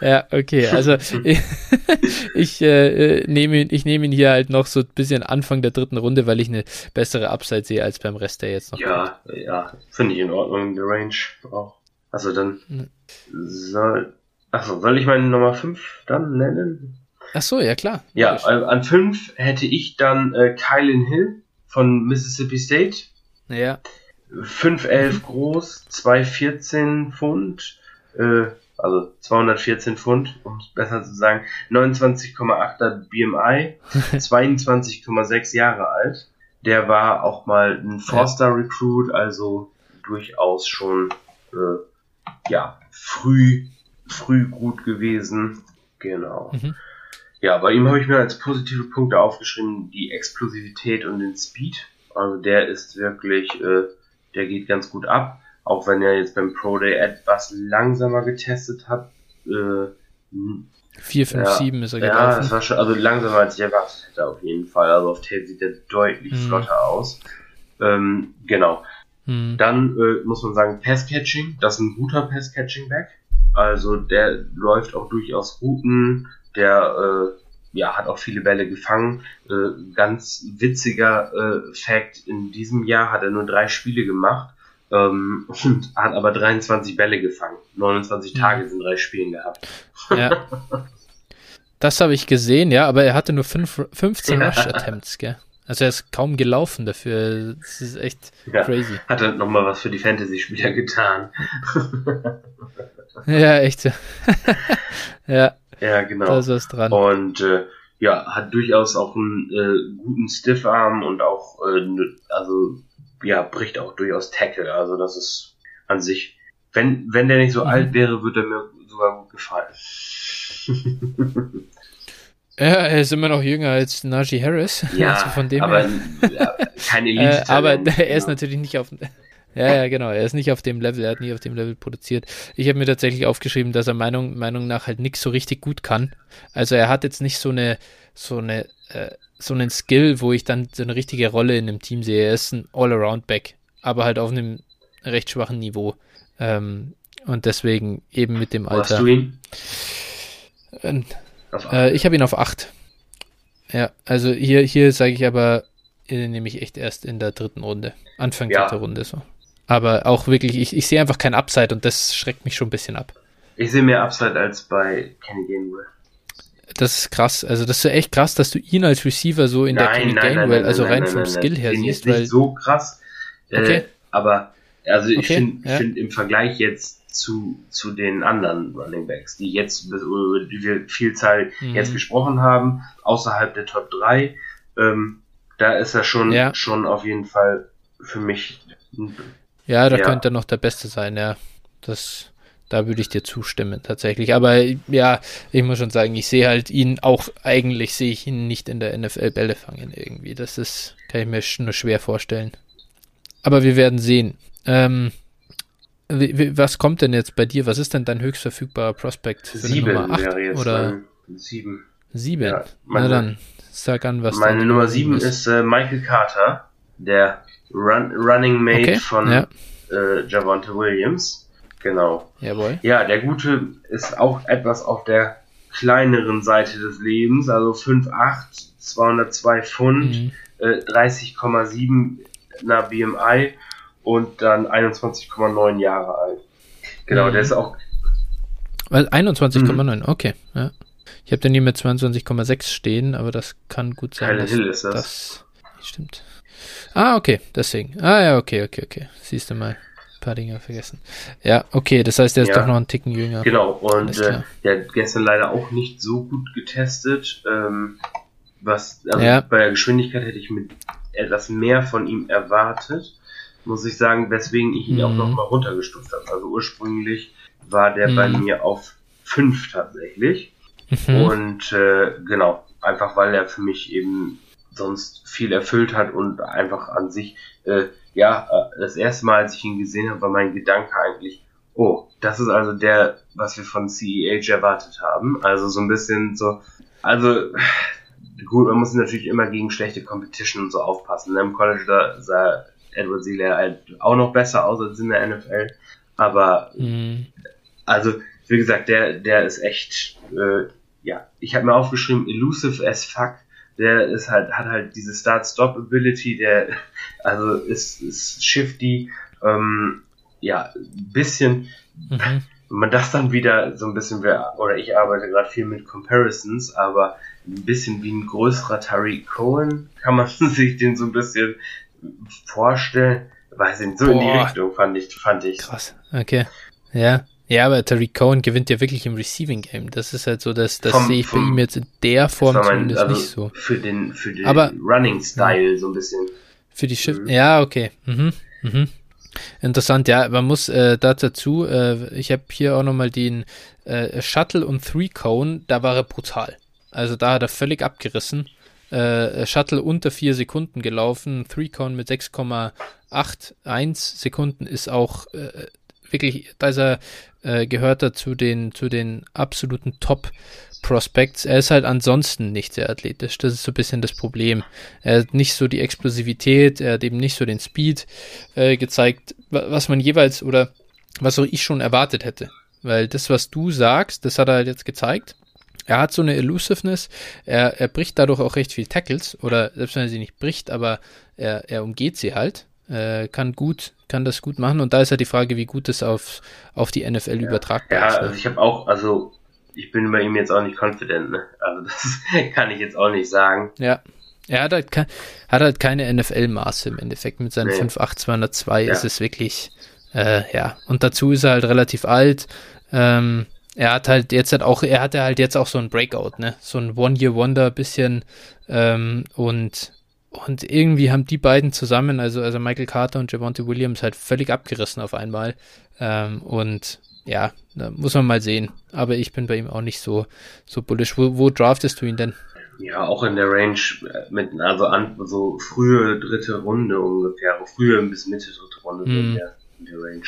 ja, okay. Also ich, ich äh, nehme ihn, ich nehme ihn hier halt noch so ein bisschen Anfang der dritten Runde, weil ich eine bessere Upside sehe als beim Rest, der jetzt noch Ja, kommt. ja, finde ich in Ordnung, in der Range auch. Also dann soll, achso, soll ich meine Nummer 5 dann nennen? Ach so, ja klar. Ja, an 5 hätte ich dann äh, Kylan Hill von Mississippi State. Ja. 5,11 mhm. groß, 2,14 Pfund, äh, also 214 Pfund, um es besser zu sagen, 29,8er BMI, 22,6 Jahre alt. Der war auch mal ein Four-Star-Recruit, also durchaus schon äh, ja, früh, früh gut gewesen. Genau. Mhm. Ja, bei ihm habe ich mir als positive Punkte aufgeschrieben die Explosivität und den Speed. Also der ist wirklich, äh, der geht ganz gut ab. Auch wenn er jetzt beim Pro Day etwas langsamer getestet hat. Äh, 4, 5, ja, 7 ist er gelaufen. Ja, das war schon, also langsamer als ich erwartet hätte auf jeden Fall. Also auf Tape sieht er deutlich hm. flotter aus. Ähm, genau. Hm. Dann äh, muss man sagen, Pass-Catching, das ist ein guter Pass-Catching-Back. Also der läuft auch durchaus Routen, der äh, ja, hat auch viele Bälle gefangen. Äh, ganz witziger äh, Fact, in diesem Jahr hat er nur drei Spiele gemacht ähm, und hat aber 23 Bälle gefangen. 29 mhm. Tage sind drei Spielen gehabt. Ja. Das habe ich gesehen, ja, aber er hatte nur fünf, 15 ja. Rush-Attempts, gell? Also er ist kaum gelaufen dafür. Das ist echt ja, crazy. Hat er nochmal was für die Fantasy-Spieler getan. ja, echt. ja. Ja, genau. Da ist was dran. Und äh, ja, hat durchaus auch einen äh, guten Stiffarm und auch, äh, ne, also ja, bricht auch durchaus Tackle. Also das ist an sich, wenn, wenn der nicht so mhm. alt wäre, würde er mir sogar gut gefallen. Ja, er ist immer noch jünger als Najee Harris. Ja, also von dem aber her. kein Elite. äh, aber er ist natürlich nicht auf. Ja, ja, genau. Er ist nicht auf dem Level, er hat nicht auf dem Level produziert. Ich habe mir tatsächlich aufgeschrieben, dass er Meinung, Meinung nach halt nichts so richtig gut kann. Also er hat jetzt nicht so eine, so eine, äh, so einen Skill, wo ich dann so eine richtige Rolle in einem Team sehe. Er ist ein All-Around-Back, aber halt auf einem recht schwachen Niveau. Ähm, und deswegen eben mit dem Alter. Hast du ihn? Äh, äh, ich habe ihn auf 8. Ja, also hier, hier sage ich aber, äh, nehme ich echt erst in der dritten Runde. Anfang ja. dritte Runde so. Aber auch wirklich, ich, ich sehe einfach kein Upside und das schreckt mich schon ein bisschen ab. Ich sehe mehr Upside als bei Kenny Gainwell. Das ist krass. Also das ist echt krass, dass du ihn als Receiver so in nein, der Kenny nein, Gainwell, nein, also rein vom Skill her den siehst. Ist weil, nicht so krass. Äh, okay. aber also ich okay, finde ja. find im Vergleich jetzt zu, zu den anderen Running Backs, die jetzt, über die wir viel Zeit mhm. jetzt gesprochen haben, außerhalb der Top 3, ähm, da ist er schon, ja. schon auf jeden Fall für mich. Ja, da ja. könnte er noch der Beste sein, ja. Das, da würde ich dir zustimmen, tatsächlich. Aber ja, ich muss schon sagen, ich sehe halt ihn auch, eigentlich sehe ich ihn nicht in der NFL Bälle fangen irgendwie. Das ist, kann ich mir nur schwer vorstellen. Aber wir werden sehen. Ähm, was kommt denn jetzt bei dir? Was ist denn dein höchst verfügbarer Prospekt für sieben Nummer 8? Wäre jetzt oder? Sieben. Sieben? Ja, meine, Na dann, sag an, was Meine Nummer sieben ist, ist äh, Michael Carter, der Run Running Mate okay, von ja. äh, Javante Williams. Genau. Jawohl. Ja, der Gute ist auch etwas auf der kleineren Seite des Lebens, also 5'8, 202 Pfund, mhm. äh, 30,7 na BMI und dann 21,9 Jahre alt. Genau, mhm. der ist auch. Weil 21,9, mhm. okay. Ja. Ich habe den hier mit 22,6 stehen, aber das kann gut sein. Keine Hill ist das. das. Stimmt. Ah, okay, deswegen. Ah ja, okay, okay, okay. Siehst du mal. Ein paar Dinge vergessen. Ja, okay, das heißt, der ist ja, doch noch ein Ticken jünger. Genau, und äh, der hat gestern leider auch nicht so gut getestet. Ähm, was, also ja. bei der Geschwindigkeit hätte ich mit etwas mehr von ihm erwartet muss ich sagen, weswegen ich ihn mhm. auch nochmal runtergestuft habe. Also ursprünglich war der mhm. bei mir auf 5 tatsächlich. Mhm. Und äh, genau, einfach weil er für mich eben sonst viel erfüllt hat und einfach an sich, äh, ja, äh, das erste Mal, als ich ihn gesehen habe, war mein Gedanke eigentlich, oh, das ist also der, was wir von CEH erwartet haben. Also so ein bisschen so, also gut, man muss natürlich immer gegen schlechte Competition und so aufpassen. Ne? Im College da sah Edward Sealer halt auch noch besser aus als in der NFL. Aber mhm. also, wie gesagt, der, der ist echt, äh, ja, ich habe mir aufgeschrieben, elusive as fuck. Der ist halt, hat halt diese Start-Stop-Ability, der, also ist, ist shifty, ähm, ja, ein bisschen, mhm. wenn man das dann wieder so ein bisschen, oder ich arbeite gerade viel mit Comparisons, aber ein bisschen wie ein größerer Tariq Cohen kann man sich den so ein bisschen vorstellen. Weiß nicht, so Boah. in die Richtung fand ich, fand ich. Krass, okay. Ja. Ja, aber Tariq Cohen gewinnt ja wirklich im Receiving Game. Das ist halt so, dass das sehe ich bei ihm jetzt in der Form mein, zumindest also nicht so. Für den, für den aber, Running Style ja. so ein bisschen. Für die Shift. Mhm. Ja, okay. Mhm. Mhm. Interessant, ja, man muss äh, da dazu, äh, ich habe hier auch nochmal den äh, Shuttle und Three Cone, da war er brutal. Also da hat er völlig abgerissen äh, Shuttle unter 4 Sekunden gelaufen. 3-Con mit 6,81 Sekunden ist auch äh, wirklich, da ist er, äh, gehört er zu den, zu den absoluten Top Prospects. Er ist halt ansonsten nicht sehr athletisch. Das ist so ein bisschen das Problem. Er hat nicht so die Explosivität, er hat eben nicht so den Speed äh, gezeigt, was man jeweils oder was auch ich schon erwartet hätte. Weil das, was du sagst, das hat er halt jetzt gezeigt. Er hat so eine Elusiveness, er, er bricht dadurch auch recht viel Tackles, oder selbst wenn er sie nicht bricht, aber er, er umgeht sie halt, äh, kann gut, kann das gut machen und da ist halt die Frage, wie gut es auf, auf die NFL ja. übertragbar ja, ist. Ja, also ich habe auch, also ich bin bei ihm jetzt auch nicht confident, ne? Also das kann ich jetzt auch nicht sagen. Ja. Er hat halt, hat halt keine NFL-Maße im Endeffekt. Mit seinen nee. 5'8", ja. ist es wirklich, äh, ja. Und dazu ist er halt relativ alt. Ähm, er hat halt jetzt halt auch, er hatte halt jetzt auch so ein Breakout, ne? So ein One-Year-Wonder bisschen ähm, und und irgendwie haben die beiden zusammen, also, also Michael Carter und Javonte Williams, halt völlig abgerissen auf einmal. Ähm, und ja, da muss man mal sehen. Aber ich bin bei ihm auch nicht so, so bullish. Wo, wo draftest du ihn denn? Ja, auch in der Range mit, also an, so frühe dritte Runde ungefähr, frühe bis Mitte dritte Runde mm. in, der, in der Range.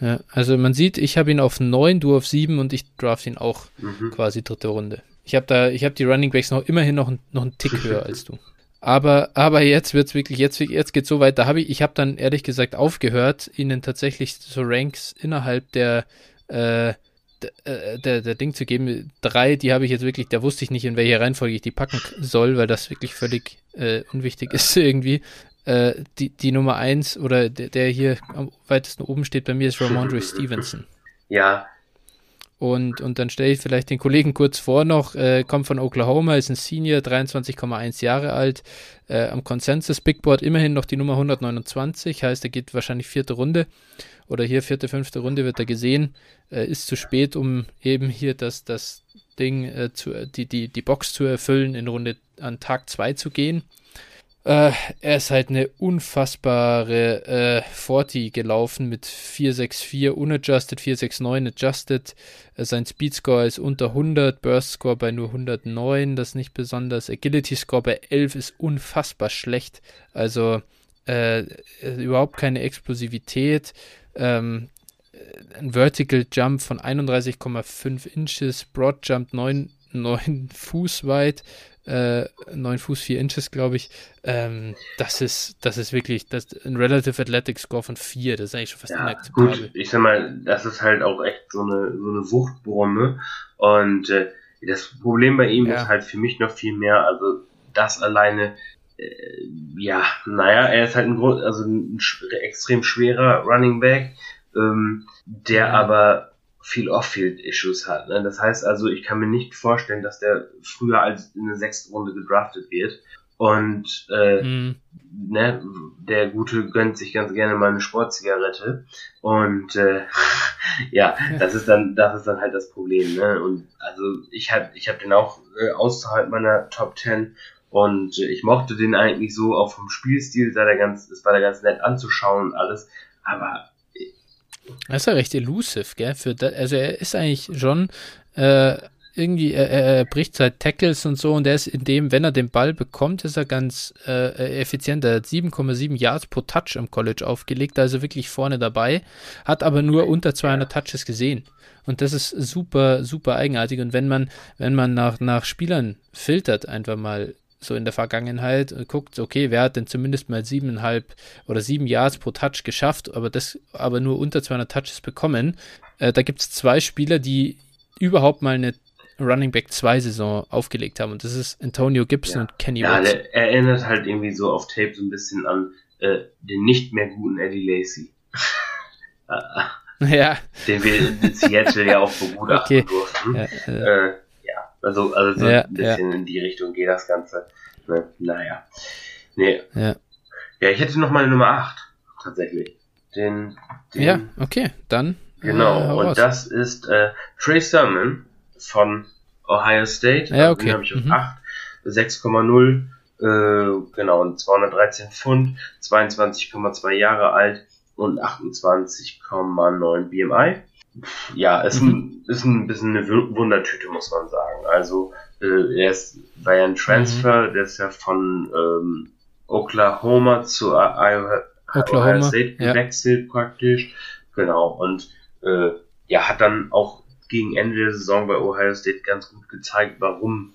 Ja, also man sieht, ich habe ihn auf 9, du auf 7 und ich draft ihn auch mhm. quasi dritte Runde. Ich habe da, ich habe die Running Backs noch immerhin noch, noch einen Tick höher als du. Aber, aber jetzt wird's wirklich, jetzt, jetzt geht's so weit. Da habe ich, ich habe dann ehrlich gesagt aufgehört, ihnen tatsächlich so Ranks innerhalb der, äh, der, der, der Ding zu geben. Drei, die habe ich jetzt wirklich, da wusste ich nicht, in welcher Reihenfolge ich die packen soll, weil das wirklich völlig äh, unwichtig ist irgendwie. Äh, die, die Nummer eins oder der, der hier am weitesten oben steht bei mir ist Ramondre Stevenson. Ja, und, und dann stelle ich vielleicht den Kollegen kurz vor noch, äh, kommt von Oklahoma, ist ein Senior, 23,1 Jahre alt, äh, am Consensus Big Board immerhin noch die Nummer 129, heißt, er geht wahrscheinlich vierte Runde oder hier vierte, fünfte Runde wird er gesehen, äh, ist zu spät, um eben hier das, das Ding, äh, zu, die, die, die Box zu erfüllen, in Runde an Tag 2 zu gehen. Äh, er ist halt eine unfassbare äh, 40 gelaufen mit 464 unadjusted, 469 adjusted. Äh, sein Speed-Score ist unter 100, Burst-Score bei nur 109, das nicht besonders. Agility-Score bei 11 ist unfassbar schlecht. Also äh, überhaupt keine Explosivität. Ähm, ein Vertical Jump von 31,5 Inches, Broad Jump 9, 9 Fuß weit, äh, 9 Fuß 4 Inches, glaube ich. Ähm, das ist, das ist wirklich das, ein Relative Athletic Score von 4. Das ist eigentlich schon fast ja, inakzeptabel. Gut, ich sag mal, das ist halt auch echt so eine, so eine Wuchtbrumme. Und äh, das Problem bei ihm ja. ist halt für mich noch viel mehr, also das alleine, äh, ja, naja, er ist halt ein, also ein extrem schwerer Running Back, ähm, der aber viel Off-Field-Issues hat. Ne? Das heißt also, ich kann mir nicht vorstellen, dass der früher als in der sechsten Runde gedraftet wird. Und äh, mhm. ne, der Gute gönnt sich ganz gerne mal eine Sportzigarette. Und äh, ja, das ist dann, das ist dann halt das Problem. Ne? Und also ich habe ich hab den auch äh, außerhalb meiner Top 10 und äh, ich mochte den eigentlich so, auch vom Spielstil, sei der ganz, es war da ganz nett anzuschauen und alles. Aber er ist ja recht elusive, gell? Für da, also er ist eigentlich schon äh, irgendwie, er, er bricht seit Tackles und so und er ist in dem, wenn er den Ball bekommt, ist er ganz äh, effizient. Er hat 7,7 Yards pro Touch am College aufgelegt, also wirklich vorne dabei, hat aber nur unter 200 Touches gesehen. Und das ist super, super eigenartig. Und wenn man, wenn man nach, nach Spielern filtert, einfach mal so in der Vergangenheit und guckt, okay, wer hat denn zumindest mal siebeneinhalb oder sieben Yards pro Touch geschafft, aber das aber nur unter 200 Touches bekommen. Äh, da gibt es zwei Spieler, die überhaupt mal eine Running Back 2 Saison aufgelegt haben und das ist Antonio Gibson ja. und Kenny ja. Der erinnert halt irgendwie so auf Tape so ein bisschen an äh, den nicht mehr guten Eddie Lacey. ja. Den wir in Seattle ja auch begutachten okay. durften. Ja, äh, also, also so ja, ein bisschen ja. in die Richtung geht das Ganze. Ne? Naja. Nee. Ja. ja, ich hätte noch mal Nummer 8, tatsächlich. Den, den, ja, okay, dann. Genau, äh, und das ist äh, Trey Sermon von Ohio State. Ja, okay. Den habe ich auf mhm. 8, 6,0, äh, genau, und 213 Pfund, 22,2 Jahre alt und 28,9 BMI ja, ist, mhm. ein, ist ein bisschen eine Wundertüte, muss man sagen. Also, äh, er ist, war ja ein Transfer, mhm. der ist ja von ähm, Oklahoma zu Iowa, Oklahoma, Ohio State gewechselt ja. praktisch. Genau, und äh, ja, hat dann auch gegen Ende der Saison bei Ohio State ganz gut gezeigt, warum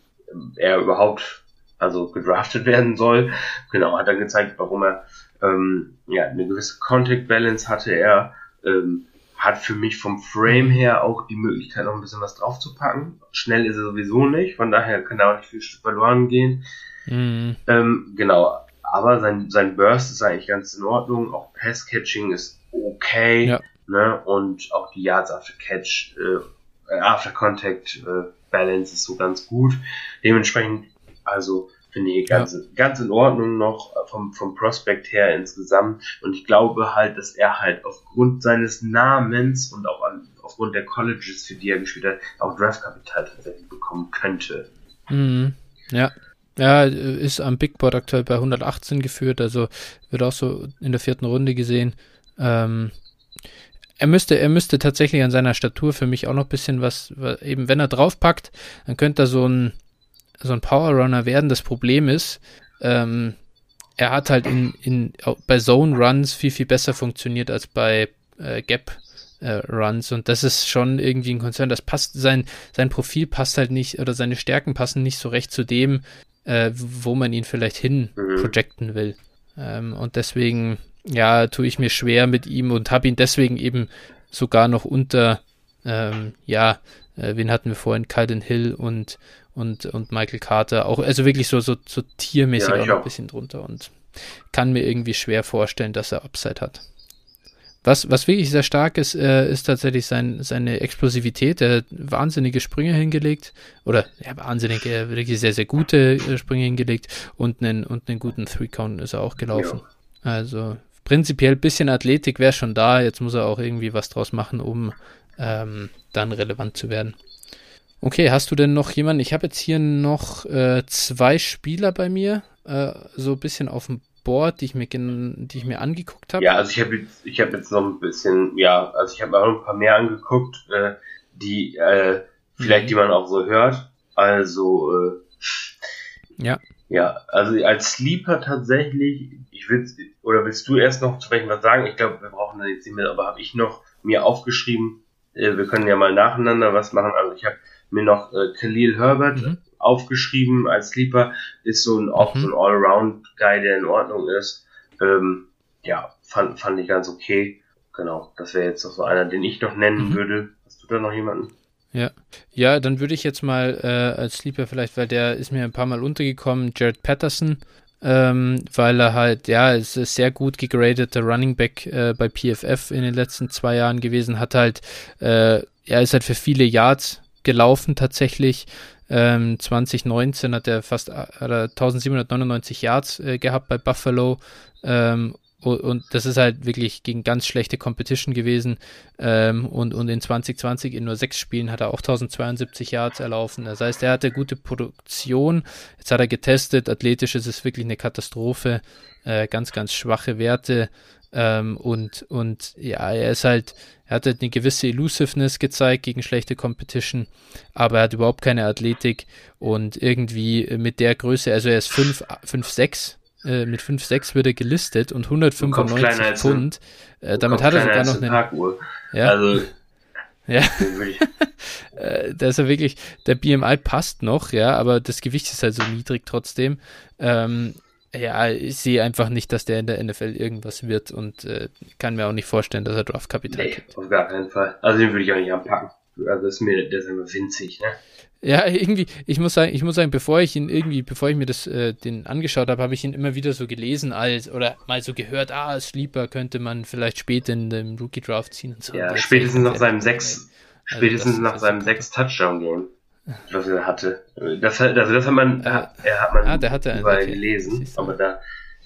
er überhaupt also gedraftet werden soll. Genau, hat dann gezeigt, warum er ähm, ja, eine gewisse Contact Balance hatte er. Ähm, hat für mich vom Frame her auch die Möglichkeit, noch ein bisschen was draufzupacken. Schnell ist er sowieso nicht, von daher kann da auch nicht viel verloren gehen. Mhm. Ähm, genau, aber sein, sein Burst ist eigentlich ganz in Ordnung. Auch Pass-Catching ist okay. Ja. Ne? Und auch die Yards after Catch, äh, after Contact äh, Balance ist so ganz gut. Dementsprechend, also finde ich ganz, ja. ganz in Ordnung noch vom, vom Prospect her insgesamt. Und ich glaube halt, dass er halt aufgrund seines Namens und auch an, aufgrund der Colleges, für die er gespielt hat, auch Draftkapital tatsächlich bekommen könnte. Mhm. Ja. Ja, ist am Big Board aktuell bei 118 geführt, also wird auch so in der vierten Runde gesehen. Ähm, er müsste, er müsste tatsächlich an seiner Statur für mich auch noch ein bisschen was, eben wenn er draufpackt, dann könnte er so ein, so ein Power werden. Das Problem ist, ähm, er hat halt in, in, bei Zone Runs viel, viel besser funktioniert als bei äh, Gap äh, Runs und das ist schon irgendwie ein Konzern. Das passt, sein, sein Profil passt halt nicht oder seine Stärken passen nicht so recht zu dem, äh, wo man ihn vielleicht hin mhm. projecten will. Ähm, und deswegen, ja, tue ich mir schwer mit ihm und habe ihn deswegen eben sogar noch unter, ähm, ja, äh, wen hatten wir vorhin? Calden Hill und, und, und Michael Carter. Auch, also wirklich so, so, so tiermäßig ja, auch noch ein bisschen drunter und kann mir irgendwie schwer vorstellen, dass er Upside hat. Was, was wirklich sehr stark ist, äh, ist tatsächlich sein, seine Explosivität. Er hat wahnsinnige Sprünge hingelegt. Oder ja, wahnsinnige, wirklich sehr, sehr gute äh, Sprünge hingelegt. Und einen, und einen guten Three-Count ist er auch gelaufen. Ja. Also prinzipiell ein bisschen Athletik wäre schon da. Jetzt muss er auch irgendwie was draus machen, um ähm, dann relevant zu werden. Okay, hast du denn noch jemanden? Ich habe jetzt hier noch äh, zwei Spieler bei mir, äh, so ein bisschen auf dem Board, die ich mir, die ich mir angeguckt habe? Ja, also ich habe jetzt, ich habe jetzt noch ein bisschen, ja, also ich habe auch ein paar mehr angeguckt, äh, die äh, vielleicht, mhm. die man auch so hört. Also äh, ja, ja, also als Sleeper tatsächlich, ich will, oder willst du erst noch zu welchem was sagen? Ich glaube, wir brauchen da jetzt nicht mehr, aber habe ich noch mir aufgeschrieben. Äh, wir können ja mal nacheinander was machen. Also ich habe mir noch äh, Khalil Herbert mhm aufgeschrieben als Sleeper. Ist so ein, auch mhm. so ein Allround-Guy, der in Ordnung ist. Ähm, ja, fand, fand ich ganz okay. Genau, das wäre jetzt noch so einer, den ich noch nennen mhm. würde. Hast du da noch jemanden? Ja, ja, dann würde ich jetzt mal äh, als Sleeper vielleicht, weil der ist mir ein paar Mal untergekommen, Jared Patterson, ähm, weil er halt, ja, ist sehr gut gegradeter Running Back äh, bei PFF in den letzten zwei Jahren gewesen, hat halt, äh, er ist halt für viele Yards gelaufen tatsächlich, ähm, 2019 hat er fast er 1799 Yards äh, gehabt bei Buffalo. Ähm, und, das ist halt wirklich gegen ganz schlechte Competition gewesen. Ähm, und, und in 2020 in nur sechs Spielen hat er auch 1072 Yards erlaufen. Das heißt, er hatte gute Produktion. Jetzt hat er getestet. Athletisch ist es wirklich eine Katastrophe. Äh, ganz, ganz schwache Werte. Ähm, und, und ja, er ist halt, er hat halt eine gewisse Elusiveness gezeigt gegen schlechte Competition, aber er hat überhaupt keine Athletik und irgendwie mit der Größe, also er ist 5'6, äh, mit 5'6 wird er gelistet und 195 Pfund. Äh, damit hat er sogar noch eine. Parkuhr. Ja. Also. Ja. Äh, da ist er wirklich, der BMI passt noch, ja, aber das Gewicht ist halt so niedrig trotzdem. Ähm, ja, ich sehe einfach nicht, dass der in der NFL irgendwas wird und äh, kann mir auch nicht vorstellen, dass er Draftkapital nee, kriegt. auf gar keinen Fall. Also den würde ich auch nicht anpacken. Also ist mir, der ist immer winzig, ne? Ja, irgendwie, ich muss sagen, ich muss sagen, bevor ich ihn irgendwie, bevor ich mir das, äh, den angeschaut habe, habe ich ihn immer wieder so gelesen als, oder mal so gehört, ah, Sleeper könnte man vielleicht später in dem Rookie Draft ziehen und so. Ja, spätestens nach seinem sechs, also spätestens nach seinem sechs Touchdown Game was er hatte. Das, also das hat man, äh, er hat man ah, der hatte überall okay. gelesen, aber da,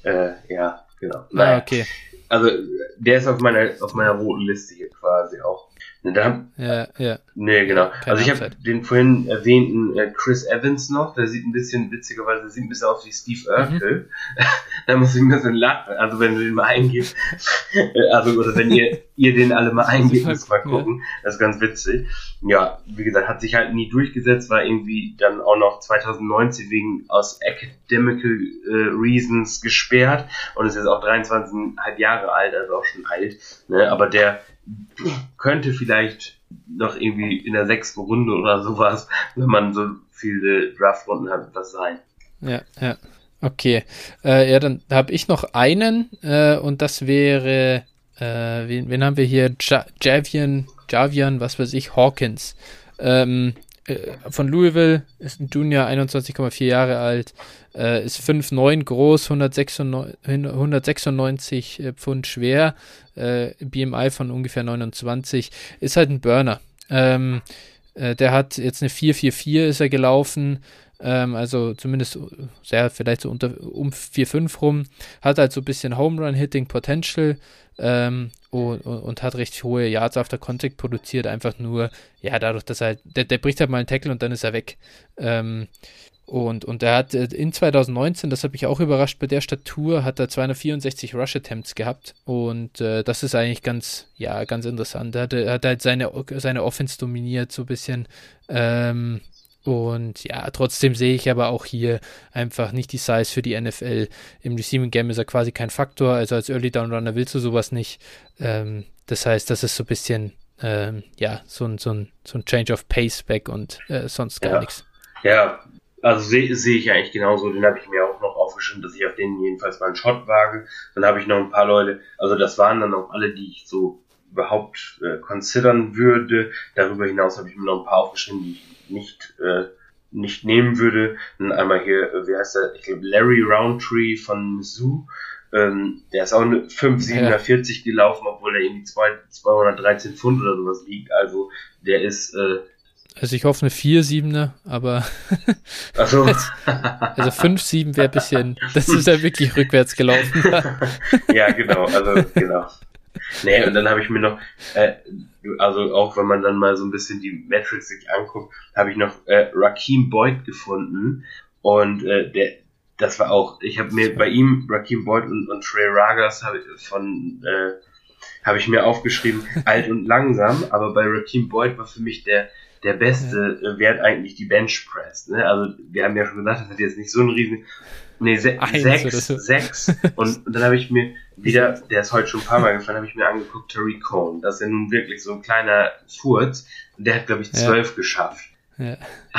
äh, ja, genau. Ah, naja. okay. Also der ist auf meiner auf meiner roten Liste hier quasi auch. Ne, da, ja, ja. Nee, genau. Keine also ich habe den vorhin erwähnten äh, Chris Evans noch, der sieht ein bisschen, witzigerweise, sieht ein bisschen aus wie Steve Urkel. Mhm. da muss ich mir so lachen. Also wenn du den mal eingibst, also oder wenn ihr, ihr den alle mal eingebt, müsst mal gucken. Ja. Das ist ganz witzig. Ja, wie gesagt, hat sich halt nie durchgesetzt, war irgendwie dann auch noch 2019 wegen aus academical äh, reasons gesperrt und ist jetzt auch 23,5 Jahre alt, also auch schon alt. Ne? Aber der könnte vielleicht noch irgendwie in der sechsten Runde oder sowas, wenn man so viele Draftrunden hat, was sein. Ja, ja. Okay. Äh, ja, dann habe ich noch einen äh, und das wäre, äh, wen, wen, haben wir hier? Ja Javian, Javian, was weiß ich, Hawkins. Ähm, äh, von Louisville, ist ein Junior, 21,4 Jahre alt, äh, ist 5'9 groß, 196, 196 äh, Pfund schwer, äh, BMI von ungefähr 29, ist halt ein Burner. Ähm, äh, der hat jetzt eine 444 ist er gelaufen, ähm, also zumindest sehr, vielleicht so unter um 4,5 rum, hat halt so ein bisschen Home Run Hitting Potential, ähm, und, und, hat recht hohe Yards after Contact produziert, einfach nur, ja, dadurch, dass er halt, der, der bricht halt mal einen Tackle und dann ist er weg. Ähm, Und, und er hat äh, in 2019, das habe ich auch überrascht, bei der Statur hat er 264 Rush Attempts gehabt. Und äh, das ist eigentlich ganz, ja, ganz interessant. Er hat, hat halt seine, seine Offense dominiert, so ein bisschen. Ähm, und ja, trotzdem sehe ich aber auch hier einfach nicht die Size für die NFL. Im Receiving Game ist er quasi kein Faktor. Also als Early Down Runner willst du sowas nicht. Ähm, das heißt, das ist so ein bisschen, ähm, ja, so ein, so, ein, so ein Change of Pace back und äh, sonst gar ja. nichts. Ja, also sehe seh ich eigentlich genauso. Den habe ich mir auch noch aufgeschrieben, dass ich auf den jedenfalls mal einen Shot wage. Dann habe ich noch ein paar Leute, also das waren dann auch alle, die ich so überhaupt äh, considern würde. Darüber hinaus habe ich mir noch ein paar aufgeschrieben, die ich nicht, äh, nicht nehmen würde. Und einmal hier, wie heißt der? Ich glaube Larry Roundtree von Mizzou. Ähm, der ist auch eine 5,47 ja. gelaufen, obwohl er irgendwie 213 Pfund oder sowas liegt. Also der ist äh, also ich hoffe eine 4-7er, aber Ach so. also 5-7 wäre ein bisschen, das ist ja wirklich rückwärts gelaufen. ja, genau, also genau. Nee, und dann habe ich mir noch, äh, also auch wenn man dann mal so ein bisschen die Metrics sich anguckt, habe ich noch äh, Raheem Boyd gefunden und äh, der, das war auch, ich habe mir bei ihm Raheem Boyd und, und Trey Ragas hab, von äh, habe ich mir aufgeschrieben, alt und langsam, aber bei Raheem Boyd war für mich der der beste ja. Wert eigentlich die Bench Press. Ne? Also wir haben ja schon gesagt, das hat jetzt nicht so einen riesen. Nee, se Eins sechs, so. sechs. Und, und dann habe ich mir wieder, der ist heute schon ein paar Mal gefallen, habe ich mir angeguckt, Terry Cohn. Das ist ja nun wirklich so ein kleiner Furz. Und der hat, glaube ich, zwölf ja. geschafft. Ja.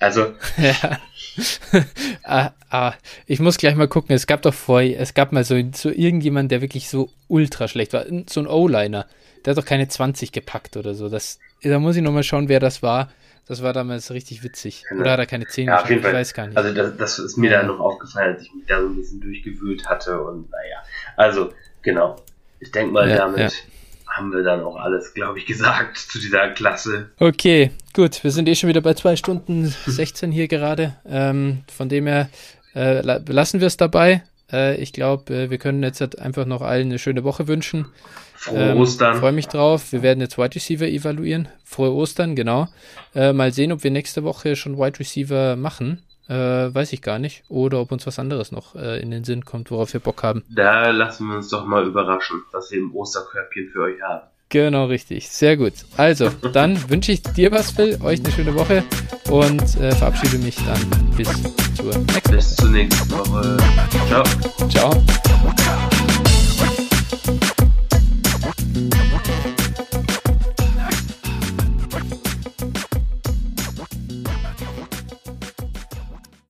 Also. Ja. ah, ah, ich muss gleich mal gucken. Es gab doch vorher, es gab mal so, so irgendjemand, der wirklich so ultra schlecht war. So ein O-Liner. Der hat doch keine 20 gepackt oder so. Das, da muss ich nochmal schauen, wer das war. Das war damals richtig witzig. Genau. Oder hat er keine 10 ja, auf jeden Fall. Ich weiß gar nicht. Also das, das ist mir ja. dann noch aufgefallen, als ich mich da so ein bisschen durchgewühlt hatte und naja. Also, genau. Ich denke mal, ja, damit ja. haben wir dann auch alles, glaube ich, gesagt zu dieser Klasse. Okay, gut. Wir sind eh schon wieder bei 2 Stunden 16 hier gerade. Ähm, von dem her äh, lassen wir es dabei. Äh, ich glaube, äh, wir können jetzt halt einfach noch allen eine schöne Woche wünschen. Frohe ähm, Ostern. Freue mich drauf. Wir werden jetzt Wide Receiver evaluieren. Frohe Ostern, genau. Äh, mal sehen, ob wir nächste Woche schon Wide Receiver machen. Äh, weiß ich gar nicht. Oder ob uns was anderes noch äh, in den Sinn kommt, worauf wir Bock haben. Da lassen wir uns doch mal überraschen, was wir im Osterkörbchen für euch haben. Genau, richtig. Sehr gut. Also, dann wünsche ich dir was, Phil, euch eine schöne Woche und äh, verabschiede mich dann bis zur nächsten Bis zur nächsten Woche. Ciao. Ciao.